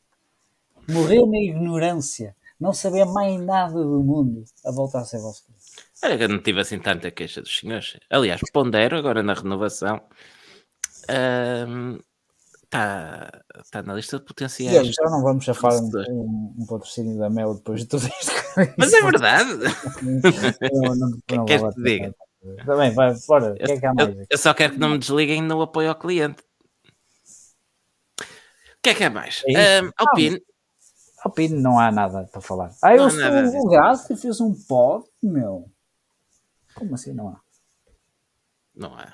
morreu na ignorância, não saber mais nada do mundo, a voltar a ser vosso cliente. Olha que eu não tive assim tanta queixa dos senhores. Aliás, pondero agora na renovação. Está tá na lista de potenciais. já não vamos chafar um, um, um patrocínio da Mel depois de tudo isto. Mas é verdade. <laughs> Não, não, que não queres vou que te diga? Também, vai, bora. O que é que? Eu, eu só quero que não me desliguem no apoio ao cliente. O que é que é mais? É. Ahm, Alpine, Alpine não há nada para falar. Ah, eu sou dizer. o Gasly fez um pod, meu. Como assim não há? não há.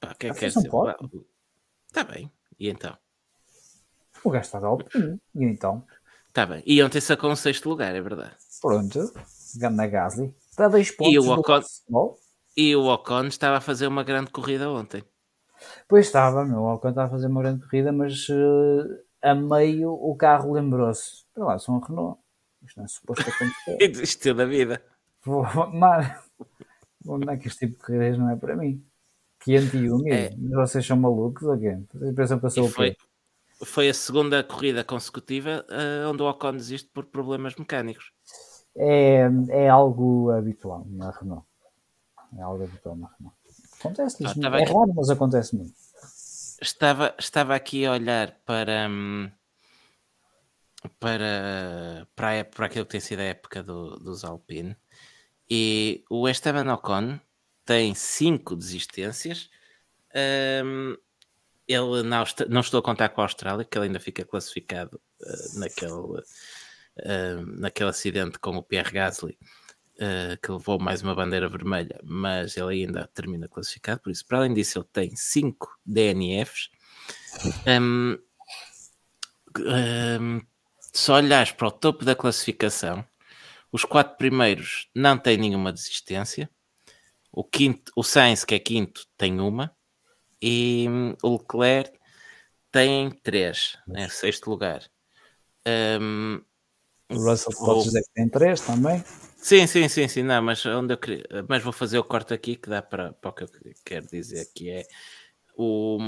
Pá, o que é Ah, que quer um dizer? Está bem. E então? O gajo está de Alpine. E então, Está bem. E ontem sacou um sexto lugar, é verdade. pronto. Ganda Gasly. Está a dois pontos. E o do Ocon- futebol. E o Ocon estava a fazer uma grande corrida ontem. Pois estava, meu. O Ocon estava a fazer uma grande corrida, mas eh, a meio o carro lembrou-se. Para lá, são um Renault. Isto não é suposto acontecer. <laughs> Isto da vida. Vou, <laughs> mar... Onde é que este tipo de corridas não é para mim? 501 mil. É. Mas vocês são malucos ou quê? Vocês pensam que eu sou o foi, quê? foi a segunda corrida consecutiva eh, onde o Ocon desiste por problemas mecânicos. É, é algo habitual na Renault. É algo habitual na Renault. Acontece, Ah, é aqui. raro, mas acontece muito. Estava, estava aqui a olhar para, hum, para, para, para aquilo que tem sido a época do- dos Alpine e o Esteban Ocon tem cinco desistências. Hum, ele na não estou a contar com a Austrália, que ele ainda fica classificado eh, naquele, eh, naquele acidente com o Pierre Gasly, eh, que levou mais uma bandeira vermelha, mas ele ainda termina classificado. Por isso, para além disso, ele tem 5 DNFs. Hum, hum, se olhares para o topo da classificação, os quatro primeiros não têm nenhuma desistência. O, quinto, o Sainz, que é quinto, tem uma. E hum, o Leclerc tem três, né? sexto lugar. Hum, O Russell O- pode dizer que tem 3 também. Sim, sim, sim, sim, não, mas onde eu queria, mas vou fazer o corte aqui que dá para, para o que eu quero dizer, que é o,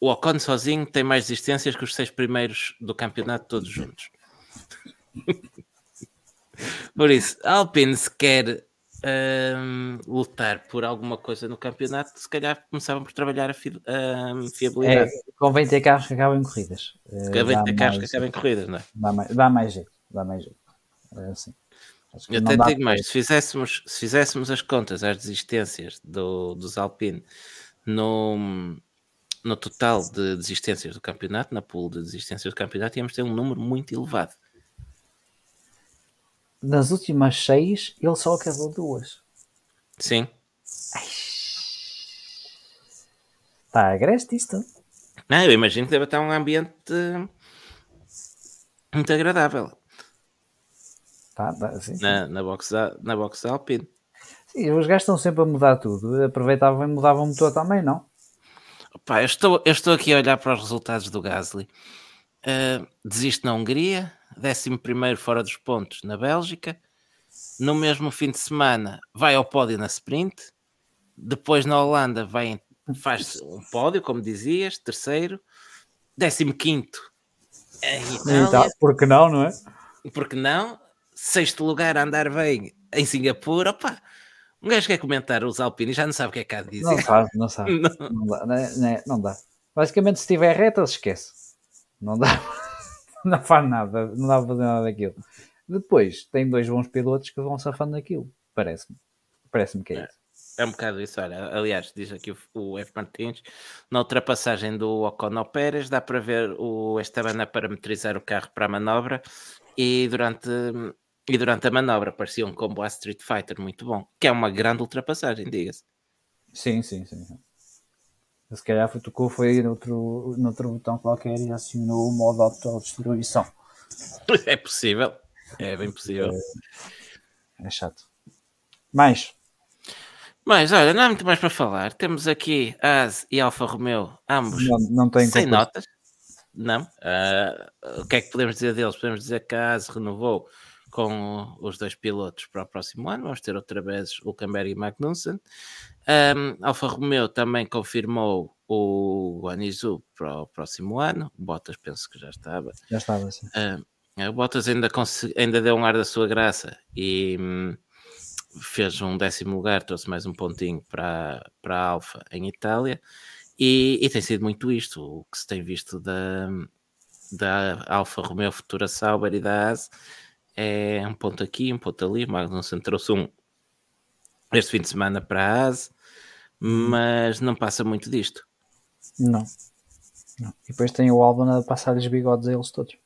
o Ocon sozinho tem mais existências que os seis primeiros do campeonato todos juntos. <laughs> Por isso, Alpine se quer hum, lutar por alguma coisa no campeonato, se calhar começavam por trabalhar a fi- É, fiabilidade. convém ter carros que acabem em corridas. Eh, dá ter carros que acabem corridas, não é? Dá mais, dá mais jeito. Dá mais jeito. É assim. Eu até digo mais, se fizéssemos, se fizéssemos as contas às desistências do, dos Alpine no, no total de desistências do campeonato, na pool de desistências do campeonato, íamos ter um número muito elevado. Nas últimas 6, ele só acabou duas. Sim, Está agreste isto. não, eu imagino que deve estar um ambiente eh, muito agradável Tá, tá, sim, sim. na, na, box, da, na box da Alpine. Sim, os gajos estão sempre a mudar tudo. Aproveitavam e mudavam o motor também, não? Opa, eu, estou, eu estou aqui a olhar para os resultados do Gasly. Uh, desiste na Hungria, 11 fora dos pontos na Bélgica. No mesmo fim de semana vai ao pódio na sprint. Depois na Holanda vai, em- faz um pódio, como dizias, terceiro. 15 em Itália, tá, porque não, não é? porque não? Sexto lugar a andar bem em Singapura. Opa, um gajo quer comentar os Alpine e já não sabe o que é que há de dizer. Não sabe, não sabe. Não. <laughs> Não dá, não, é- não é- não dá. Basicamente, se estiver reto, ele esquece. Não dá. <laughs> Não faz nada. Não dá para fazer nada daquilo. Depois, tem dois bons pilotos que vão safando daquilo. Parece-me. Parece-me que é isso. É um bocado isso, olha. Aliás, diz aqui o, o F. Martins, na ultrapassagem do Ocon ao Pérez, dá para ver o Esteban a parametrizar o carro para a manobra e durante, e durante a manobra parecia um combo a Street Fighter muito bom, que é uma grande ultrapassagem, diga-se. Sim, sim, sim. Se calhar foi, tocou foi noutro, noutro botão qualquer e acionou o modo autodestruição. É possível, é bem possível. É chato. Mais. Mas olha, não há muito mais para falar. Temos aqui AS e Alfa Romeo, ambos Não, não sem notas. Não. Ah, o que é que podemos dizer deles? Podemos dizer que a AS renovou com os dois pilotos para o próximo ano. Vamos ter outra vez o Hulkenberg e Magnussen. Um, Alfa Romeo também confirmou o Guanizu para o próximo ano. O Bottas penso que já estava. Já estava assim. Ah, o Bottas ainda, ainda deu um ar da sua graça e hum, fez um décimo lugar, trouxe mais um pontinho para, para a Alfa em Itália. E, e, tem sido muito isto, o que se tem visto da, da Alfa Romeo Futura Sauber e da AS é um ponto aqui, um ponto ali. Magnussen trouxe um este fim de semana para a AS, mas não passa muito disto. Não. não. E depois tem o álbum a passar-lhes bigodes a eles todos.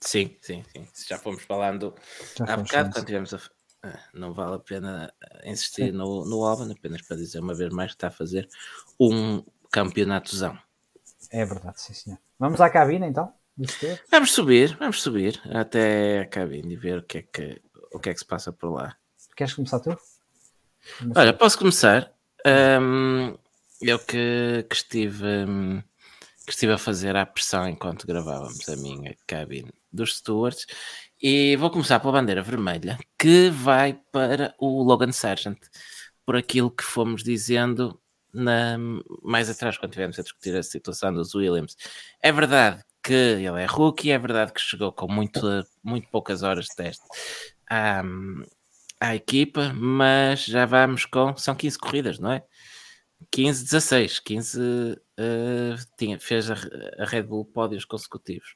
Sim, sim, sim. Já fomos falando Já há bocado, quando tivemos a. Ah, não vale a pena insistir no, no álbum, apenas para dizer uma vez mais que está a fazer um campeonatozão. É verdade, sim, senhor. Vamos à cabine então? Vamos subir, vamos subir até a cabine e ver o que é que, o que, é que se passa por lá. Queres começar tu? Olha, posso começar. Um, eu que, que estive, um, que estive a fazer a pressão enquanto gravávamos a minha cabine dos stewards e vou começar pela bandeira vermelha que vai para o Logan Sargent por aquilo que fomos dizendo na, mais atrás quando tivemos a discutir a situação dos Williams. É verdade que ele é rookie, é verdade que chegou com muito, muito poucas horas de teste. Um, à equipa, mas já vamos com. São 15 corridas, não é? 15, 16. 15 uh, tinha, fez a, a, Red Bull pódios consecutivos.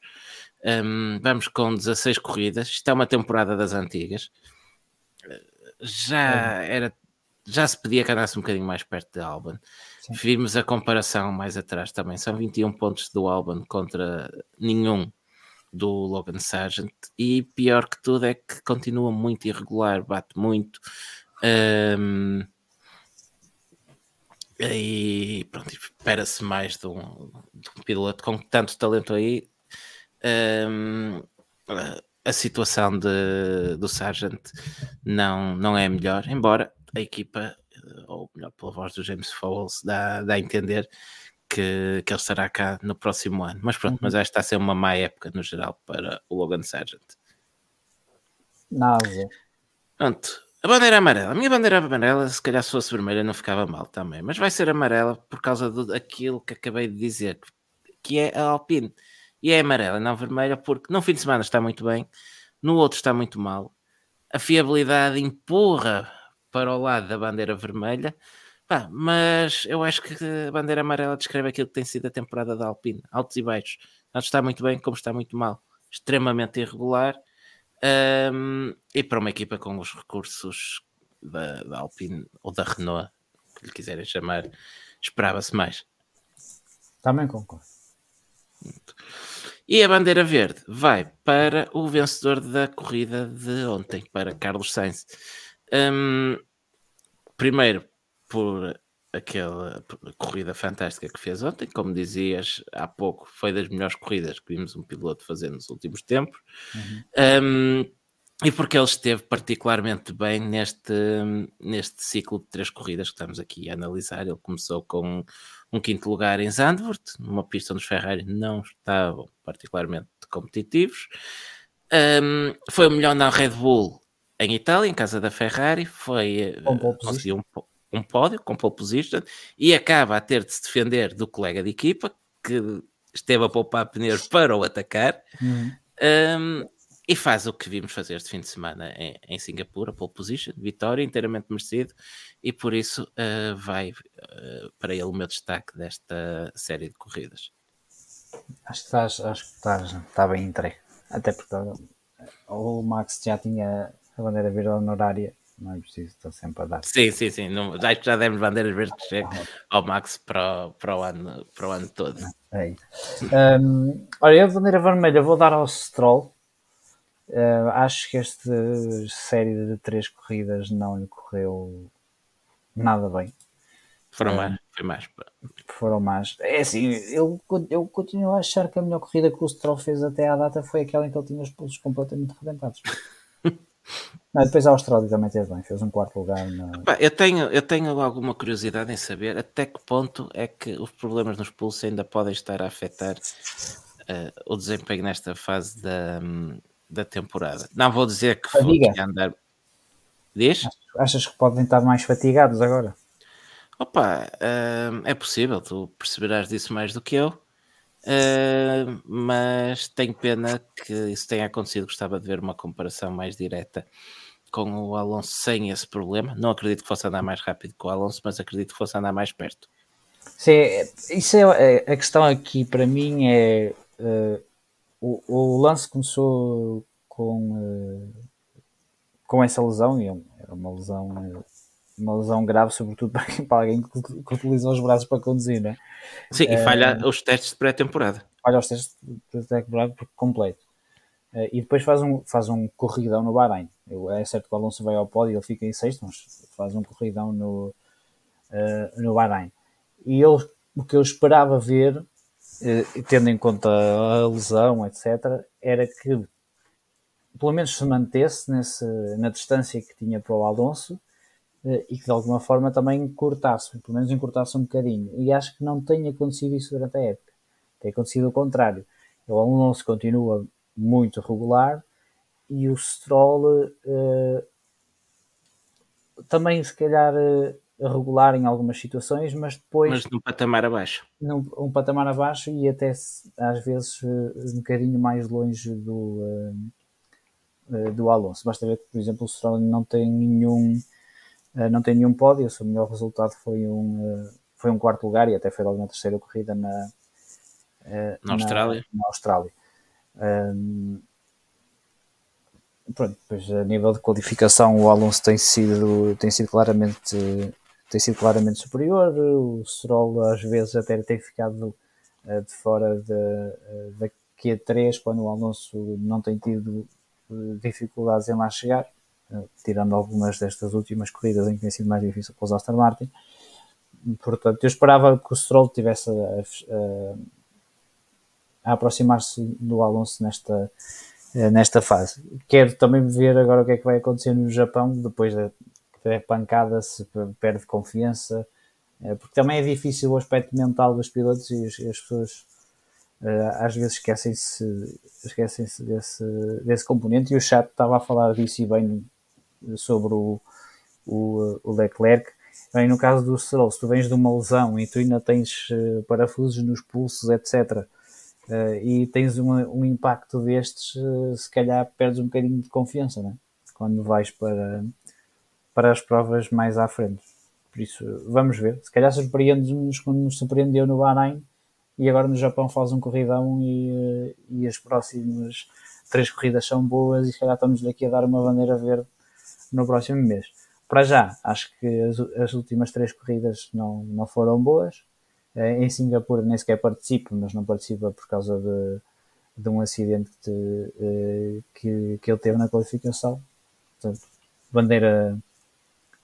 Um, vamos com 16 corridas. Isto é uma temporada das antigas. Já era. Já se pedia que andasse um bocadinho mais perto de Albon. Vimos a comparação mais atrás também. São 21 pontos do Albon contra nenhum do Logan Sargent e pior que tudo é que continua muito irregular, bate muito. Um, e pronto, espera-se mais de um, de um, piloto com tanto talento aí. Um, a situação de, do Sargent não, não é melhor, embora a equipa, ou melhor, pela voz do James Fowles, dá, dá a entender que, que ele estará cá no próximo ano. Mas pronto, uhum. mas esta está a ser uma má época no geral para o Logan Sargent. Nada. Pronto, a bandeira amarela. A minha bandeira amarela, se calhar se fosse vermelha, não ficava mal também. Mas vai ser amarela por causa daquilo que acabei de dizer, que é a Alpine. E é amarela, não vermelha, porque no fim de semana está muito bem, no outro está muito mal. A fiabilidade empurra para o lado da bandeira vermelha Pá, mas eu acho que a bandeira amarela descreve aquilo que tem sido a temporada da Alpine, altos e baixos. Tanto está muito bem como está muito mal. Extremamente irregular. Um, e para uma equipa com os recursos da, da Alpine ou da Renault, que lhe quiserem chamar, esperava-se mais. Também concordo. E a bandeira verde vai para o vencedor da corrida de ontem, para Carlos Sainz. Um, primeiro, por aquela corrida fantástica que fez ontem, como dizias há pouco, foi das melhores corridas que vimos um piloto fazer nos últimos tempos. Uhum. Um, e porque ele esteve particularmente bem neste, neste ciclo de três corridas que estamos aqui a analisar. Ele começou com um quinto lugar em Zandvoort, numa pista onde os Ferrari não estavam particularmente competitivos. Um, foi o melhor na Red Bull em Itália, em casa da Ferrari. Foi um, um, um pódio com pole position e acaba a ter de se defender do colega de equipa que esteve a poupar pneus para o atacar uhum. um, e faz o que vimos fazer este fim de semana em, em Singapura, pole position, vitória inteiramente merecido e por isso uh, vai uh, para ele o meu destaque desta série de corridas. Acho que estás, acho que estás, está bem entregue, até porque o Max já tinha a bandeira verde honorária não é preciso estar sempre a dar. Sim, sim, sim. Não, acho que já demos bandeiras verdes ao Max para, para, o ano, para o ano todo. É um, olha, eu a bandeira vermelha vou dar ao Stroll. Uh, acho que esta série de três corridas não lhe correu nada bem. Foram mais, foi mais. Foram mais. É assim, eu, eu continuo a achar que a melhor corrida que o Stroll fez até à data foi aquela em que ele tinha os pulsos completamente rebentados. <laughs> Não, depois a Austrália também teve bem, fez um quarto lugar. Na... eu, tenho, eu tenho alguma curiosidade em saber até que ponto é que os problemas nos pulsos ainda podem estar a afetar uh, o desempenho nesta fase da, da temporada. Não vou dizer que foi andar. Diz? Achas que podem estar mais fatigados agora? Opa, uh, é possível, tu perceberás disso mais do que eu. Uh, mas tenho pena que isso tenha acontecido. Gostava de ver uma comparação mais direta com o Alonso sem esse problema. Não acredito que fosse andar mais rápido que o Alonso, mas acredito que fosse andar mais perto. Sim, isso é, é, a questão aqui para mim é uh, o, o, lance começou com, uh, com essa lesão e é uma lesão uma lesão grave, sobretudo <laughs> para, para alguém que, que, utiliza os braços para conduzir, né? Sim, e falha uh, os testes de pré-temporada. Falha os testes de pré-temporada por completo. Uh, e depois faz um, faz um corridão no Bahrein. Eu, é certo que o Alonso vai ao pódio e ele fica em sexto, mas faz um corridão no, uh, no Bahrein. E eu, o que eu esperava ver, tendo em conta a lesão, etc., era que pelo menos se mantesse nesse, na distância que tinha para o Alonso eh, e que de alguma forma também encurtasse, pelo menos encurtasse um bocadinho. E acho que não tem acontecido isso durante a época. Tem acontecido o contrário. O Alonso continua muito regular e o Stroll uh, também se calhar uh, regular em algumas situações, mas depois. Mas num patamar abaixo. Num, um patamar abaixo e até às vezes um bocadinho mais longe do, do Alonso. Basta ver que, por exemplo, o Stroll não tem nenhum eh, não tem nenhum pódio, o seu melhor resultado foi um, eh, foi um quarto lugar e até foi logo na terceira corrida na, eh, na, Austrália. Na Austrália. Um, pronto, depois a nível de qualificação o Alonso tem sido, tem sido claramente tem sido claramente superior, o Stroll às vezes até tem ficado de fora da Q3 quando o Alonso não tem tido dificuldades em lá chegar tirando algumas destas últimas corridas em que tem sido mais difícil para os Aston Martin. Portanto, eu esperava que o Stroll tivesse a, a, a aproximar-se do Alonso nesta, nesta fase. Quero também ver agora o que é que vai acontecer no Japão, depois da, da pancada, se perde confiança, eh, porque também é difícil o aspecto mental dos pilotos e as, as pessoas eh, às vezes esquecem-se esquecem desse, desse componente e o Chato estava a falar disso e bem sobre o, o, o Leclerc. Bem, no caso do Stroll, se tu vens de uma lesão e tu ainda tens uh, parafusos nos pulsos, etc., uh, eh, e tens um, impacto destes, uh, se calhar perdes um bocadinho de confiança, né? quando vais para, para as provas mais à frente. Por isso, vamos ver. Se calhar surpreende-nos quando nos surpreendeu no Bahrein e agora no Japão faz um corridão e, e as próximas três corridas são boas e se calhar estamos aqui a dar uma bandeira verde no próximo mês. Para já, acho que as, as últimas três corridas não, não foram boas. Eh, em Singapura nem sequer participa, mas não participa por causa de, de um acidente de, eh, que, que ele teve na qualificação. Portanto, bandeira,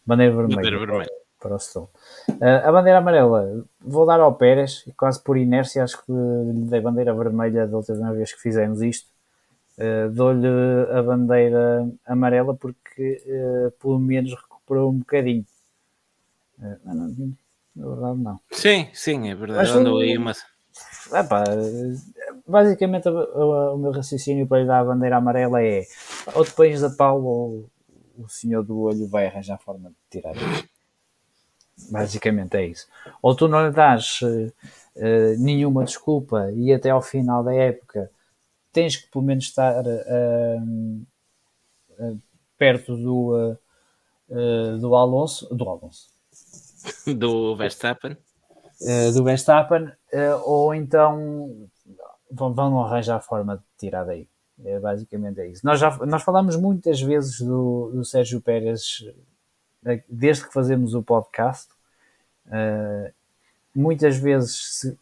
bandeira vermelha, bandeira vermelha. Para, o Stroll. Uh, a bandeira amarela, vou dar ao Pérez, quase por inércia, acho que lhe dei bandeira vermelha da última vez que fizemos isto. Uh, Dou-lhe a bandeira amarela porque uh, pelo menos recuperou um bocadinho. Uh, não, não, na verdade, não. Sim, sim, é verdade. Mas, Andou aí uma. Epá, basicamente, o, o meu raciocínio para lhe dar a bandeira amarela é ou te pões da pau ou o senhor do olho vai arranjar forma de tirar. Basicamente é isso. Ou tu não lhe dás uh, nenhuma desculpa e até ao final da época tens que pelo menos estar uh, uh, perto do, uh, do Alonso, do Alonso, <laughs> do Verstappen, do Verstappen, ou então vão, vão arranjar forma de tirar daí. É, basicamente é isso. Nós já nós falamos muitas vezes do, do Sérgio Pérez desde que fazemos o podcast. muitas vezes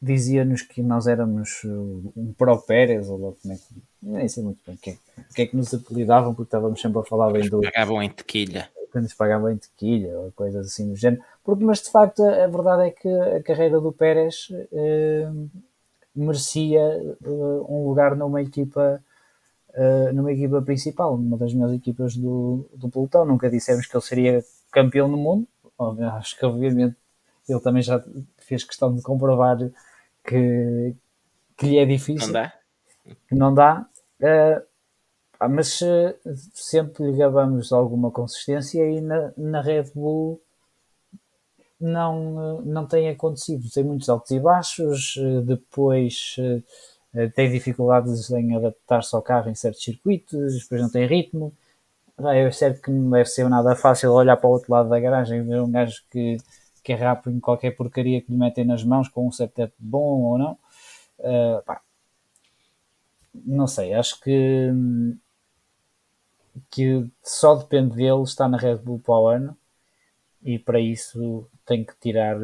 dizia-nos que nós éramos uh, um Pro Pérez, ou como é que. Nem sei muito bem o que, é, que é que nos apelidavam, porque estávamos sempre a falar bem do. Pagavam em tequilha. Quando nos pagavam em tequilha, ou coisas assim do género. Porque, mas de facto, a verdade é que a carreira do Pérez eh, merecia eh, um lugar numa equipa. Uh, numa equipa principal, numa das melhores equipas do, do pelotão. Nunca dissemos que ele seria campeão do mundo. Acho que, obviamente, ele também já fez questão de comprovar que, que lhe é difícil. Não dá? Que não dá. Uh, mas uh, sempre lhe gabamos alguma consistência e na, na Red Bull não, não tem acontecido. Tem muitos altos e baixos, depois tem dificuldades em adaptar-se ao carro em certos circuitos, depois não tem ritmo. É certo que não deve ser nada fácil olhar para o outro lado da garagem e ver um gajo que que é rápido em qualquer porcaria que lhe metem nas mãos com um setup bom ou não. Uh, pá, não sei, acho que, que só depende dele estar na Red Bull para o ano e para isso tem que tirar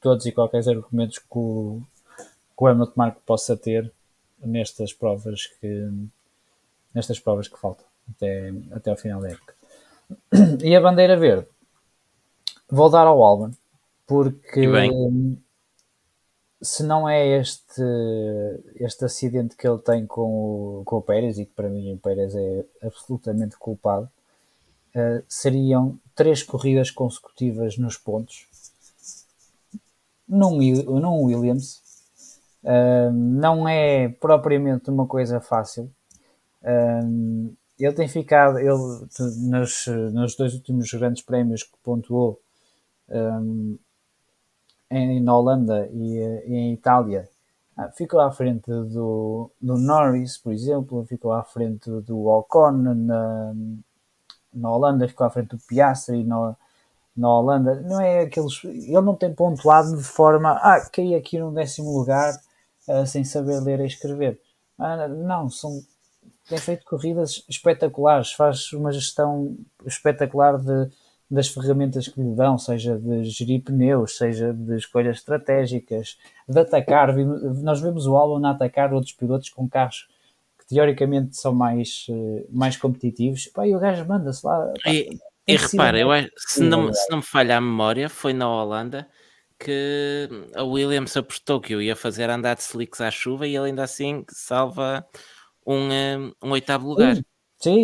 todos e qualquer argumentos que o, que o Hamilton Marco possa ter nestas provas que nestas provas que faltam até, até ao final da época. E a bandeira verde vou dar ao Alban porque se não é este, este acidente que ele tem com o, com o Pérez, e que para mim o Pérez é absolutamente culpado, uh, seriam três corridas consecutivas nos pontos num, num Williams. Uh, não é propriamente uma coisa fácil. Uh, ele tem ficado, ele nos, nos dois últimos grandes prémios que pontuou em, na Holanda e, e em Itália, ah, ficou à frente do, do Norris, por exemplo, ficou à frente do Ocon na, na Holanda, ficou à frente do Piastri na, na Holanda. Não é aqueles. Ele não tem pontuado de forma. Ah, caí aqui no décimo lugar uh, sem saber ler e escrever. Ah, não, são. Tem feito corridas espetaculares, faz uma gestão espetacular de, das ferramentas que lhe dão, seja de gerir pneus, seja de escolhas estratégicas, de atacar. Nós vemos o Albon a atacar outros pilotos com carros que teoricamente são mais, eh, mais competitivos. Pá, e o gajo manda-se lá. Pá, e, e repara, eu acho, se, não, se não me falha a memória, foi na Holanda que a Williams apostou que eu ia fazer andar de slicks à chuva e ele ainda assim salva um, eh, um oitavo lugar. Sim,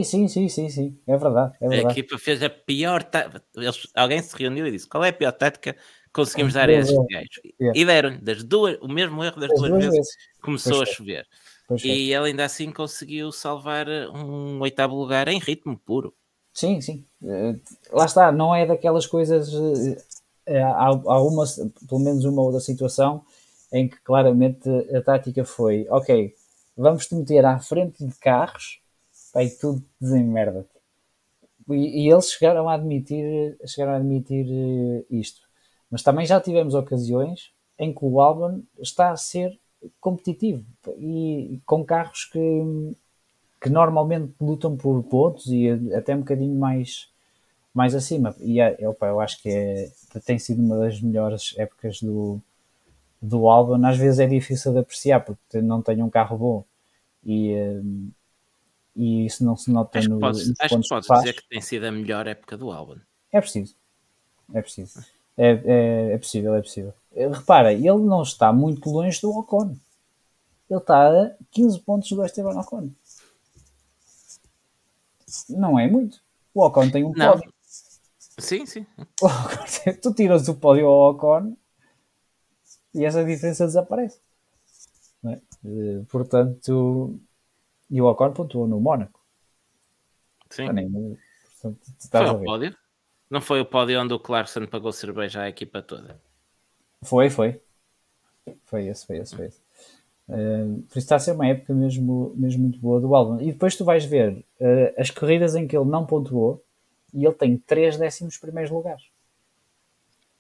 sim, sim, sim, sim. É verdade. É verdade. A equipa fez a pior tática. Alguém se reuniu e disse: qual é a pior tática que conseguimos dar a esses gajos? Yeah. E deram-lhe das duas, o mesmo erro das, duas, duas, vezes. vezes. Começou pois a chover. E ele ainda assim conseguiu salvar um oitavo lugar em ritmo puro. Sim, sim. Uh, lá está, não é daquelas coisas. Uh, há, há uma, pelo menos uma outra situação em que claramente a tática foi: ok, vamos te meter à frente de carros e tudo desemmerda. E, e eles chegaram a admitir, chegaram a admitir uh, isto. Mas também já tivemos ocasiões em que o Albon está a ser competitivo e com carros que, que normalmente lutam por pontos e até um bocadinho mais, mais acima. E é, opa, eu acho que é, tem sido uma das melhores épocas do, do Albon. Às vezes é difícil de apreciar porque não tem um carro bom e, eh, e isso não se nota acho no, pode, nos acho que podes que dizer que tem sido a melhor época do álbum. É preciso. É preciso. É, é, é possível, é possível. Eh, repara, ele não está muito longe do Ocon. Ele está a 15 pontos do Esteban Ocon. Não é muito. O Ocon tem um não. pódio. Sim, sim. tu tiras o pódio ao Ocon e essa diferença desaparece. É? Eh, portanto, e o Ocon pontuou no Mónaco. Sim. Nem, portanto, foi o pódio? Não foi o pódio onde o Clarkson pagou cerveja à equipa toda? Foi, foi. Foi esse, foi esse, foi esse. Uh, por isso está a ser uma época mesmo, mesmo muito boa do álbum. E depois tu vais ver uh, as corridas em que ele não pontuou e ele tem três décimos primeiros lugares.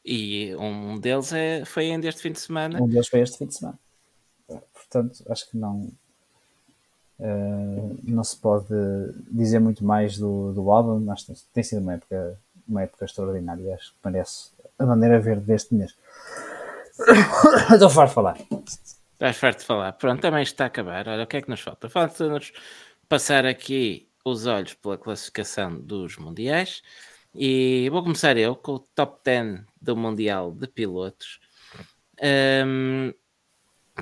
E um deles é, foi ainda este fim de semana. Um deles foi este fim de semana. Portanto, acho que não, Uh, não se pode dizer muito mais do, do álbum, mas tem sido uma época, uma época extraordinária. Acho que merece a bandeira verde deste mês. <coughs> Estou farto de falar. Estás farto de falar. Pronto, também está a acabar. Olha, o que é que nos falta? Falta-nos passar aqui os olhos pela classificação dos mundiais. E vou começar eu com o top 10 do Mundial de Pilotos. Um,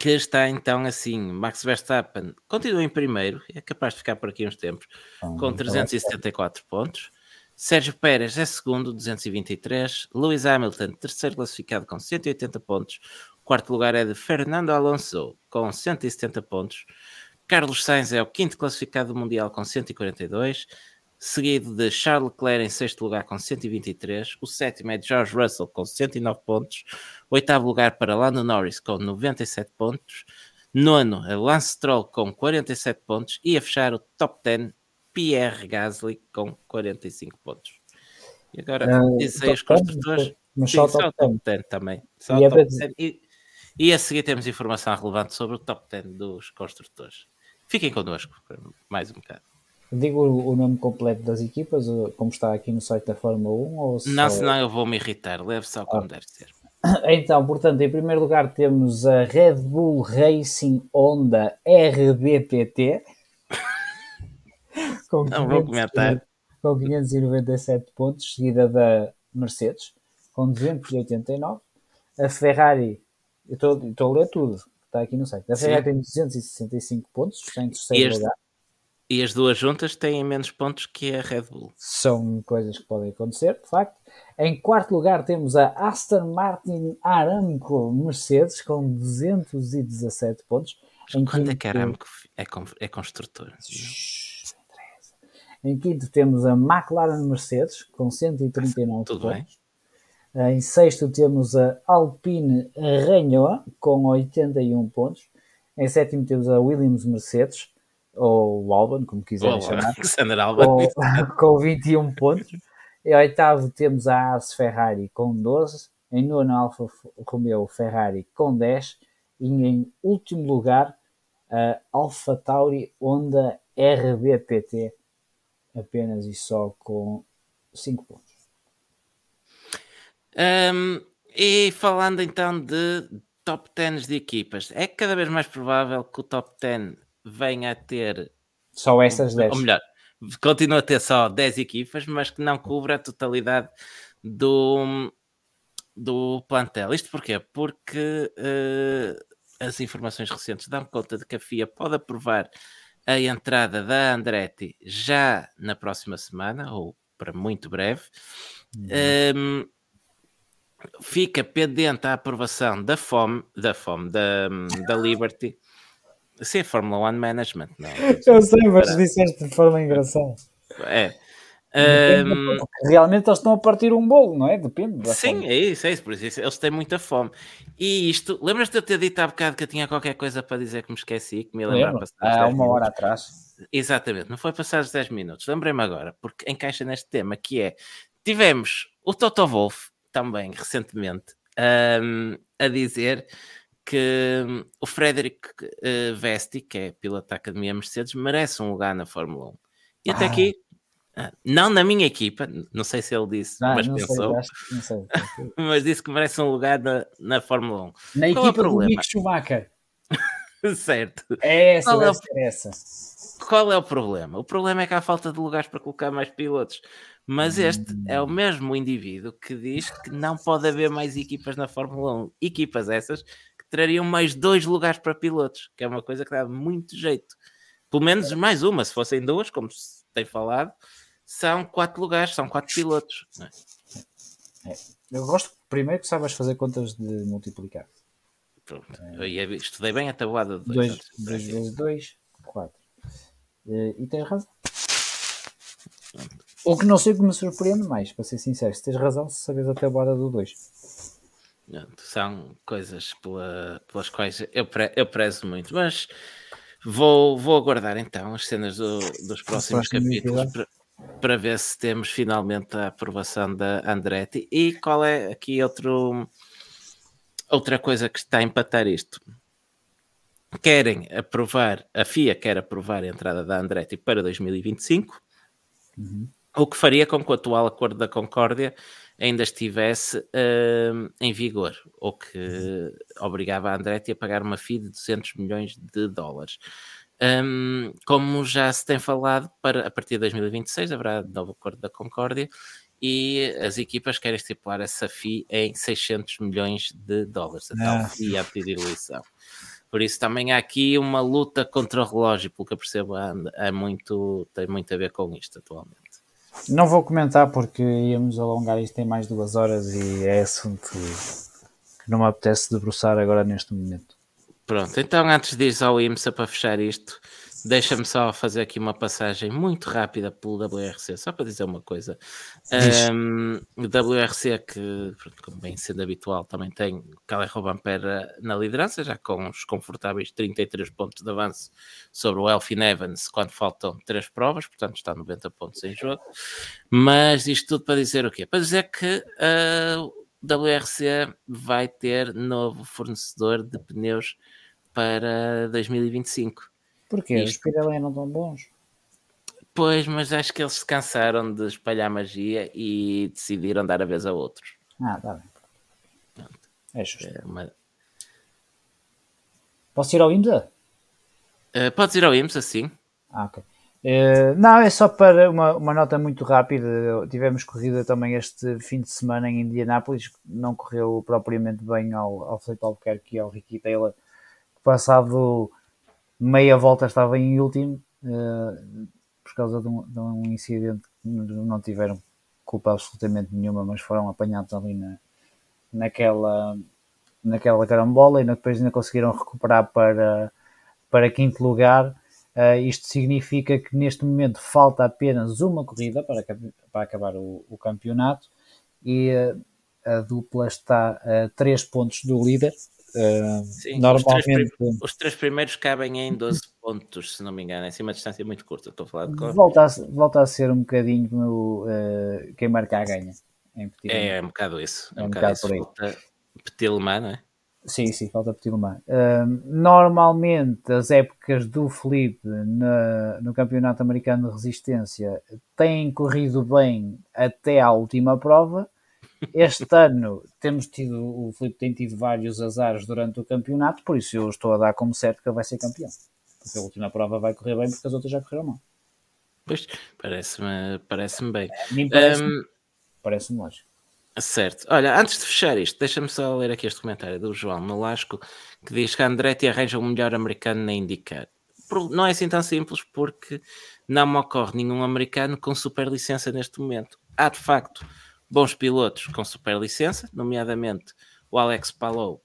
que está então assim, Max Verstappen continua em primeiro, é capaz de ficar por aqui uns tempos, com 374 pontos. Sérgio Pérez é segundo, 223. Lewis Hamilton, terceiro classificado com 180 pontos. quarto lugar é de Fernando Alonso, com 170 pontos. Carlos Sainz é o quinto classificado mundial com 142 seguido de Charles Leclerc em sexto lugar com 123, o sétimo é George Russell com 109 pontos, o oitavo lugar para Lando Norris com 97 pontos, nono é Lance Stroll com 47 pontos e a fechar o top 10 Pierre Gasly com 45 pontos. E agora, uh, diz aí os construtores. Mas Sim, só o só top o top 10. 10 também. Só E é top para 10. E, e a seguir temos informação relevante sobre o top 10 dos construtores. Fiquem connosco mais um bocado. Digo o, nome completo das equipas, como está aqui no site da Fórmula 1, ou só... Não, senão eu vou me irritar. Leve só como deve ser. <laughs> Então, portanto, em primeiro lugar temos a Red Bull Racing Honda RBPT. <laughs> com Não vou 500 comentar. Com 597 pontos, seguida da Mercedes, com 289. A Ferrari, eu estou a ler tudo, está aqui no site. A Sim. Ferrari tem 265 pontos, está em terceiro este- lugar. E as duas juntas têm menos pontos que a Red Bull. São coisas que podem acontecer, de facto. Em quarto lugar temos a Aston Martin Aramco Mercedes com 217 pontos. Em Quando é quinto, que a Aramco é, con- é construtor? Shhh. Em quinto temos a McLaren Mercedes com 139 Tudo pontos. Em sexto temos a Alpine Renault com 81 pontos. Em sétimo temos a Williams Mercedes, ou o Albon, como quiserem chamar <laughs> com, <laughs> com 21 pontos. Em oitavo temos a Ars Ferrari com 12. Em nono, Alfa Romeo Ferrari com 10. E em último lugar, a Alfa Tauri Honda RBPT, apenas e só com 5 pontos. Um, e falando então de top 10 de equipas, é cada vez mais provável que o top 10 venha a ter, Só essas 10. ou melhor, continua a ter só 10 equipas, mas que não cubra a totalidade do, do plantel. Isto porquê? Porque eh, as informações recentes dão conta de que a FIA pode aprovar a entrada da Andretti já na próxima semana, ou para muito breve. Um, fica pendente a aprovação da FOM, da FOM, da, da Liberty. Sim, é Fórmula One Management, não. <laughs> Eu sei, mas disseste de forma engraçada. É. Um, realmente eles estão a partir um bolo, não é? Depende. Sim, forma. é isso, é isso, por isso eles têm muita fome. E isto, lembras-te de eu ter dito há bocado que eu tinha qualquer coisa para dizer que me esqueci, que me lembrar passar há 10 uma hora atrás. Exatamente, não foi passar os 10 minutos. Lembrei-me agora, porque encaixa neste tema, que é, tivemos o Toto Wolff, também, recentemente, ahm, a dizer que hum, o Frederic eh, Vesti, que é piloto da Academia Mercedes, merece um lugar na Fórmula 1. E até Ah. aqui, ah, não na minha equipa, não sei se ele disse, Ah, mas sei, pensou, não sei. <laughs> mas disse que merece um lugar na, na Fórmula Na Qual é equipa do problema? Mick Schumacher. 1. <laughs> certo. É essa, Qual é o- essa. Qual é o problema? O problema é que há falta de lugares para colocar mais pilotos. Mas este é o mesmo indivíduo que diz que não pode haver mais equipas na Fórmula 1. Equipas essas trariam mais dois lugares para pilotos, que é uma coisa que dá muito jeito. Pelo menos mais uma, se fossem duas, como se tem falado, são quatro lugares, são quatro pilotos. não é? Eu gosto primeiro que saibas fazer contas de multiplicar. Pronto. Eu ia- estudei bem a tabuada de 2 dois. antes de vezes 2, 4. E tens razão. O que não sei o que me surpreende mais, para ser sincero, se tens razão, se sabes a tabuada do 2. São coisas pela- pelas quais eu, pre- eu prezo muito, mas vou, vou aguardar então as cenas do- dos próximos próximo capítulos para, para ver se temos finalmente a aprovação da Andretti. E qual é aqui outro, outra coisa que está a empatar isto. Querem aprovar, a FIA quer aprovar a entrada da Andretti para 2025, o que faria com que o atual acordo da Concórdia ainda estivesse hum, em vigor, ou que obrigava a Andretti a pagar uma FII de 200 milhões de dólares. Hum, como já se tem falado, para, a partir de 2026 haverá novo acordo da Concórdia e as equipas querem estipular essa FII em 600 milhões de dólares, a tal Ah. FII à diluição. Por isso também há aqui uma luta contra o relógio, pelo que eu percebo, há muito, tem muito a ver com isto atualmente. Não vou comentar porque íamos alongar isto em mais duas horas e é assunto que não me apetece debruçar agora neste momento. Pronto, então antes de ir ao IMSA para fechar isto, deixa-me só fazer aqui uma passagem muito rápida pelo WRC, só para dizer uma coisa. Um, o WRC, que, como bem sendo habitual, também tem Calais Robampera na liderança, já com os confortáveis 33 pontos de avanço sobre o Elfin Evans, quando faltam três provas, portanto está 90 pontos em jogo. Mas isto tudo para dizer o quê? Para dizer que ah, WRC vai ter novo fornecedor de pneus para 2025. Porquê? Isto... Os Pirelli não estão bons? Pois, mas acho que eles se cansaram de espalhar magia e decidiram dar a vez a outros. Ah, tá bem. Pronto. É justo. É uma... Posso ir ao IMSA? Uh, podes ir ao IMSA, sim. Ah, ok. Uh, não, é só para uma, uma nota muito rápida. Tivemos corrida também este fim de semana em Indianápolis, não correu propriamente bem ao, ao Felipe Albuquerque e ao Ricky Taylor, passado meia volta estava em último, uh, por causa de um, de um, incidente que não tiveram culpa absolutamente nenhuma, mas foram apanhados ali na, naquela, naquela carambola e depois ainda conseguiram recuperar para, para quinto lugar Uh, isto significa que neste momento falta apenas uma corrida para, para acabar o, o campeonato e uh, a dupla está a 3 pontos do líder. Uh, Sim, normalmente... os, três, os três primeiros cabem em 12 <laughs> pontos, se não me engano, é assim uma distância muito curta. Estou a falar de cor. Volta a, volta a ser um bocadinho no, quem marcar ganha. É, é um bocado isso. É, é um, um bocado, bocado isso. Falta Mans, não é? Sim, sim, falta Mans. Uh, normalmente, as épocas do Felipe na, no Campeonato Americano de Resistência têm corrido bem até à última prova. Este ano temos tido, o Felipe tem tido vários azares durante o campeonato, por isso eu estou a dar como certo que ele vai ser campeão. Porque a última prova vai correr bem, porque as outras já correram mal. Pois, parece-me parece bem. É, parece-me um, parece lógico. Certo. Olha, antes de fechar isto, deixa-me só ler aqui este comentário do João Nolasco, que diz que a Andretti arranja o melhor americano na IndyCar. Não é assim tão simples, porque não me ocorre nenhum americano com superlicença neste momento. Há, de facto, bons pilotos com superlicença, nomeadamente o Alex Palou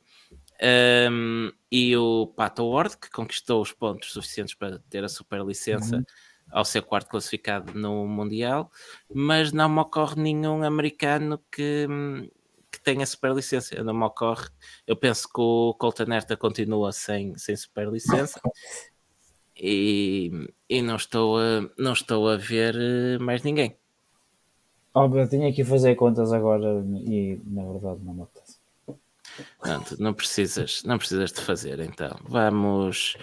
um, e o Pato Ward, que conquistou os pontos suficientes para ter a superlicença uhum ao ser quarto classificado no Mundial, mas não me ocorre nenhum americano que, que tenha superlicença. Não me ocorre. Eu penso que o Colton Herta continua sem, sem superlicença. <laughs> E, e não, estou a, não estou a ver eh, mais ninguém. Óbvio, eu tinha que fazer contas agora e na verdade não me apetece. Pronto, não precisas, não precisas de fazer então. Vamos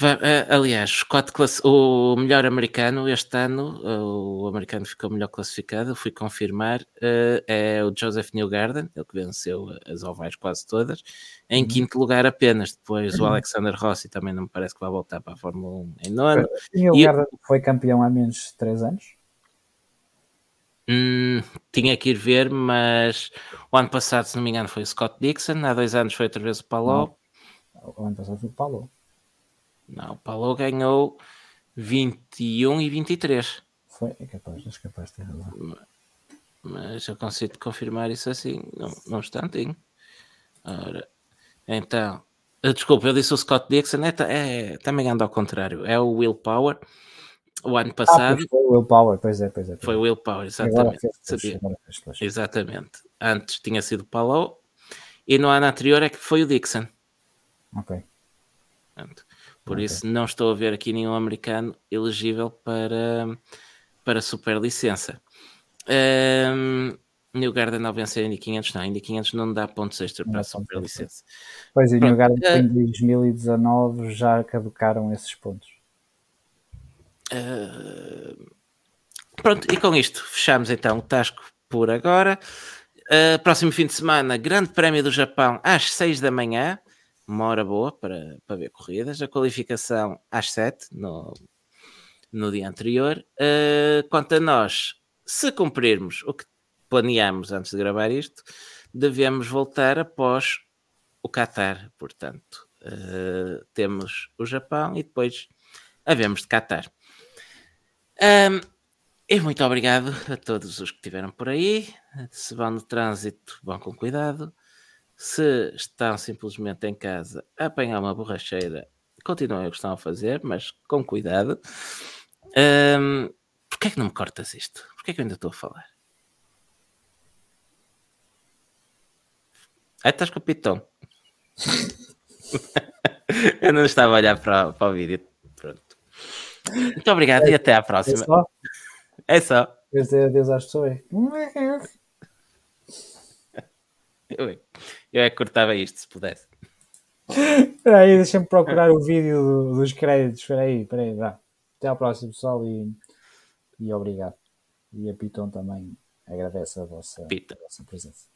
eh, aliás, Scott Class, o melhor americano este ano, eh, o americano ficou melhor classificado, fui confirmar, eh, é o Joseph Newgarden, ele que venceu as ovais quase todas, em uhum. quinto lugar apenas. Depois o. Alexander Rossi também não me parece que vai voltar para a Fórmula 1 em nono. Newgarden e... foi campeão há menos de 3 anos? Hum, tinha que ir ver, mas o ano passado, se não me engano, foi o Scott Dixon, há dois anos foi outra vez o Palou. O ano passado foi o Palou. Não, o Paulo ganhou 21 e 23. Foi, é capaz, é capaz de ter razão. Mas eu consigo confirmar isso assim, num instantinho. Ora, então, desculpa, eu disse o Scott Dixon, é, é, também anda ao contrário, é o Will Power. O ano passado. Ah, foi o Will Power, pois é, pois é. Pois foi o Will Power, exatamente. Fez, sabia. Fez, exatamente. Antes tinha sido o Paulo e no ano anterior é que foi o Dixon. Ok. Portanto, por okay. isso, não estou a ver aqui nenhum americano elegível para, para super licença. Um, New Garden ao vencer a Indy 500, não, Indy 500 não dá pontos extra para a super licença. Pois, e New Garden uh, em 2019 já caducaram esses pontos. Uh, pronto, e com isto fechamos então o Tasco por agora. Uh, próximo fim de semana, Grande Prémio do Japão às 6 da manhã uma hora boa para, para ver corridas. A qualificação às 7 no, no dia anterior. Uh, quanto a nós, se cumprirmos o que planeamos antes de gravar isto, devemos voltar após o Qatar. Portanto, uh, temos o Japão e depois havemos de Qatar. Um, e muito obrigado a todos os que estiveram por aí. Se vão no trânsito, vão com cuidado. Se estão simplesmente em casa a apanhar uma borracheira, continuem o que estão a fazer, mas com cuidado. Um, Porquê é que não me cortas isto? Porquê é que eu ainda estou a falar? Aí estás com o pitão. <laughs> eu não estava a olhar para, para o vídeo. Muito obrigado é, e até à próxima. É só? É só. Deus às pessoas. Eu, é- eu é que cortava isto se pudesse. Espera aí, deixa-me procurar o vídeo do- dos créditos. Espera aí, espera aí, vá. Até ao próximo, pessoal, e, e obrigado. E a Piton também agradece a vossa, a vossa presença.